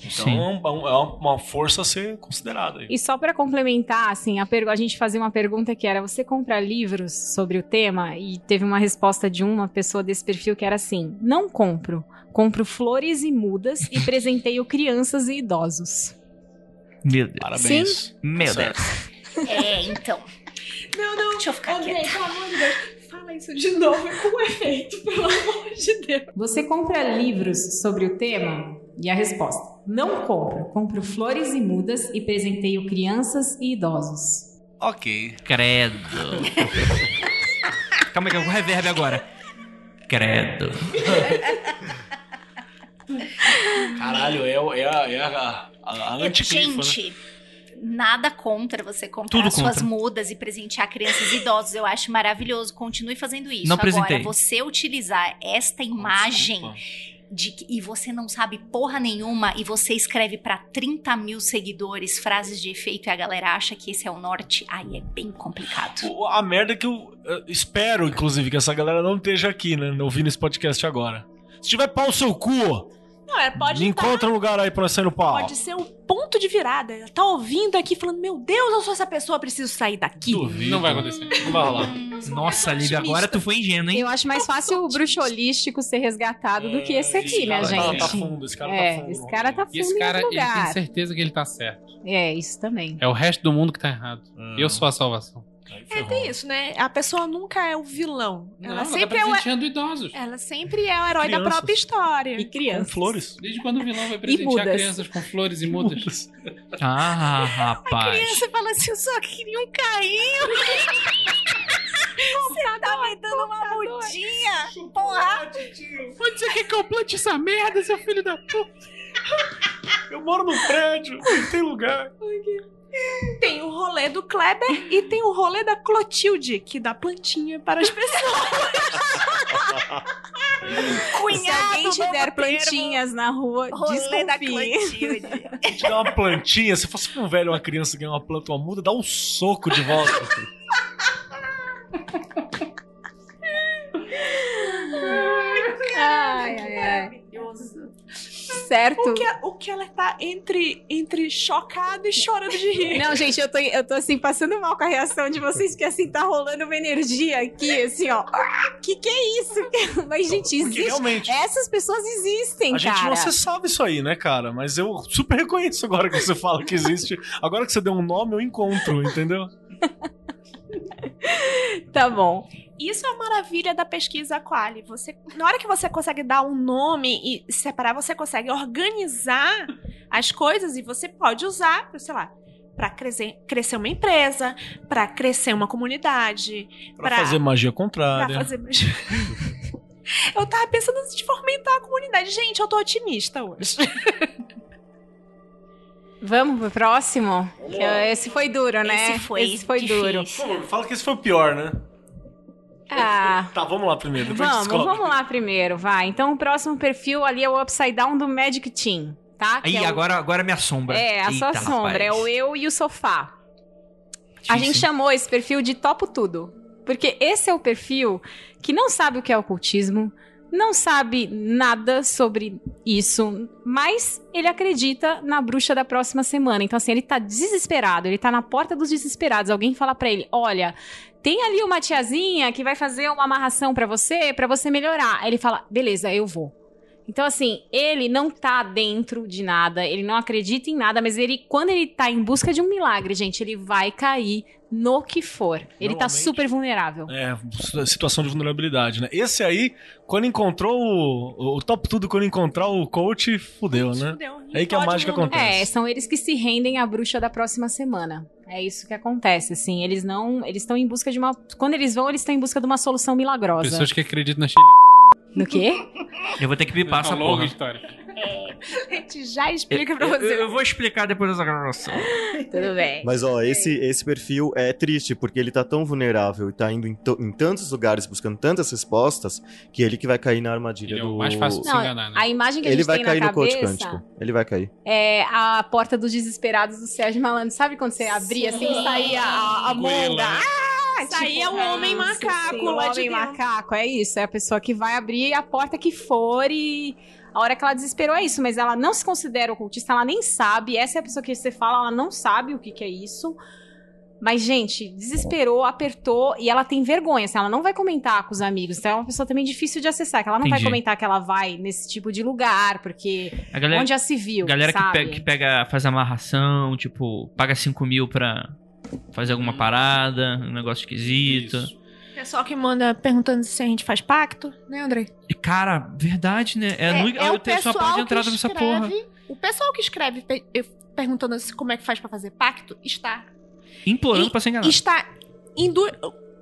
Speaker 6: Então
Speaker 2: Sim.
Speaker 6: é um- é uma força a ser considerada. aí.
Speaker 7: E só pra complementar, assim, a, a gente fazia uma pergunta que era: você compra livros sobre o tema? E teve uma resposta de uma pessoa desse perfil que era assim: não compro. Compro flores e mudas e presenteio crianças e idosos.
Speaker 2: Meu Deus.
Speaker 6: Parabéns.
Speaker 2: Meu
Speaker 6: Tá
Speaker 2: Deus.
Speaker 4: É, então.
Speaker 5: Não, não.
Speaker 4: Deixa eu ficar
Speaker 5: Andrei,
Speaker 4: quieta.
Speaker 5: pelo amor de Deus. Fala isso de novo com efeito, (laughs) pelo amor de Deus.
Speaker 7: Você compra livros sobre o tema? E a resposta: não compro. Compro flores e mudas e presenteio crianças e idosos.
Speaker 6: Ok.
Speaker 2: Credo. (laughs) Calma aí, que eu vou reverb agora. Credo.
Speaker 6: Caralho, é, é a, é a, a, a anticlifa, né?
Speaker 4: Nada contra você comprar
Speaker 2: Tudo
Speaker 4: as suas
Speaker 2: contra.
Speaker 4: mudas e presentear crianças e idosos. Eu acho maravilhoso. Continue fazendo isso.
Speaker 2: Não
Speaker 4: Agora,
Speaker 2: presentei.
Speaker 4: você utilizar esta imagem
Speaker 6: Desculpa.
Speaker 4: de que- e você não sabe porra nenhuma e você escreve pra 30 mil seguidores frases de efeito e a galera acha que esse é o norte, aí é bem complicado.
Speaker 6: O- A merda é que eu eh, espero, inclusive, que essa galera não esteja aqui, né? Ouvindo esse podcast agora. Se tiver pau no seu cu,
Speaker 5: Não, é, pode
Speaker 6: me
Speaker 5: tá-
Speaker 6: encontra um lugar aí pra sair no pau.
Speaker 5: Pode ser o ponto de virada. Ela tá ouvindo aqui falando: Meu Deus, eu sou essa pessoa, preciso sair daqui.
Speaker 6: Duvido.
Speaker 3: Não vai acontecer.
Speaker 6: Não vai rolar.
Speaker 2: Nossa, Lívia, agora tu foi ingênuo, hein?
Speaker 7: Eu acho mais fácil o bruxo holístico ser resgatado do que esse aqui, minha
Speaker 6: cara
Speaker 7: gente.
Speaker 6: Tá fundo, esse cara
Speaker 7: é,
Speaker 6: tá fundo.
Speaker 7: esse cara tá fundo
Speaker 3: E esse cara, ele tem certeza que ele tá certo.
Speaker 7: É, isso também.
Speaker 3: É o resto do mundo que tá errado.
Speaker 6: Hum.
Speaker 3: Eu sou a salvação.
Speaker 5: É, tem isso, né? A pessoa nunca é o vilão.
Speaker 3: Não,
Speaker 5: Ela
Speaker 3: ela tá
Speaker 5: sempre é o.
Speaker 3: idosos.
Speaker 5: Ela sempre é o herói da
Speaker 6: Crianças.
Speaker 5: própria história.
Speaker 7: E
Speaker 6: Com
Speaker 7: criança.
Speaker 6: flores.
Speaker 3: Desde quando o vilão vai presentear crianças com flores e mudas?
Speaker 2: Ah, rapaz.
Speaker 5: Você fala assim, eu só queria um carrinho. Você tá me dando uma mudinha. Porra.
Speaker 3: Onde você quer que eu plante essa merda, seu filho da puta?
Speaker 6: Eu moro num prédio, não tem lugar.
Speaker 5: Tem o rolê do Kleber e tem o rolê da Clotilde, que dá plantinha para as pessoas. (laughs)
Speaker 7: Se alguém te der plantinhas na rua,
Speaker 4: Rolê da. Clotilde. (laughs)
Speaker 6: Te dá uma plantinha, se fosse um velho ou uma criança ganhar uma planta uma muda, dá um soco de volta. (laughs)
Speaker 7: Certo.
Speaker 5: O que, o que ela tá entre, entre chocada e chorando de rir.
Speaker 7: Não, gente, eu tô, eu tô assim, passando mal com a reação de vocês, porque assim, tá rolando uma energia aqui, assim, ó. Que que é isso? (laughs) Mas, gente,
Speaker 6: Porque
Speaker 7: existe.
Speaker 6: realmente,
Speaker 7: Essas pessoas existem,
Speaker 6: a gente
Speaker 7: cara.
Speaker 6: não acessava isso aí, né, cara? Mas eu super reconheço agora que você fala que existe. Agora que você deu um nome, eu encontro, entendeu? (laughs)
Speaker 7: Tá bom.
Speaker 5: Isso é a maravilha da pesquisa Quali. Você, na hora que você consegue dar um nome e separar, você consegue organizar as coisas e você pode usar, sei lá, para crescer, crescer uma empresa, para crescer uma comunidade,
Speaker 6: Pra,
Speaker 5: Pra-
Speaker 6: fazer magia
Speaker 5: para
Speaker 6: contrária.
Speaker 5: fazer. (laughs) eu tava pensando em fomentar a comunidade. Gente, eu tô otimista hoje.
Speaker 7: Vamos pro próximo? Que, esse foi duro, né?
Speaker 4: Esse foi,
Speaker 7: Esse foi duro.
Speaker 4: difícil.
Speaker 6: Favor, fala que esse foi o pior, né?
Speaker 7: Ah.
Speaker 6: Tá, vamos lá primeiro. Depois
Speaker 7: Vamos,
Speaker 6: descobre.
Speaker 7: vamos lá primeiro, vai. Então o próximo perfil ali é o Upside Down do Magic Team, tá?
Speaker 2: Aí,
Speaker 7: é o-
Speaker 2: agora, agora é minha sombra.
Speaker 7: É, a sua sombra, é
Speaker 2: rapaz.
Speaker 7: o eu e o sofá. A
Speaker 2: Difícil,
Speaker 7: gente
Speaker 2: hein?
Speaker 7: chamou esse perfil de Topo Tudo. Porque esse é o perfil que não sabe o que é ocultismo, não sabe nada sobre isso, mas ele acredita na bruxa da próxima semana. Então, assim, ele tá desesperado, ele tá na porta dos desesperados. Alguém fala pra ele: olha. Tem ali uma tiazinha que vai fazer uma amarração pra você, pra você melhorar. Aí ele fala: beleza, eu vou. Então, assim, ele não tá dentro de nada, ele não acredita em nada, mas ele, quando ele tá em busca de um milagre, gente, ele vai cair no que for. Ele tá super vulnerável.
Speaker 6: É, situação de vulnerabilidade, né? Esse aí, quando encontrou o, o top tudo, quando encontrar o coach, fudeu, né?
Speaker 5: Fudeu.
Speaker 6: É aí que a mágica
Speaker 5: mundo.
Speaker 6: acontece.
Speaker 7: É, são eles que se rendem à bruxa da próxima semana. É isso que acontece, assim. Eles não. Eles estão em busca de uma. Quando eles vão, eles estão em busca de uma solução milagrosa.
Speaker 3: Pessoas que acreditam na
Speaker 7: No quê?
Speaker 2: Eu vou ter que bipar essa porra.
Speaker 3: história.
Speaker 5: A gente já explica pra você.
Speaker 2: eu- eu vou explicar depois dessa gravação.
Speaker 7: Tudo bem.
Speaker 8: Mas ó, esse, esse perfil é triste, porque ele tá tão vulnerável e tá indo em, to- em tantos lugares buscando tantas respostas, que ele que vai cair na armadilha
Speaker 3: Ele é o
Speaker 8: do.
Speaker 3: mais fácil de se
Speaker 7: Não,
Speaker 3: enganar, né?
Speaker 7: A imagem que a
Speaker 8: Ele
Speaker 7: gente
Speaker 8: vai
Speaker 7: tem
Speaker 8: cair
Speaker 7: na
Speaker 8: no coach
Speaker 7: cabeça
Speaker 8: quântico. Ele vai cair.
Speaker 7: é a porta dos desesperados do Sérgio Malandro. Sabe quando você abria assim e saía a, a monga?
Speaker 3: né?
Speaker 7: Ah,
Speaker 5: Saía o homem macaco
Speaker 7: sim, o
Speaker 5: lá de
Speaker 7: homem
Speaker 5: dentro.
Speaker 7: macaco, é isso. É a pessoa que vai abrir a porta que for e a hora que ela desesperou é isso. Mas ela não se considera ocultista, ela nem sabe. Essa é a pessoa que você fala, ela não sabe o que, que é isso. Mas, gente, desesperou, apertou e ela tem vergonha. Assim, ela não vai comentar com os amigos. Então é uma pessoa também difícil de acessar. Que ela não vai
Speaker 2: Entendi.
Speaker 7: comentar que ela vai nesse tipo de lugar, porque
Speaker 2: A galera,
Speaker 7: onde já se viu.
Speaker 2: galera que, que pega, faz amarração, tipo, paga 5 mil pra fazer alguma parada, um negócio esquisito.
Speaker 3: Isso.
Speaker 5: Pessoal que manda perguntando se a gente faz pacto, né, André?
Speaker 2: E, cara, verdade, né? É, no, eu tenho só a porta de entrada nessa porra.
Speaker 5: O pessoal que escreve pe- perguntando se como é que faz pra fazer pacto está
Speaker 2: Implorando
Speaker 5: E-
Speaker 2: pra ser enganado.
Speaker 5: está em du-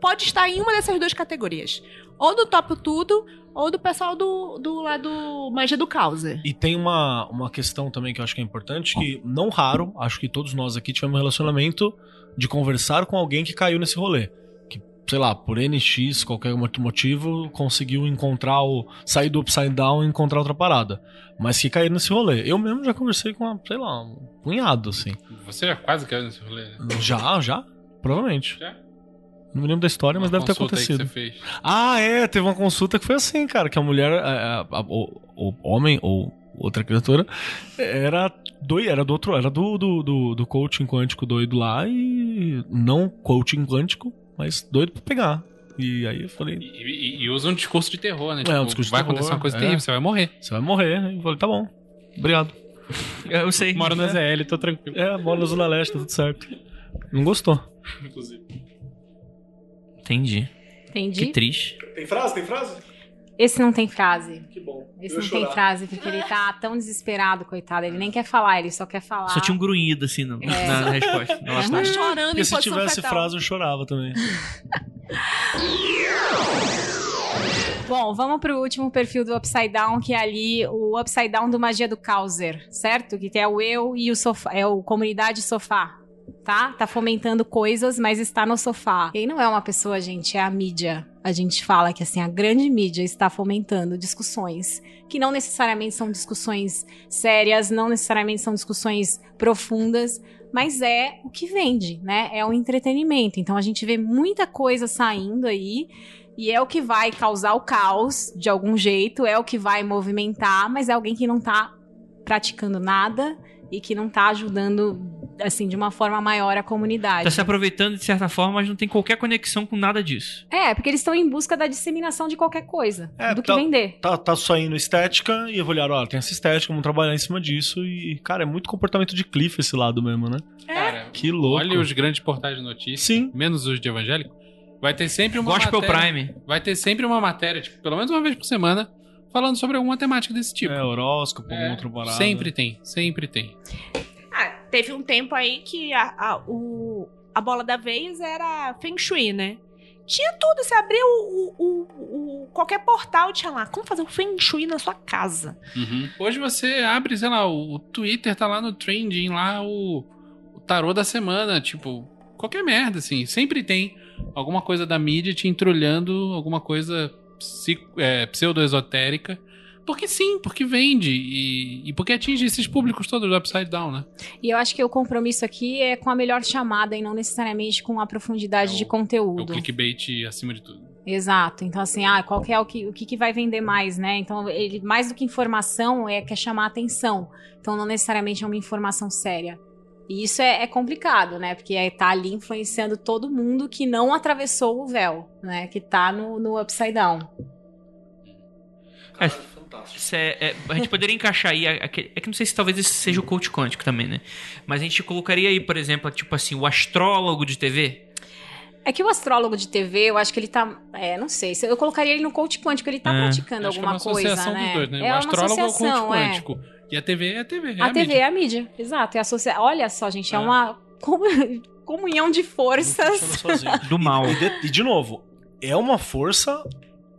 Speaker 5: pode estar em uma dessas duas categorias. Ou do Topo Tudo, ou do pessoal do, do lado Magia do Causa.
Speaker 6: E tem uma, uma questão também que eu acho que é importante, que não raro, acho que todos nós aqui tivemos um relacionamento de conversar com alguém que caiu nesse rolê. Que sei lá, por NX, qualquer outro motivo, conseguiu encontrar o. sair do Upside Down e encontrar outra parada. Mas que caíram nesse rolê. Eu mesmo já conversei com, uma, sei lá, um punhado, assim.
Speaker 3: Você já quase caiu nesse rolê? né?
Speaker 6: Já, já? Provavelmente.
Speaker 3: Já?
Speaker 6: Não me lembro da história, mas
Speaker 3: Uma
Speaker 6: deve ter acontecido.
Speaker 3: você fez.
Speaker 6: Ah, é, teve uma consulta que foi assim, cara, que a mulher, a- a- a- o, o homem ou outra criatura, era do, era do outro, era do, do, do, do coaching quântico doido lá e não coaching quântico, mas doido pra pegar. E aí eu falei,
Speaker 3: E, e- e usa um discurso de terror, né?
Speaker 6: É, um discurso de
Speaker 3: vai
Speaker 6: terror,
Speaker 3: acontecer uma coisa
Speaker 6: é.
Speaker 3: terrível, você vai morrer.
Speaker 6: você vai morrer. E eu falei, tá bom, obrigado.
Speaker 2: Eu sei.
Speaker 3: Moro na ZL, tô tranquilo.
Speaker 6: É, bola na Zona Leste, tá tudo certo. Não gostou.
Speaker 3: Inclusive.
Speaker 2: Entendi.
Speaker 7: Entendi.
Speaker 2: Que triste.
Speaker 6: Tem frase? Tem frase?
Speaker 7: Esse não tem frase.
Speaker 6: Que bom.
Speaker 7: Esse não tem frase, porque ele tá tão desesperado, coitado. Ele nem quer falar, ele só quer falar.
Speaker 2: Só tinha um grunhido assim no-
Speaker 7: É.
Speaker 2: na resposta.
Speaker 5: Ela
Speaker 2: Nossa,
Speaker 5: tá chorando
Speaker 6: Porque
Speaker 5: em
Speaker 6: se tivesse
Speaker 5: fetal.
Speaker 6: frase eu chorava também. (laughs)
Speaker 7: Bom, vamos pro último perfil do Upside Down, que é ali o Upside Down do Magia do Causer, certo? Que é o eu e o sofá, é o comunidade sofá, tá? Tá fomentando coisas, mas está no sofá. E aí não é uma pessoa, gente, é a mídia. A gente fala que assim, a grande mídia está fomentando discussões que não necessariamente são discussões sérias, não necessariamente são discussões profundas, mas é o que vende, né? É o entretenimento. Então a gente vê muita coisa saindo aí e é o que vai causar o caos de algum jeito, é o que vai movimentar, mas é alguém que não tá praticando nada e que não tá ajudando, assim, de uma forma maior a comunidade.
Speaker 2: Tá se aproveitando de certa forma, mas não tem qualquer conexão com nada disso.
Speaker 7: É, porque eles estão em busca da disseminação de qualquer coisa,
Speaker 6: É,
Speaker 7: do que
Speaker 6: tá-
Speaker 7: vender.
Speaker 6: Tá, tá saindo estética e olharam, ó, tem essa estética, vamos trabalhar em cima disso. E, cara, é muito comportamento de Cliff esse lado mesmo, né?
Speaker 3: Cara,
Speaker 6: Que louco.
Speaker 3: olha os grandes portais de notícias,
Speaker 6: Sim.
Speaker 3: menos os de evangélico. Vai ter sempre uma
Speaker 2: Gospel
Speaker 3: matéria,
Speaker 2: Prime.
Speaker 3: Vai ter sempre uma matéria, tipo, pelo menos uma vez por semana, falando sobre alguma temática desse tipo.
Speaker 6: É, horóscopo,
Speaker 3: É,
Speaker 6: outra parada.
Speaker 3: sempre tem, sempre tem.
Speaker 5: Teve um tempo aí que a, a, o, a bola da vez era Feng Shui, né? Tinha tudo, você abriu o, o, o- qualquer portal tinha lá, como fazer o Feng Shui na sua casa.
Speaker 3: Uhum. Hoje você abre, sei lá, o, Twitter tá lá no trending, lá o, o tarô da semana, tipo, qualquer merda, assim. Sempre tem alguma coisa da mídia te entrulhando, alguma coisa é, pseudo-esotérica. Porque sim, porque vende e, e porque atinge esses públicos todos do Upside Down, né?
Speaker 7: E eu acho que o compromisso aqui é com a melhor chamada e não necessariamente com a profundidade
Speaker 3: É o-
Speaker 7: de
Speaker 3: É o
Speaker 7: conteúdo.
Speaker 3: clickbait acima de tudo.
Speaker 7: Exato. Então, assim, ah, qual que é o que, o que, que vai vender mais, né? Então, ele, mais do que informação, é quer chamar atenção. Então, não necessariamente é uma informação séria. E isso é, é complicado, né? Porque é, tá ali influenciando todo mundo que não atravessou o véu, né? Que tá no, no upside down.
Speaker 2: É, é- é- a gente poderia encaixar aí. aquele- É que não sei se talvez esse seja o coach quântico também, né? Mas a gente colocaria aí, por exemplo, tipo assim, o astrólogo de TV.
Speaker 7: É que o astrólogo de TV, eu acho que ele tá. É, não sei. se- Eu colocaria ele no coach quântico, ele tá
Speaker 2: É.
Speaker 7: praticando
Speaker 3: Acho que é
Speaker 7: alguma
Speaker 3: uma
Speaker 7: coisa.
Speaker 3: associação
Speaker 7: né?
Speaker 3: dos dois, né?
Speaker 7: É
Speaker 3: o
Speaker 7: uma
Speaker 3: astrólogo é o coach
Speaker 7: associação, é.
Speaker 3: quântico. E a TV é a TV. É
Speaker 7: A,
Speaker 3: a,
Speaker 7: TV
Speaker 3: mídia.
Speaker 7: é a mídia, exato. É associa... Olha só, gente, é,
Speaker 3: É.
Speaker 7: uma comu- (laughs) comunhão de forças.
Speaker 2: Do mal.
Speaker 6: E de, e de novo, é uma força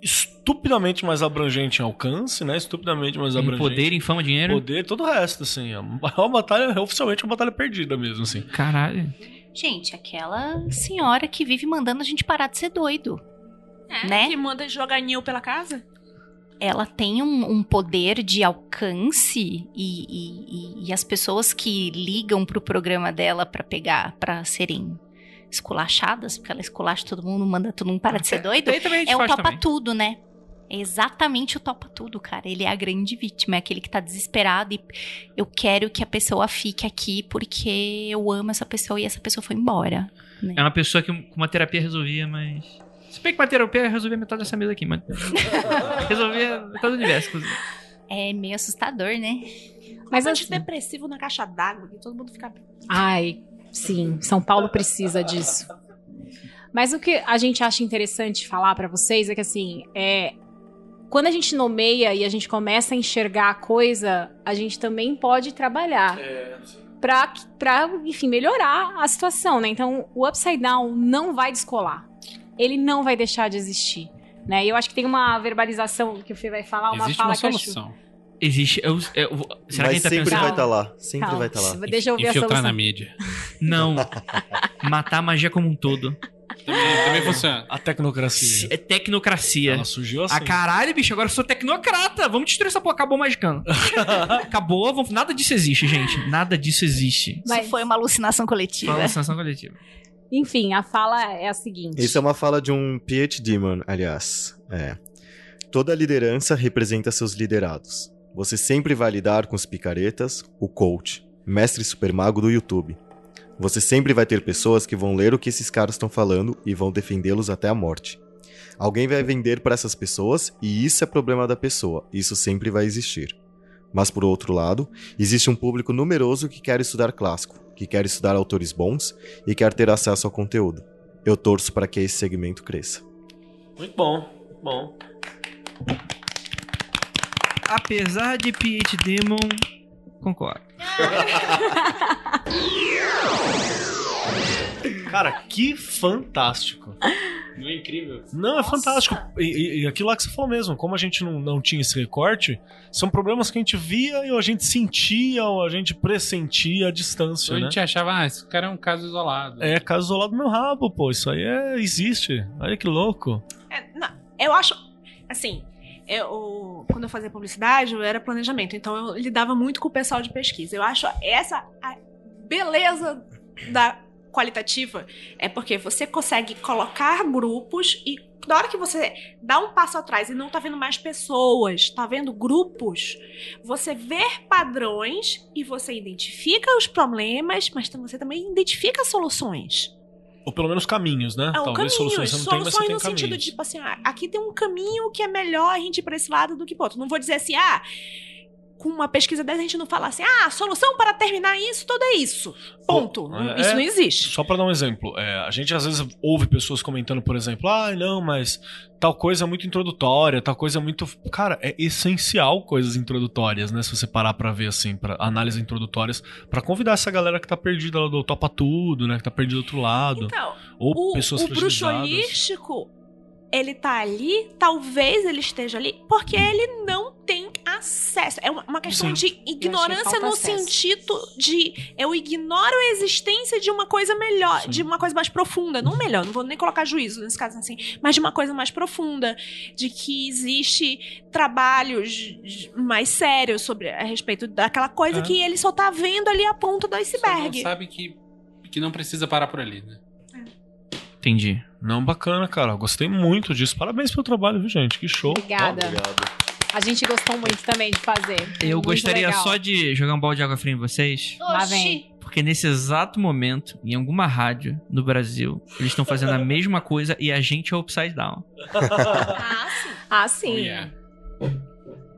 Speaker 6: estupidamente mais abrangente em alcance, né? Estupidamente mais
Speaker 2: Em
Speaker 6: abrangente.
Speaker 2: poder, em fama, dinheiro.
Speaker 6: Poder e todo o resto, assim. É uma batalha, é oficialmente uma batalha perdida mesmo, assim.
Speaker 2: Caralho.
Speaker 4: Gente, aquela senhora que vive mandando a gente parar de ser doido.
Speaker 5: É,
Speaker 4: Né?
Speaker 5: Que manda jogar Nil pela casa.
Speaker 4: Ela tem um, um poder de alcance e, e- e- e as pessoas que ligam pro programa dela pra pegar, pra serem esculachadas, porque ela esculacha todo mundo, manda todo mundo parar de ser doido.
Speaker 2: A gente
Speaker 4: É o topa
Speaker 2: também.
Speaker 4: tudo, né? É exatamente o topa tudo, cara. Ele é a grande vítima, é aquele que tá desesperado e eu quero que a pessoa fique aqui porque eu amo essa pessoa e essa pessoa foi embora. né?
Speaker 2: É uma pessoa que com uma terapia resolvia, mas. Se bem que uma terapia resolvia metade dessa mesa aqui, mas. (laughs) resolvia metade do universo, inclusive.
Speaker 4: É meio assustador, né?
Speaker 7: Mas assim,
Speaker 5: antidepressivo na caixa d'água, que todo mundo fica.
Speaker 7: Ai, sim, São Paulo precisa disso. Mas o que a gente acha interessante falar pra vocês é que assim, é quando a gente nomeia e a gente começa a enxergar a coisa, a gente também pode trabalhar pra, pra, enfim, melhorar a situação, né? Então, o Upside Down não vai descolar. Ele não vai deixar de existir. Né? E eu acho que tem uma verbalização que o Fê vai falar, uma
Speaker 3: Existe
Speaker 7: fala
Speaker 3: uma
Speaker 7: que eu acho-
Speaker 3: solução.
Speaker 2: Existe. eu- eu- será que a
Speaker 8: Mas
Speaker 2: gente tá
Speaker 8: sempre
Speaker 2: pensando?
Speaker 8: vai estar lá. Sempre
Speaker 7: Calma,
Speaker 8: vai estar lá.
Speaker 7: Deixa eu a
Speaker 3: Infiltrar
Speaker 7: solução.
Speaker 3: na mídia.
Speaker 2: Não. (laughs) Matar a magia como um todo.
Speaker 3: Também, também funciona.
Speaker 6: A tecnocracia.
Speaker 2: É tecnocracia.
Speaker 6: Ela surgiu assim.
Speaker 2: Ah, caralho, bicho, agora eu sou tecnocrata. Vamos destruir essa porra. Acabou o Magicano. (laughs) Acabou, vamos... nada disso existe, gente. Nada disso existe.
Speaker 4: Isso foi uma alucinação coletiva.
Speaker 2: Uma alucinação coletiva.
Speaker 7: Enfim, a fala é a seguinte.
Speaker 8: Isso é uma fala de um PhD, mano, aliás. É. Toda liderança representa seus liderados. Você sempre vai lidar com os picaretas, o coach, mestre supermago do YouTube. Você sempre vai ter pessoas que vão ler o que esses caras estão falando e vão defendê-los até a morte. Alguém vai vender para essas pessoas e isso é problema da pessoa. Isso sempre vai existir. Mas por outro lado, existe um público numeroso que quer estudar clássico, que quer estudar autores bons e quer ter acesso ao conteúdo. Eu torço para que esse segmento cresça.
Speaker 6: Muito bom, bom.
Speaker 2: Apesar de PH Demon, concordo. (laughs)
Speaker 6: Cara, que fantástico.
Speaker 3: Não é incrível?
Speaker 6: Não, é fantástico. E, e- e aquilo lá que você falou mesmo, como a gente não, não tinha esse recorte, são problemas que a gente via e a gente sentia ou a gente pressentia a distância,
Speaker 3: A
Speaker 6: né?
Speaker 3: gente achava, ah, esse cara é um caso isolado.
Speaker 6: É caso isolado do meu rabo, pô. Isso aí é, existe. Olha que louco.
Speaker 5: É, não, eu acho, assim, eu, quando eu fazia publicidade, eu era planejamento, então eu lidava muito com o pessoal de pesquisa. Eu acho essa a beleza da qualitativa é porque você consegue colocar grupos e na hora que você dá um passo atrás e não tá vendo mais pessoas, tá vendo grupos, você vê padrões e você identifica os problemas, mas você também identifica soluções.
Speaker 6: Ou pelo menos caminhos, né?
Speaker 5: É, o
Speaker 6: Talvez
Speaker 5: caminho,
Speaker 6: soluções você não tem, mas você
Speaker 5: soluções
Speaker 6: tem
Speaker 5: no sentido
Speaker 6: caminhos.
Speaker 5: de, tipo assim, ah, aqui tem um caminho que é melhor a gente ir pra esse lado do que pro outro. Não vou dizer assim, ah, com uma pesquisa dessa a gente não fala assim, ah, a solução para terminar isso tudo é isso. Ponto. Não-
Speaker 6: é-
Speaker 5: isso não existe.
Speaker 6: Só pra dar um exemplo, é, a gente às vezes ouve pessoas comentando, por exemplo, ah, não, mas tal coisa é muito introdutória, tal coisa é muito. Cara, é essencial coisas introdutórias, né? Se você parar pra ver assim, para análises introdutórias, pra convidar essa galera que tá perdida lá do topa tudo, né? Que tá perdida do outro lado.
Speaker 5: Então,
Speaker 6: ou
Speaker 5: o,
Speaker 6: pessoas
Speaker 5: o bruxo holístico, ele tá ali, talvez ele esteja ali, porque ele não tem acesso. É uma, questão
Speaker 6: Sim.
Speaker 5: de ignorância no
Speaker 7: acesso.
Speaker 5: sentido de eu ignoro a existência de uma coisa melhor,
Speaker 6: Sim.
Speaker 5: de uma coisa mais profunda. Não melhor, não vou nem colocar juízo nesse caso assim, mas de uma coisa mais profunda, de que existe trabalhos mais sérios sobre a respeito daquela coisa
Speaker 6: É.
Speaker 5: que ele só tá vendo ali a ponta do
Speaker 3: Só não
Speaker 5: iceberg.
Speaker 3: sabe que, que não precisa parar por ali, né?
Speaker 2: Entendi.
Speaker 6: Não, bacana, cara. Gostei muito disso. Parabéns pelo trabalho, viu, gente? Que show.
Speaker 7: Obrigada. A gente gostou muito também de fazer.
Speaker 2: Eu
Speaker 7: Muito
Speaker 2: gostaria
Speaker 7: legal.
Speaker 2: só de jogar um balde de água fria em vocês.
Speaker 7: Lá vem.
Speaker 2: Porque nesse exato momento, em alguma rádio no Brasil, eles estão fazendo a mesma coisa e a gente é upside down. (laughs)
Speaker 5: Ah, sim.
Speaker 7: Ah, sim.
Speaker 3: Oh, yeah.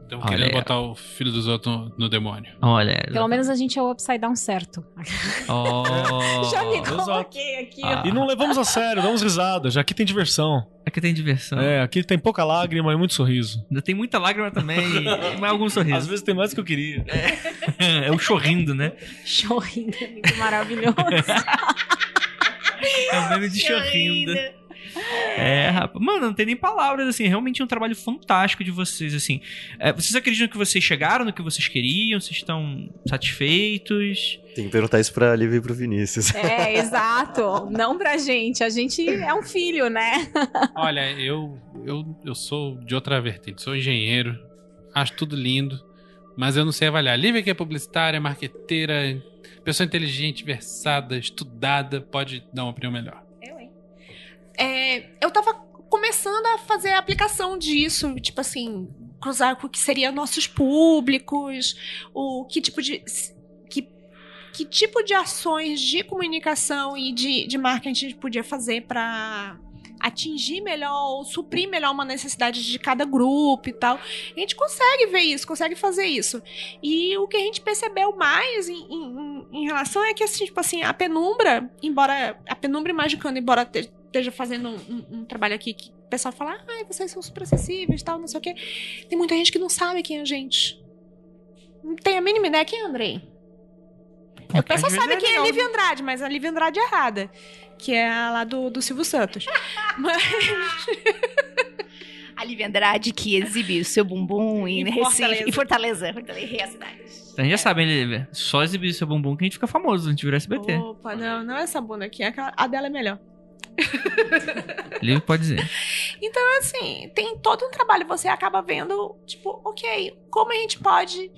Speaker 3: Estão
Speaker 2: Olha
Speaker 3: querendo
Speaker 2: aí.
Speaker 3: botar o filho dos outros no, no demônio.
Speaker 2: Olha.
Speaker 7: Pelo menos a gente é o upside down certo.
Speaker 2: Oh. (laughs)
Speaker 7: Já me coloquei aqui.
Speaker 2: Ah.
Speaker 6: E não levamos a sério, damos risada. Já aqui tem diversão.
Speaker 2: Aqui tem diversão.
Speaker 6: É, aqui tem pouca lágrima e muito sorriso.
Speaker 2: Ainda tem muita lágrima também, mas algum sorriso.
Speaker 6: Às vezes tem mais do que eu queria.
Speaker 2: é (laughs) o chorrindo, né?
Speaker 7: Chorrindo, é muito maravilhoso. (laughs)
Speaker 2: É o meme de chorrindo. É, rapaz. Mano, não tem nem palavras, assim. É realmente um trabalho fantástico de vocês, assim. É, vocês acreditam que vocês chegaram no que vocês queriam? Vocês estão satisfeitos?
Speaker 8: Tem que perguntar isso pra Lívia e pro Vinícius.
Speaker 7: É, exato. Não pra gente. A gente é um filho, né?
Speaker 3: Olha, eu, eu, eu sou de outra vertente, sou engenheiro, acho tudo lindo, mas eu não sei avaliar. Lívia que é publicitária, marqueteira, pessoa inteligente, versada, estudada, pode dar uma opinião melhor.
Speaker 5: É, eu tava começando a fazer a aplicação disso, tipo assim, cruzar com o que seriam nossos públicos, o que tipo de. Que, que tipo de ações de comunicação e de, de marketing a gente podia fazer para atingir melhor ou suprir melhor uma necessidade de cada grupo e tal. A gente consegue ver isso, consegue fazer isso. E o que a gente percebeu mais em, em- em relação é que, assim, tipo assim, a penumbra, embora a penumbra magicando, embora esteja fazendo um, um- trabalho aqui que o pessoal fala, ai, vocês são super acessíveis tal, não sei o quê. Tem muita gente que não sabe quem é a gente. Não tem a mínima ideia quem é Andrei. O pessoal
Speaker 2: vezes
Speaker 5: sabe
Speaker 2: é
Speaker 5: quem é
Speaker 2: legal.
Speaker 5: Lívia Andrade, mas a Lívia Andrade é errada. Que é a lá do, do Silvio Santos. (laughs) Mas,
Speaker 4: A Lívia Andrade que exibe o seu bumbum em,
Speaker 5: Em
Speaker 4: Recife.
Speaker 5: Fortaleza.
Speaker 4: Em Fortaleza. Fortaleza, é a cidade.
Speaker 2: Então já sabem, Lívia. Só exibir seu bumbum que a gente fica famoso, a gente vira SBT.
Speaker 5: Opa, não, não é essa bunda aqui. é aquela- A dela é melhor. (laughs)
Speaker 2: Livre pode dizer.
Speaker 5: Então, assim, tem todo um trabalho. Você acaba vendo, tipo, ok, como a gente pode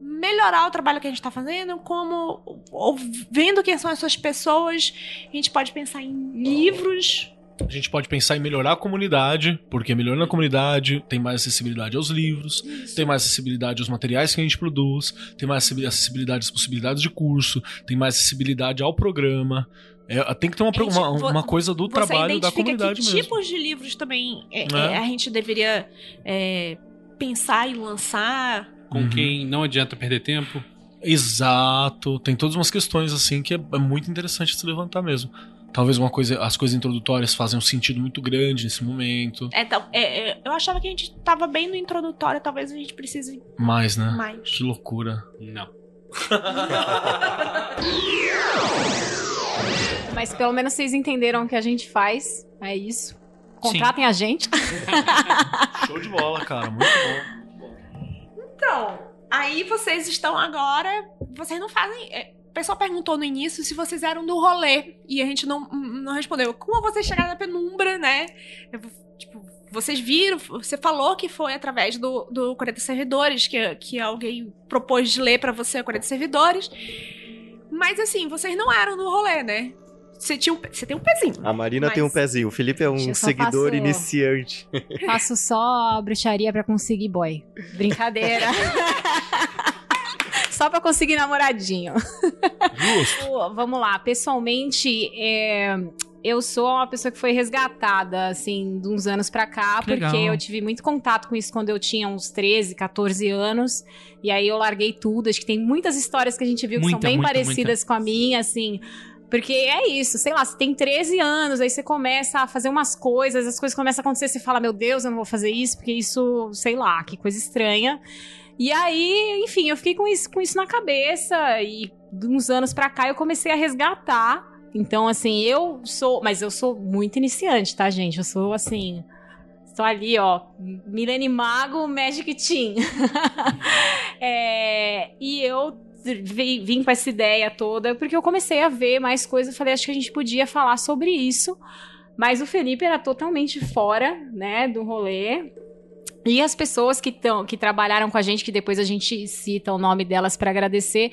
Speaker 5: melhorar o trabalho que a gente tá fazendo, como ou vendo quem são essas pessoas, a gente pode pensar em livros.
Speaker 6: A gente pode pensar em melhorar a comunidade, porque melhorando a comunidade tem mais acessibilidade aos livros, tem mais acessibilidade aos materiais que a gente produz, tem mais acessibilidade às possibilidades de curso, tem mais acessibilidade ao programa. É, tem que ter uma,
Speaker 5: gente-
Speaker 6: uma,
Speaker 5: vo-
Speaker 6: uma coisa do trabalho da comunidade
Speaker 5: que
Speaker 6: mesmo.
Speaker 5: tipos de livros também é,
Speaker 6: É.
Speaker 5: é, a gente deveria é, pensar e lançar.
Speaker 3: Com
Speaker 6: Uhum.
Speaker 3: quem não adianta perder tempo.
Speaker 6: Exato. Tem todas umas questões assim que é, é muito interessante se levantar mesmo. Talvez uma coisa, as coisas introdutórias fazem um sentido muito grande nesse momento.
Speaker 5: É, então, é, é, eu achava que a gente tava bem no introdutório, talvez a gente precise
Speaker 6: Mais, né?
Speaker 5: mais.
Speaker 6: Que loucura.
Speaker 3: Não. (laughs) (laughs)
Speaker 7: Mas pelo menos vocês entenderam o que a gente faz. É isso. Contratem a gente. (laughs)
Speaker 6: Show de bola, cara. Muito bom.
Speaker 5: Então, aí vocês estão agora. Vocês não fazem. é, o pessoal perguntou no início se vocês eram do rolê. E a gente não, não respondeu. Como vocês chegaram na penumbra, né? Eu, tipo, vocês viram, você falou que foi através do, do 40 Servidores, que, que alguém propôs de ler pra você 40 Servidores. Mas assim, vocês não eram do rolê, né? Você, tinha um, você tem um pezinho.
Speaker 8: A Marina
Speaker 5: Mas-
Speaker 8: tem um pezinho. O Felipe é um seguidor
Speaker 7: faço-
Speaker 8: iniciante. (laughs)
Speaker 7: Faço só bruxaria pra conseguir boy. Brincadeira. (laughs) só pra conseguir namoradinho.
Speaker 6: Justo.
Speaker 7: Vamos lá, pessoalmente, é, eu sou uma pessoa que foi resgatada, assim, de uns anos pra cá,
Speaker 2: Que legal.
Speaker 7: porque eu tive muito contato com isso quando eu tinha uns 13, 14 anos, e aí eu larguei tudo. Acho que tem muitas histórias que a gente viu que
Speaker 2: Muita,
Speaker 7: são bem
Speaker 2: muita,
Speaker 7: parecidas com a minha, assim. Porque é isso, sei lá, você tem 13 anos, aí você começa a fazer umas coisas, as coisas começam a acontecer, você fala, meu Deus, eu não vou fazer isso, porque isso, sei lá, que coisa estranha. E aí, enfim, eu fiquei com isso, com isso na cabeça e de uns anos pra cá eu comecei a resgatar. Então, assim, eu sou, mas eu sou muito iniciante, tá, gente? Eu sou assim, estou ali, ó, Milene Mago, Magic Team. (laughs) É, e eu vi- vim com essa ideia toda porque eu comecei a ver mais coisas, falei, acho que a gente podia falar sobre isso. Mas o Felipe era totalmente fora, né, do rolê. E as pessoas que, tão, que trabalharam com a gente, que depois a gente cita o nome delas pra agradecer,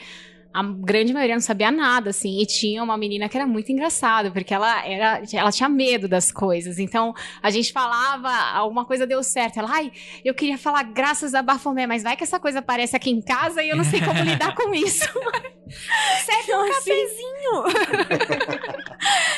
Speaker 7: a grande maioria não sabia nada, assim. E tinha uma menina que era muito engraçada, porque ela, era, ela tinha medo das coisas. Então, a gente falava, alguma coisa deu certo. Ela, ai, eu queria falar graças a Bafomé, mas vai que essa coisa aparece aqui em casa e eu não sei como (laughs) lidar com isso. (laughs)
Speaker 5: Serve um cafezinho.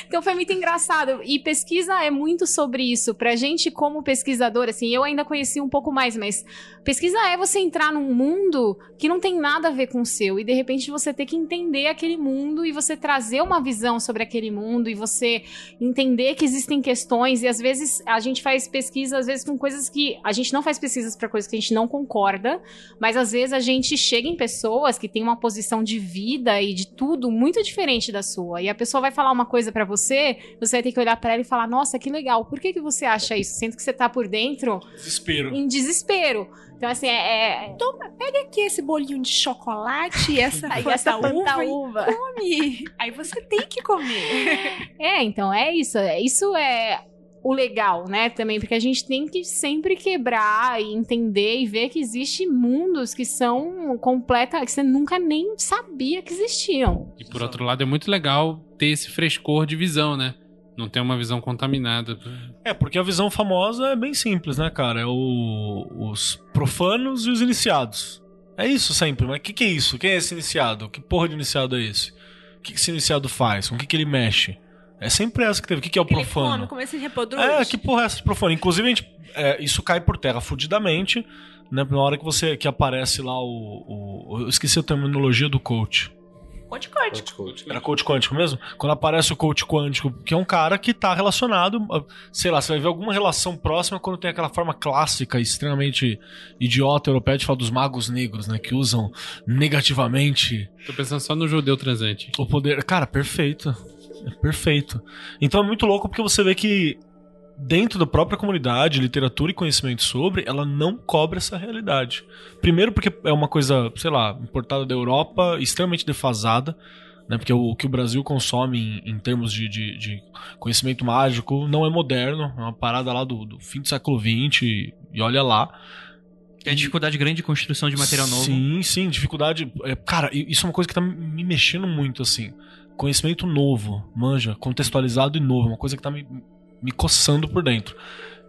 Speaker 7: Então foi muito engraçado. E pesquisa é muito sobre isso. Pra gente, como pesquisador, assim, eu ainda conheci um pouco mais, mas pesquisa é você entrar num mundo que não tem nada a ver com o seu. E de repente você ter que entender aquele mundo e você trazer uma visão sobre aquele mundo e você entender que existem questões. E às vezes a gente faz pesquisa, às vezes, com coisas que. A gente não faz pesquisas pra coisas que a gente não concorda, mas às vezes a gente chega em pessoas que têm uma posição de vida e de tudo muito diferente da sua. E a pessoa vai falar uma coisa pra você, você vai ter que olhar pra ela e falar: "Nossa, que legal. Por que que você acha isso?" Sendo que você tá por dentro
Speaker 6: Desespero.
Speaker 7: em desespero. Então assim, é, é
Speaker 5: Pega aqui esse bolinho de chocolate e essa (laughs)
Speaker 7: essa
Speaker 5: uva e
Speaker 7: uva.
Speaker 5: come. Aí você tem que comer.
Speaker 7: É, então é isso. É- Isso é o legal, né? Também porque a gente tem que sempre quebrar e entender e ver que existe mundos que são completa, que você nunca nem sabia que existiam.
Speaker 3: E por outro lado, é muito legal ter esse frescor de visão, né? Não ter uma visão contaminada.
Speaker 6: É, porque a visão famosa é bem simples, né, cara? É o- os profanos e os iniciados. É isso sempre, mas o que, que é isso? Quem é esse iniciado? Que porra de iniciado é esse? O que, que esse iniciado faz? Com o que, que ele mexe? É sempre essa que teve. O que, que é o
Speaker 5: Ele
Speaker 6: profano?
Speaker 5: come, como reproduz.
Speaker 6: É, que porra é essa de profano? Inclusive, a gente, é, isso cai por terra fudidamente, né? Na hora que você que aparece lá o, o- Eu esqueci a terminologia do coach.
Speaker 5: Conte, conte.
Speaker 6: Era coach quântico mesmo? Quando aparece o coach quântico, que é um cara que tá relacionado, a- sei lá, você vai ver alguma relação próxima quando tem aquela forma clássica, extremamente idiota europeia de falar dos magos negros, né? Que usam negativamente
Speaker 3: Tô pensando só no judeu transante.
Speaker 6: o poder. Cara, perfeito. É perfeito. Então é muito louco porque você vê que dentro da própria comunidade, literatura e conhecimento sobre, ela não cobre essa realidade. Primeiro porque é uma coisa, sei lá, importada da Europa, extremamente defasada. Né? Porque o, o que o Brasil consome em, em termos de, de, de conhecimento mágico não é moderno, é uma parada lá do, do fim do século XX e, e olha lá.
Speaker 2: Tem dificuldade grande de construção de material novo.
Speaker 6: Sim, sim, dificuldade. é, cara, isso é uma coisa que tá me mexendo muito, assim. Conhecimento novo, manja, contextualizado e novo, uma coisa que tá me, me coçando por dentro.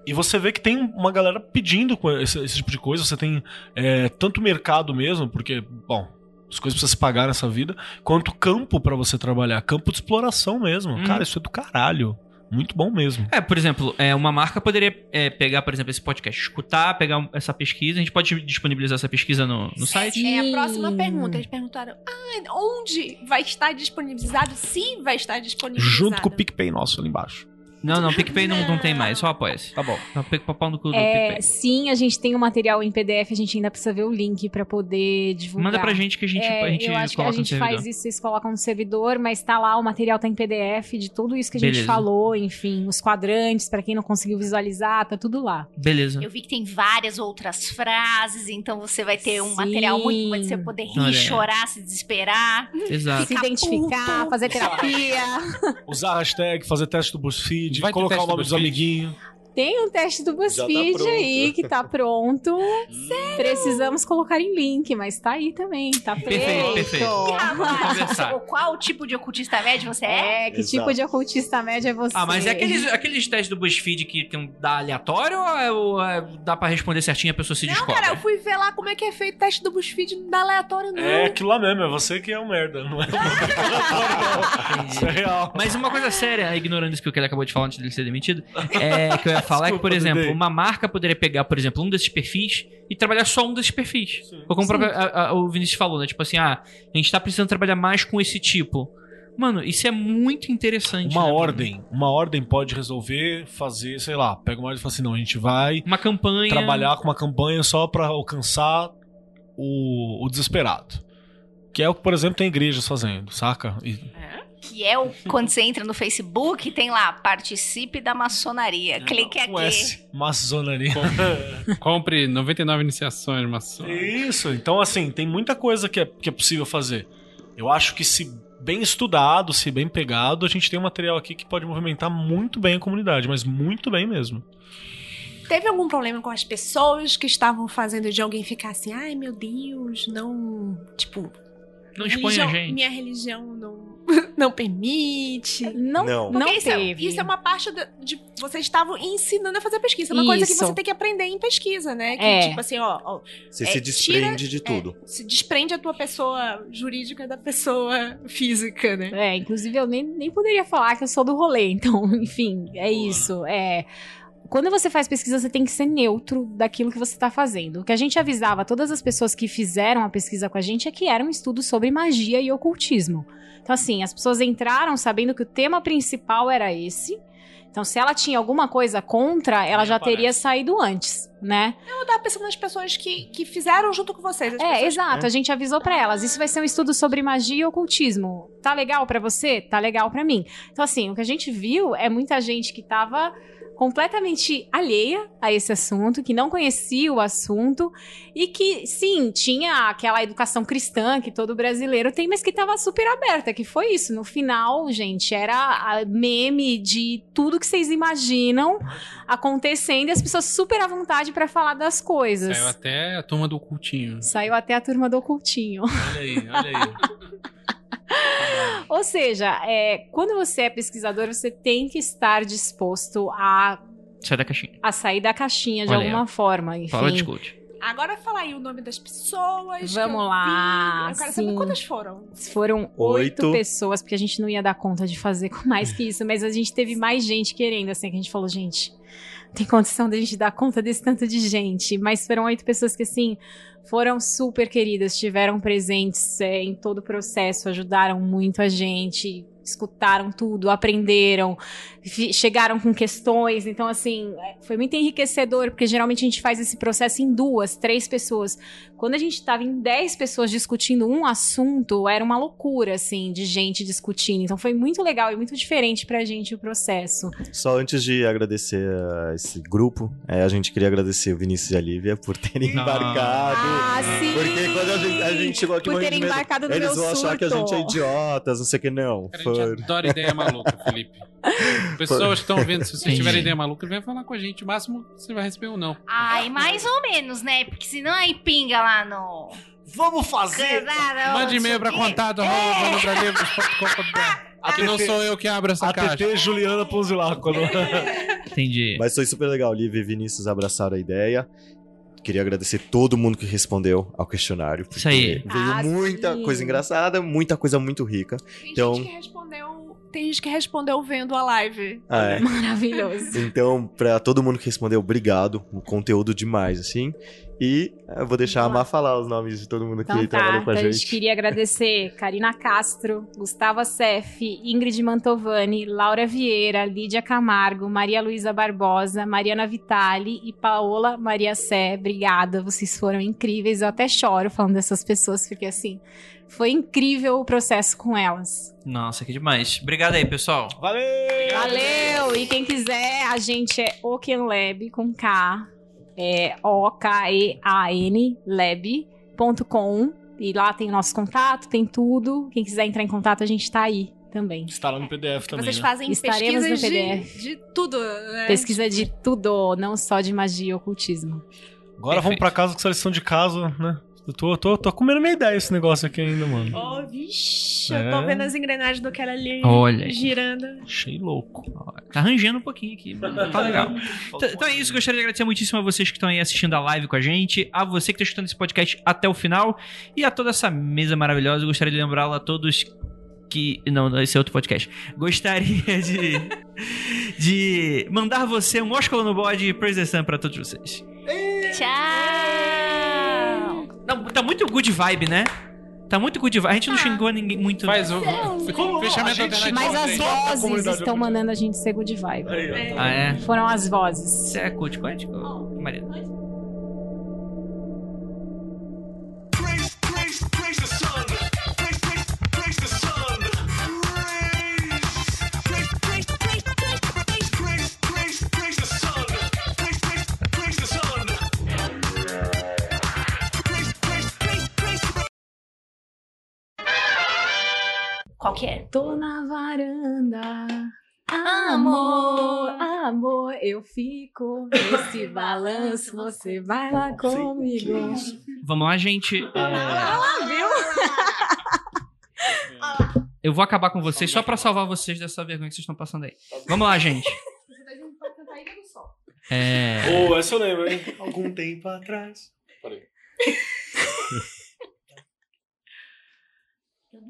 Speaker 6: E você vê que tem uma galera pedindo com esse, esse tipo de coisa. Você tem é, tanto mercado mesmo, porque, bom, as coisas precisam se pagar nessa vida, quanto campo pra você trabalhar. Campo de exploração mesmo.
Speaker 2: Hum.
Speaker 6: Cara, isso é do caralho. Muito bom mesmo.
Speaker 2: É, por exemplo, é, uma marca poderia é, pegar, por exemplo, esse podcast, escutar, pegar essa pesquisa. A gente pode disponibilizar essa pesquisa no, no site?
Speaker 5: É a próxima
Speaker 7: Sim.
Speaker 5: pergunta. Eles perguntaram: ah, onde vai estar disponibilizado? Se vai estar disponibilizado.
Speaker 6: Junto com o PicPay nosso ali embaixo.
Speaker 2: Não, não, PicPay não, não tem mais, só apoia-se.
Speaker 6: Tá bom.
Speaker 2: Pra pau no cu do
Speaker 7: É,
Speaker 2: PicPay.
Speaker 7: sim, a gente tem o material em PDF, a gente ainda precisa ver o link pra poder divulgar.
Speaker 2: Manda pra gente que a gente,
Speaker 7: É,
Speaker 2: a gente
Speaker 7: eu acho que a gente
Speaker 2: servidor.
Speaker 7: faz isso, vocês colocam no servidor, mas tá lá, o material tá em PDF de tudo isso que a gente
Speaker 2: Beleza.
Speaker 7: falou, enfim, os quadrantes, pra quem não conseguiu visualizar, tá tudo lá.
Speaker 2: Beleza.
Speaker 4: Eu vi que tem várias outras frases, então você vai ter um
Speaker 7: Sim.
Speaker 4: material muito bom de você poder rir,
Speaker 2: Olha.
Speaker 4: chorar, se desesperar.
Speaker 2: Exato.
Speaker 7: Se identificar,
Speaker 4: puto.
Speaker 7: fazer terapia. (laughs)
Speaker 6: Usar a hashtag, fazer teste do BuzzFeed,
Speaker 3: Vai ter
Speaker 6: colocar o nome
Speaker 3: do
Speaker 6: dos amiguinhos.
Speaker 7: Tem um teste do
Speaker 8: tá
Speaker 7: BuzzFeed
Speaker 8: pronto.
Speaker 7: aí que tá pronto. Precisamos colocar em link, mas tá aí também, tá feito.
Speaker 2: Perfeito, perfeito. Conversar.
Speaker 4: Ou qual tipo de ocultista médio você é?
Speaker 7: É, que
Speaker 8: Exato.
Speaker 7: tipo de ocultista média é você?
Speaker 2: Ah, mas é aqueles, aqueles testes do BuzzFeed que tem um dá aleatório ou, é, ou é- dá pra responder certinho e a pessoa se
Speaker 5: Não,
Speaker 2: descobre?
Speaker 5: cara, eu fui ver lá como é que é feito o teste do BuzzFeed, não dá aleatório, não.
Speaker 6: É aquilo lá mesmo, é você que é um merda, não é? (laughs) Isso é real.
Speaker 2: Mas uma coisa séria, ignorando isso que o que ele acabou de falar antes dele ser demitido, é que eu ia falar é que, por exemplo, uma marca poderia pegar, por exemplo, um desses perfis e trabalhar só um desses perfis. Ou como o próprio- a- a- o Vinícius falou, né? Tipo assim, ah, a gente tá precisando trabalhar mais com esse tipo. Mano, isso é muito interessante.
Speaker 6: Uma
Speaker 2: né, mano?
Speaker 6: ordem, uma ordem pode resolver fazer, sei lá, pega uma ordem e fala assim, não, a gente vai
Speaker 2: Uma campanha.
Speaker 6: trabalhar com uma campanha só pra alcançar o, o desesperado. Que é o que, por exemplo, tem igrejas fazendo, saca? E-
Speaker 4: Que é o quando você entra no Facebook, tem lá, participe da maçonaria. Clique
Speaker 6: com
Speaker 4: aqui.
Speaker 6: S, maçonaria. (laughs)
Speaker 3: Compre 99 iniciações, maçom.
Speaker 6: Isso, então assim, tem muita coisa que é, que é possível fazer. Eu acho que se bem estudado, se bem pegado, a gente tem um material aqui que pode movimentar muito bem a comunidade, mas muito bem mesmo.
Speaker 5: Teve algum problema com as pessoas que estavam fazendo de alguém ficar assim, ai meu Deus, não. Tipo.
Speaker 2: Não expõe a
Speaker 5: religião-
Speaker 2: gente.
Speaker 5: Minha religião não, (laughs) não permite.
Speaker 7: Não,
Speaker 8: Não.
Speaker 7: não,
Speaker 5: isso, é-
Speaker 7: teve.
Speaker 5: isso é uma parte da- de. Vocês estavam ensinando a fazer pesquisa. É uma coisa que
Speaker 7: Isso.
Speaker 5: você tem que aprender em pesquisa, né? Que,
Speaker 7: É.
Speaker 5: tipo assim, ó. ó,
Speaker 8: Você
Speaker 5: É,
Speaker 8: se
Speaker 5: tira-
Speaker 8: desprende de tudo.
Speaker 5: se desprende a tua pessoa jurídica da pessoa física, né?
Speaker 7: É, inclusive eu nem, nem poderia falar que eu sou do rolê, então, (laughs) enfim, é isso. É. Quando você faz pesquisa, você tem que ser neutro daquilo que você está fazendo. O que a gente avisava a todas as pessoas que fizeram a pesquisa com a gente é que era um estudo sobre magia e ocultismo. Então, assim, as pessoas entraram sabendo que o tema principal era esse. Então, se ela tinha alguma coisa contra, ela já teria saído antes, né?
Speaker 5: Eu tava pensando nas pessoas que, que fizeram junto com vocês. as
Speaker 7: É, exato. A gente avisou pra elas. Isso vai ser um estudo sobre magia e ocultismo. Tá legal pra você? Tá legal pra mim. Então, assim, o que a gente viu é muita gente que tava completamente alheia a esse assunto, que não conhecia o assunto e que, sim, tinha aquela educação cristã que todo brasileiro tem, mas que tava super aberta, que foi isso. No final, gente, era a meme de tudo que vocês imaginam acontecendo e as pessoas super à vontade pra falar das coisas.
Speaker 3: Saiu até a turma do cultinho.
Speaker 7: Saiu até a turma do ocultinho.
Speaker 3: Olha aí, olha aí. (laughs) (laughs)
Speaker 7: Ou seja, é, quando você é pesquisador, você tem que estar disposto a,
Speaker 2: Sai da caixinha.
Speaker 7: a sair da caixinha de
Speaker 2: Olha aí,
Speaker 7: alguma forma. Enfim.
Speaker 2: Fala, discute.
Speaker 5: Agora fala aí o nome das pessoas. que
Speaker 7: Vamos
Speaker 5: eu
Speaker 7: lá,
Speaker 5: vi. Eu quero
Speaker 7: sim.
Speaker 5: saber quantas foram.
Speaker 7: Foram oito pessoas, porque a gente não ia dar conta de fazer com mais que isso, mas a gente teve mais gente querendo, assim, que a gente falou, gente, tem condição da gente dar conta desse tanto de gente. Mas foram oito pessoas que, assim, foram super queridas, estiveram presentes é, em todo o processo, ajudaram muito a gente. Escutaram tudo, aprenderam, chegaram com questões. Então, assim, é, foi muito enriquecedor, porque geralmente a gente faz esse processo em duas, três pessoas. Quando a gente estava em dez pessoas discutindo um assunto, era uma loucura, assim, de gente discutindo. Então, foi muito legal e muito diferente pra gente o processo.
Speaker 8: Só antes de agradecer a esse grupo, é, a gente queria agradecer o Vinícius e a Lívia por terem
Speaker 2: Não.
Speaker 8: embarcado.
Speaker 7: Ah, sim!
Speaker 8: Porque quando a gente, a gente chegou aqui
Speaker 7: Por terem
Speaker 8: medo,
Speaker 7: embarcado no
Speaker 8: eles vão achar que a gente é idiotas, não sei o que, não. Foi-
Speaker 3: gente adora ideia maluca, Felipe. (laughs) Pessoas que estão ouvindo, se vocês
Speaker 2: Entendi.
Speaker 3: tiverem ideia maluca, vem falar com a gente. O máximo você vai receber um não.
Speaker 4: Ai, mais ou menos, né? Porque senão aí pinga lá no.
Speaker 6: Vamos fazer!
Speaker 3: Mande e-mail pra contato, manubralivros.com.br. Que não sou eu que abro essa caixa.
Speaker 6: ATT Juliana Ponzilaco.
Speaker 2: Entendi.
Speaker 8: Mas foi super legal. Lívia e Vinícius abraçaram a ideia. Queria agradecer todo mundo que respondeu ao questionário. porque
Speaker 2: Isso aí.
Speaker 8: Veio
Speaker 7: Ah,
Speaker 8: muita
Speaker 7: sim.
Speaker 8: coisa engraçada, muita coisa muito rica.
Speaker 5: Tem
Speaker 8: Então-
Speaker 5: gente que respondeu. Tem gente que respondeu vendo a live.
Speaker 8: Ah, é.
Speaker 7: Maravilhoso.
Speaker 8: Então, pra todo mundo que respondeu, obrigado. Um conteúdo demais, assim. E eh, eu vou deixar a Má falar os nomes de todo mundo que
Speaker 7: Então tá,
Speaker 8: trabalhou com a
Speaker 7: então a
Speaker 8: gente.
Speaker 7: gente queria agradecer Karina Castro, Gustavo Sef, Ingrid Mantovani, Laura Vieira, Lídia Camargo, Maria Luísa Barbosa, Mariana Vitali e Paola Maria Sé. Obrigada, vocês foram incríveis. Eu até choro falando dessas pessoas, porque assim, foi incrível o processo com elas.
Speaker 2: Nossa, que demais. Obrigado aí, pessoal.
Speaker 6: Valeu!
Speaker 7: Valeu! E quem quiser, a gente é Ocean Lab com K, é O-K-E-A-N, lab.com. E lá tem o nosso contato, tem tudo. Quem quiser entrar em contato, a gente tá aí também.
Speaker 6: Está lá no PDF também.
Speaker 5: Vocês
Speaker 6: né?
Speaker 5: fazem
Speaker 7: Estaremos
Speaker 5: pesquisas
Speaker 7: no
Speaker 5: de,
Speaker 7: PDF.
Speaker 5: de tudo. né?
Speaker 7: Pesquisa de tudo, não só de magia e ocultismo.
Speaker 6: Agora vamos pra casa com essa lição de casa, né? Eu tô, tô, tô comendo minha ideia esse negócio aqui ainda, mano.
Speaker 5: Oh, vixe,
Speaker 6: É.
Speaker 5: eu tô vendo as engrenagens do cara ali
Speaker 2: Olha
Speaker 5: girando.
Speaker 6: Achei louco.
Speaker 2: Tá arranjando um pouquinho aqui. Tá legal. (laughs) Então- Então é isso. Gostaria de agradecer muitíssimo a vocês que estão aí assistindo a live com a gente, a você que está escutando esse podcast até o final e a toda essa mesa maravilhosa. Eu gostaria de lembrá-la a todos que. Não, esse é outro podcast. Gostaria de. de mandar você um Oscar no bode e Praise the Sun pra todos vocês.
Speaker 4: Tchau!
Speaker 2: Não, tá muito good vibe, né? Tá muito good vibe. A gente não xingou ninguém muito.
Speaker 3: Faz o
Speaker 6: Como?
Speaker 3: fechamento
Speaker 6: A gente-
Speaker 3: alternativo.
Speaker 7: Mas as vozes
Speaker 6: comunidade
Speaker 7: estão mandando a gente ser good vibe.
Speaker 6: Aí, ó.
Speaker 2: Ah, é?
Speaker 7: Foram as vozes.
Speaker 2: Você é cult quântico, Maria?
Speaker 9: Praise,
Speaker 4: Qual que é?
Speaker 7: Tô na varanda. Amor, amor, eu fico nesse (laughs) balanço. Você vai lá comigo.
Speaker 2: Vamos lá, gente. É,
Speaker 7: Ah, viu? (laughs)
Speaker 2: Eu vou acabar com vocês só pra salvar vocês dessa vergonha que vocês estão passando aí. Vamos lá, gente. (laughs) É.
Speaker 6: Ô, essa eu lembro, hein? Algum tempo atrás.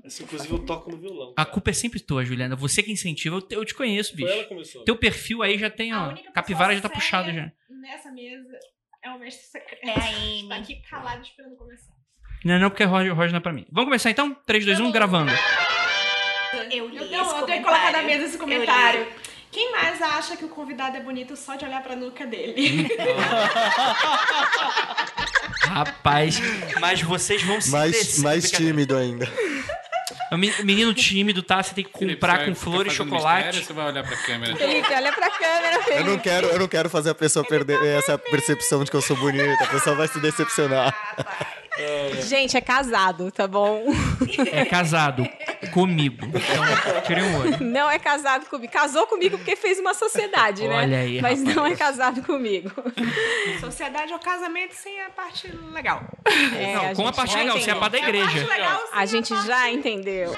Speaker 6: Essa, inclusive, eu toco no violão.
Speaker 2: A culpa é sempre tua, Juliana. Você que incentiva. Eu te, eu te conheço,
Speaker 6: Foi ela
Speaker 2: bicho.
Speaker 6: começou.
Speaker 2: Teu perfil aí já tem,
Speaker 5: A
Speaker 2: ó.
Speaker 5: única
Speaker 2: Capivara já tá puxado
Speaker 5: séria
Speaker 2: já.
Speaker 5: Nessa mesa é o mestre secreto.
Speaker 4: É a Amy.
Speaker 5: Tá aqui calado esperando começar.
Speaker 2: Não, não, porque Roger, Roger não é pra mim. Vamos começar então? 3, 2, 1, gravando.
Speaker 4: Eu li
Speaker 5: Eu,
Speaker 4: esse
Speaker 5: não, eu tenho que
Speaker 4: comentário.
Speaker 5: colocar na mesa esse comentário. Quem mais acha que o convidado é bonito só de olhar pra nuca dele? (laughs)
Speaker 2: Rapaz, mas vocês vão se
Speaker 8: Mais,
Speaker 2: descer.
Speaker 8: mais tímido ainda.
Speaker 2: O men- menino tímido, tá? Você tem que
Speaker 3: Felipe,
Speaker 2: comprar
Speaker 3: você
Speaker 2: com
Speaker 3: vai
Speaker 2: flor e chocolate.
Speaker 3: mistério, Você vai olhar pra câmera.
Speaker 7: Felipe, olha pra câmera,
Speaker 8: Eu
Speaker 7: Felipe.
Speaker 8: não quero, eu não quero fazer a pessoa perder essa percepção de que eu sou bonita. A pessoa vai se decepcionar.
Speaker 7: Gente, é casado, tá bom?
Speaker 2: É casado comigo. Então, tirei um olho.
Speaker 7: Não é casado comigo. Casou comigo porque fez uma sociedade, né?
Speaker 2: Olha aí,
Speaker 7: Mas
Speaker 2: rapaz.
Speaker 7: não é casado comigo.
Speaker 5: Sociedade é o casamento sem a parte legal.
Speaker 7: É,
Speaker 2: Não, com a parte legal, você é a parte da igreja.
Speaker 5: Legal, sim,
Speaker 7: A gente já entendeu.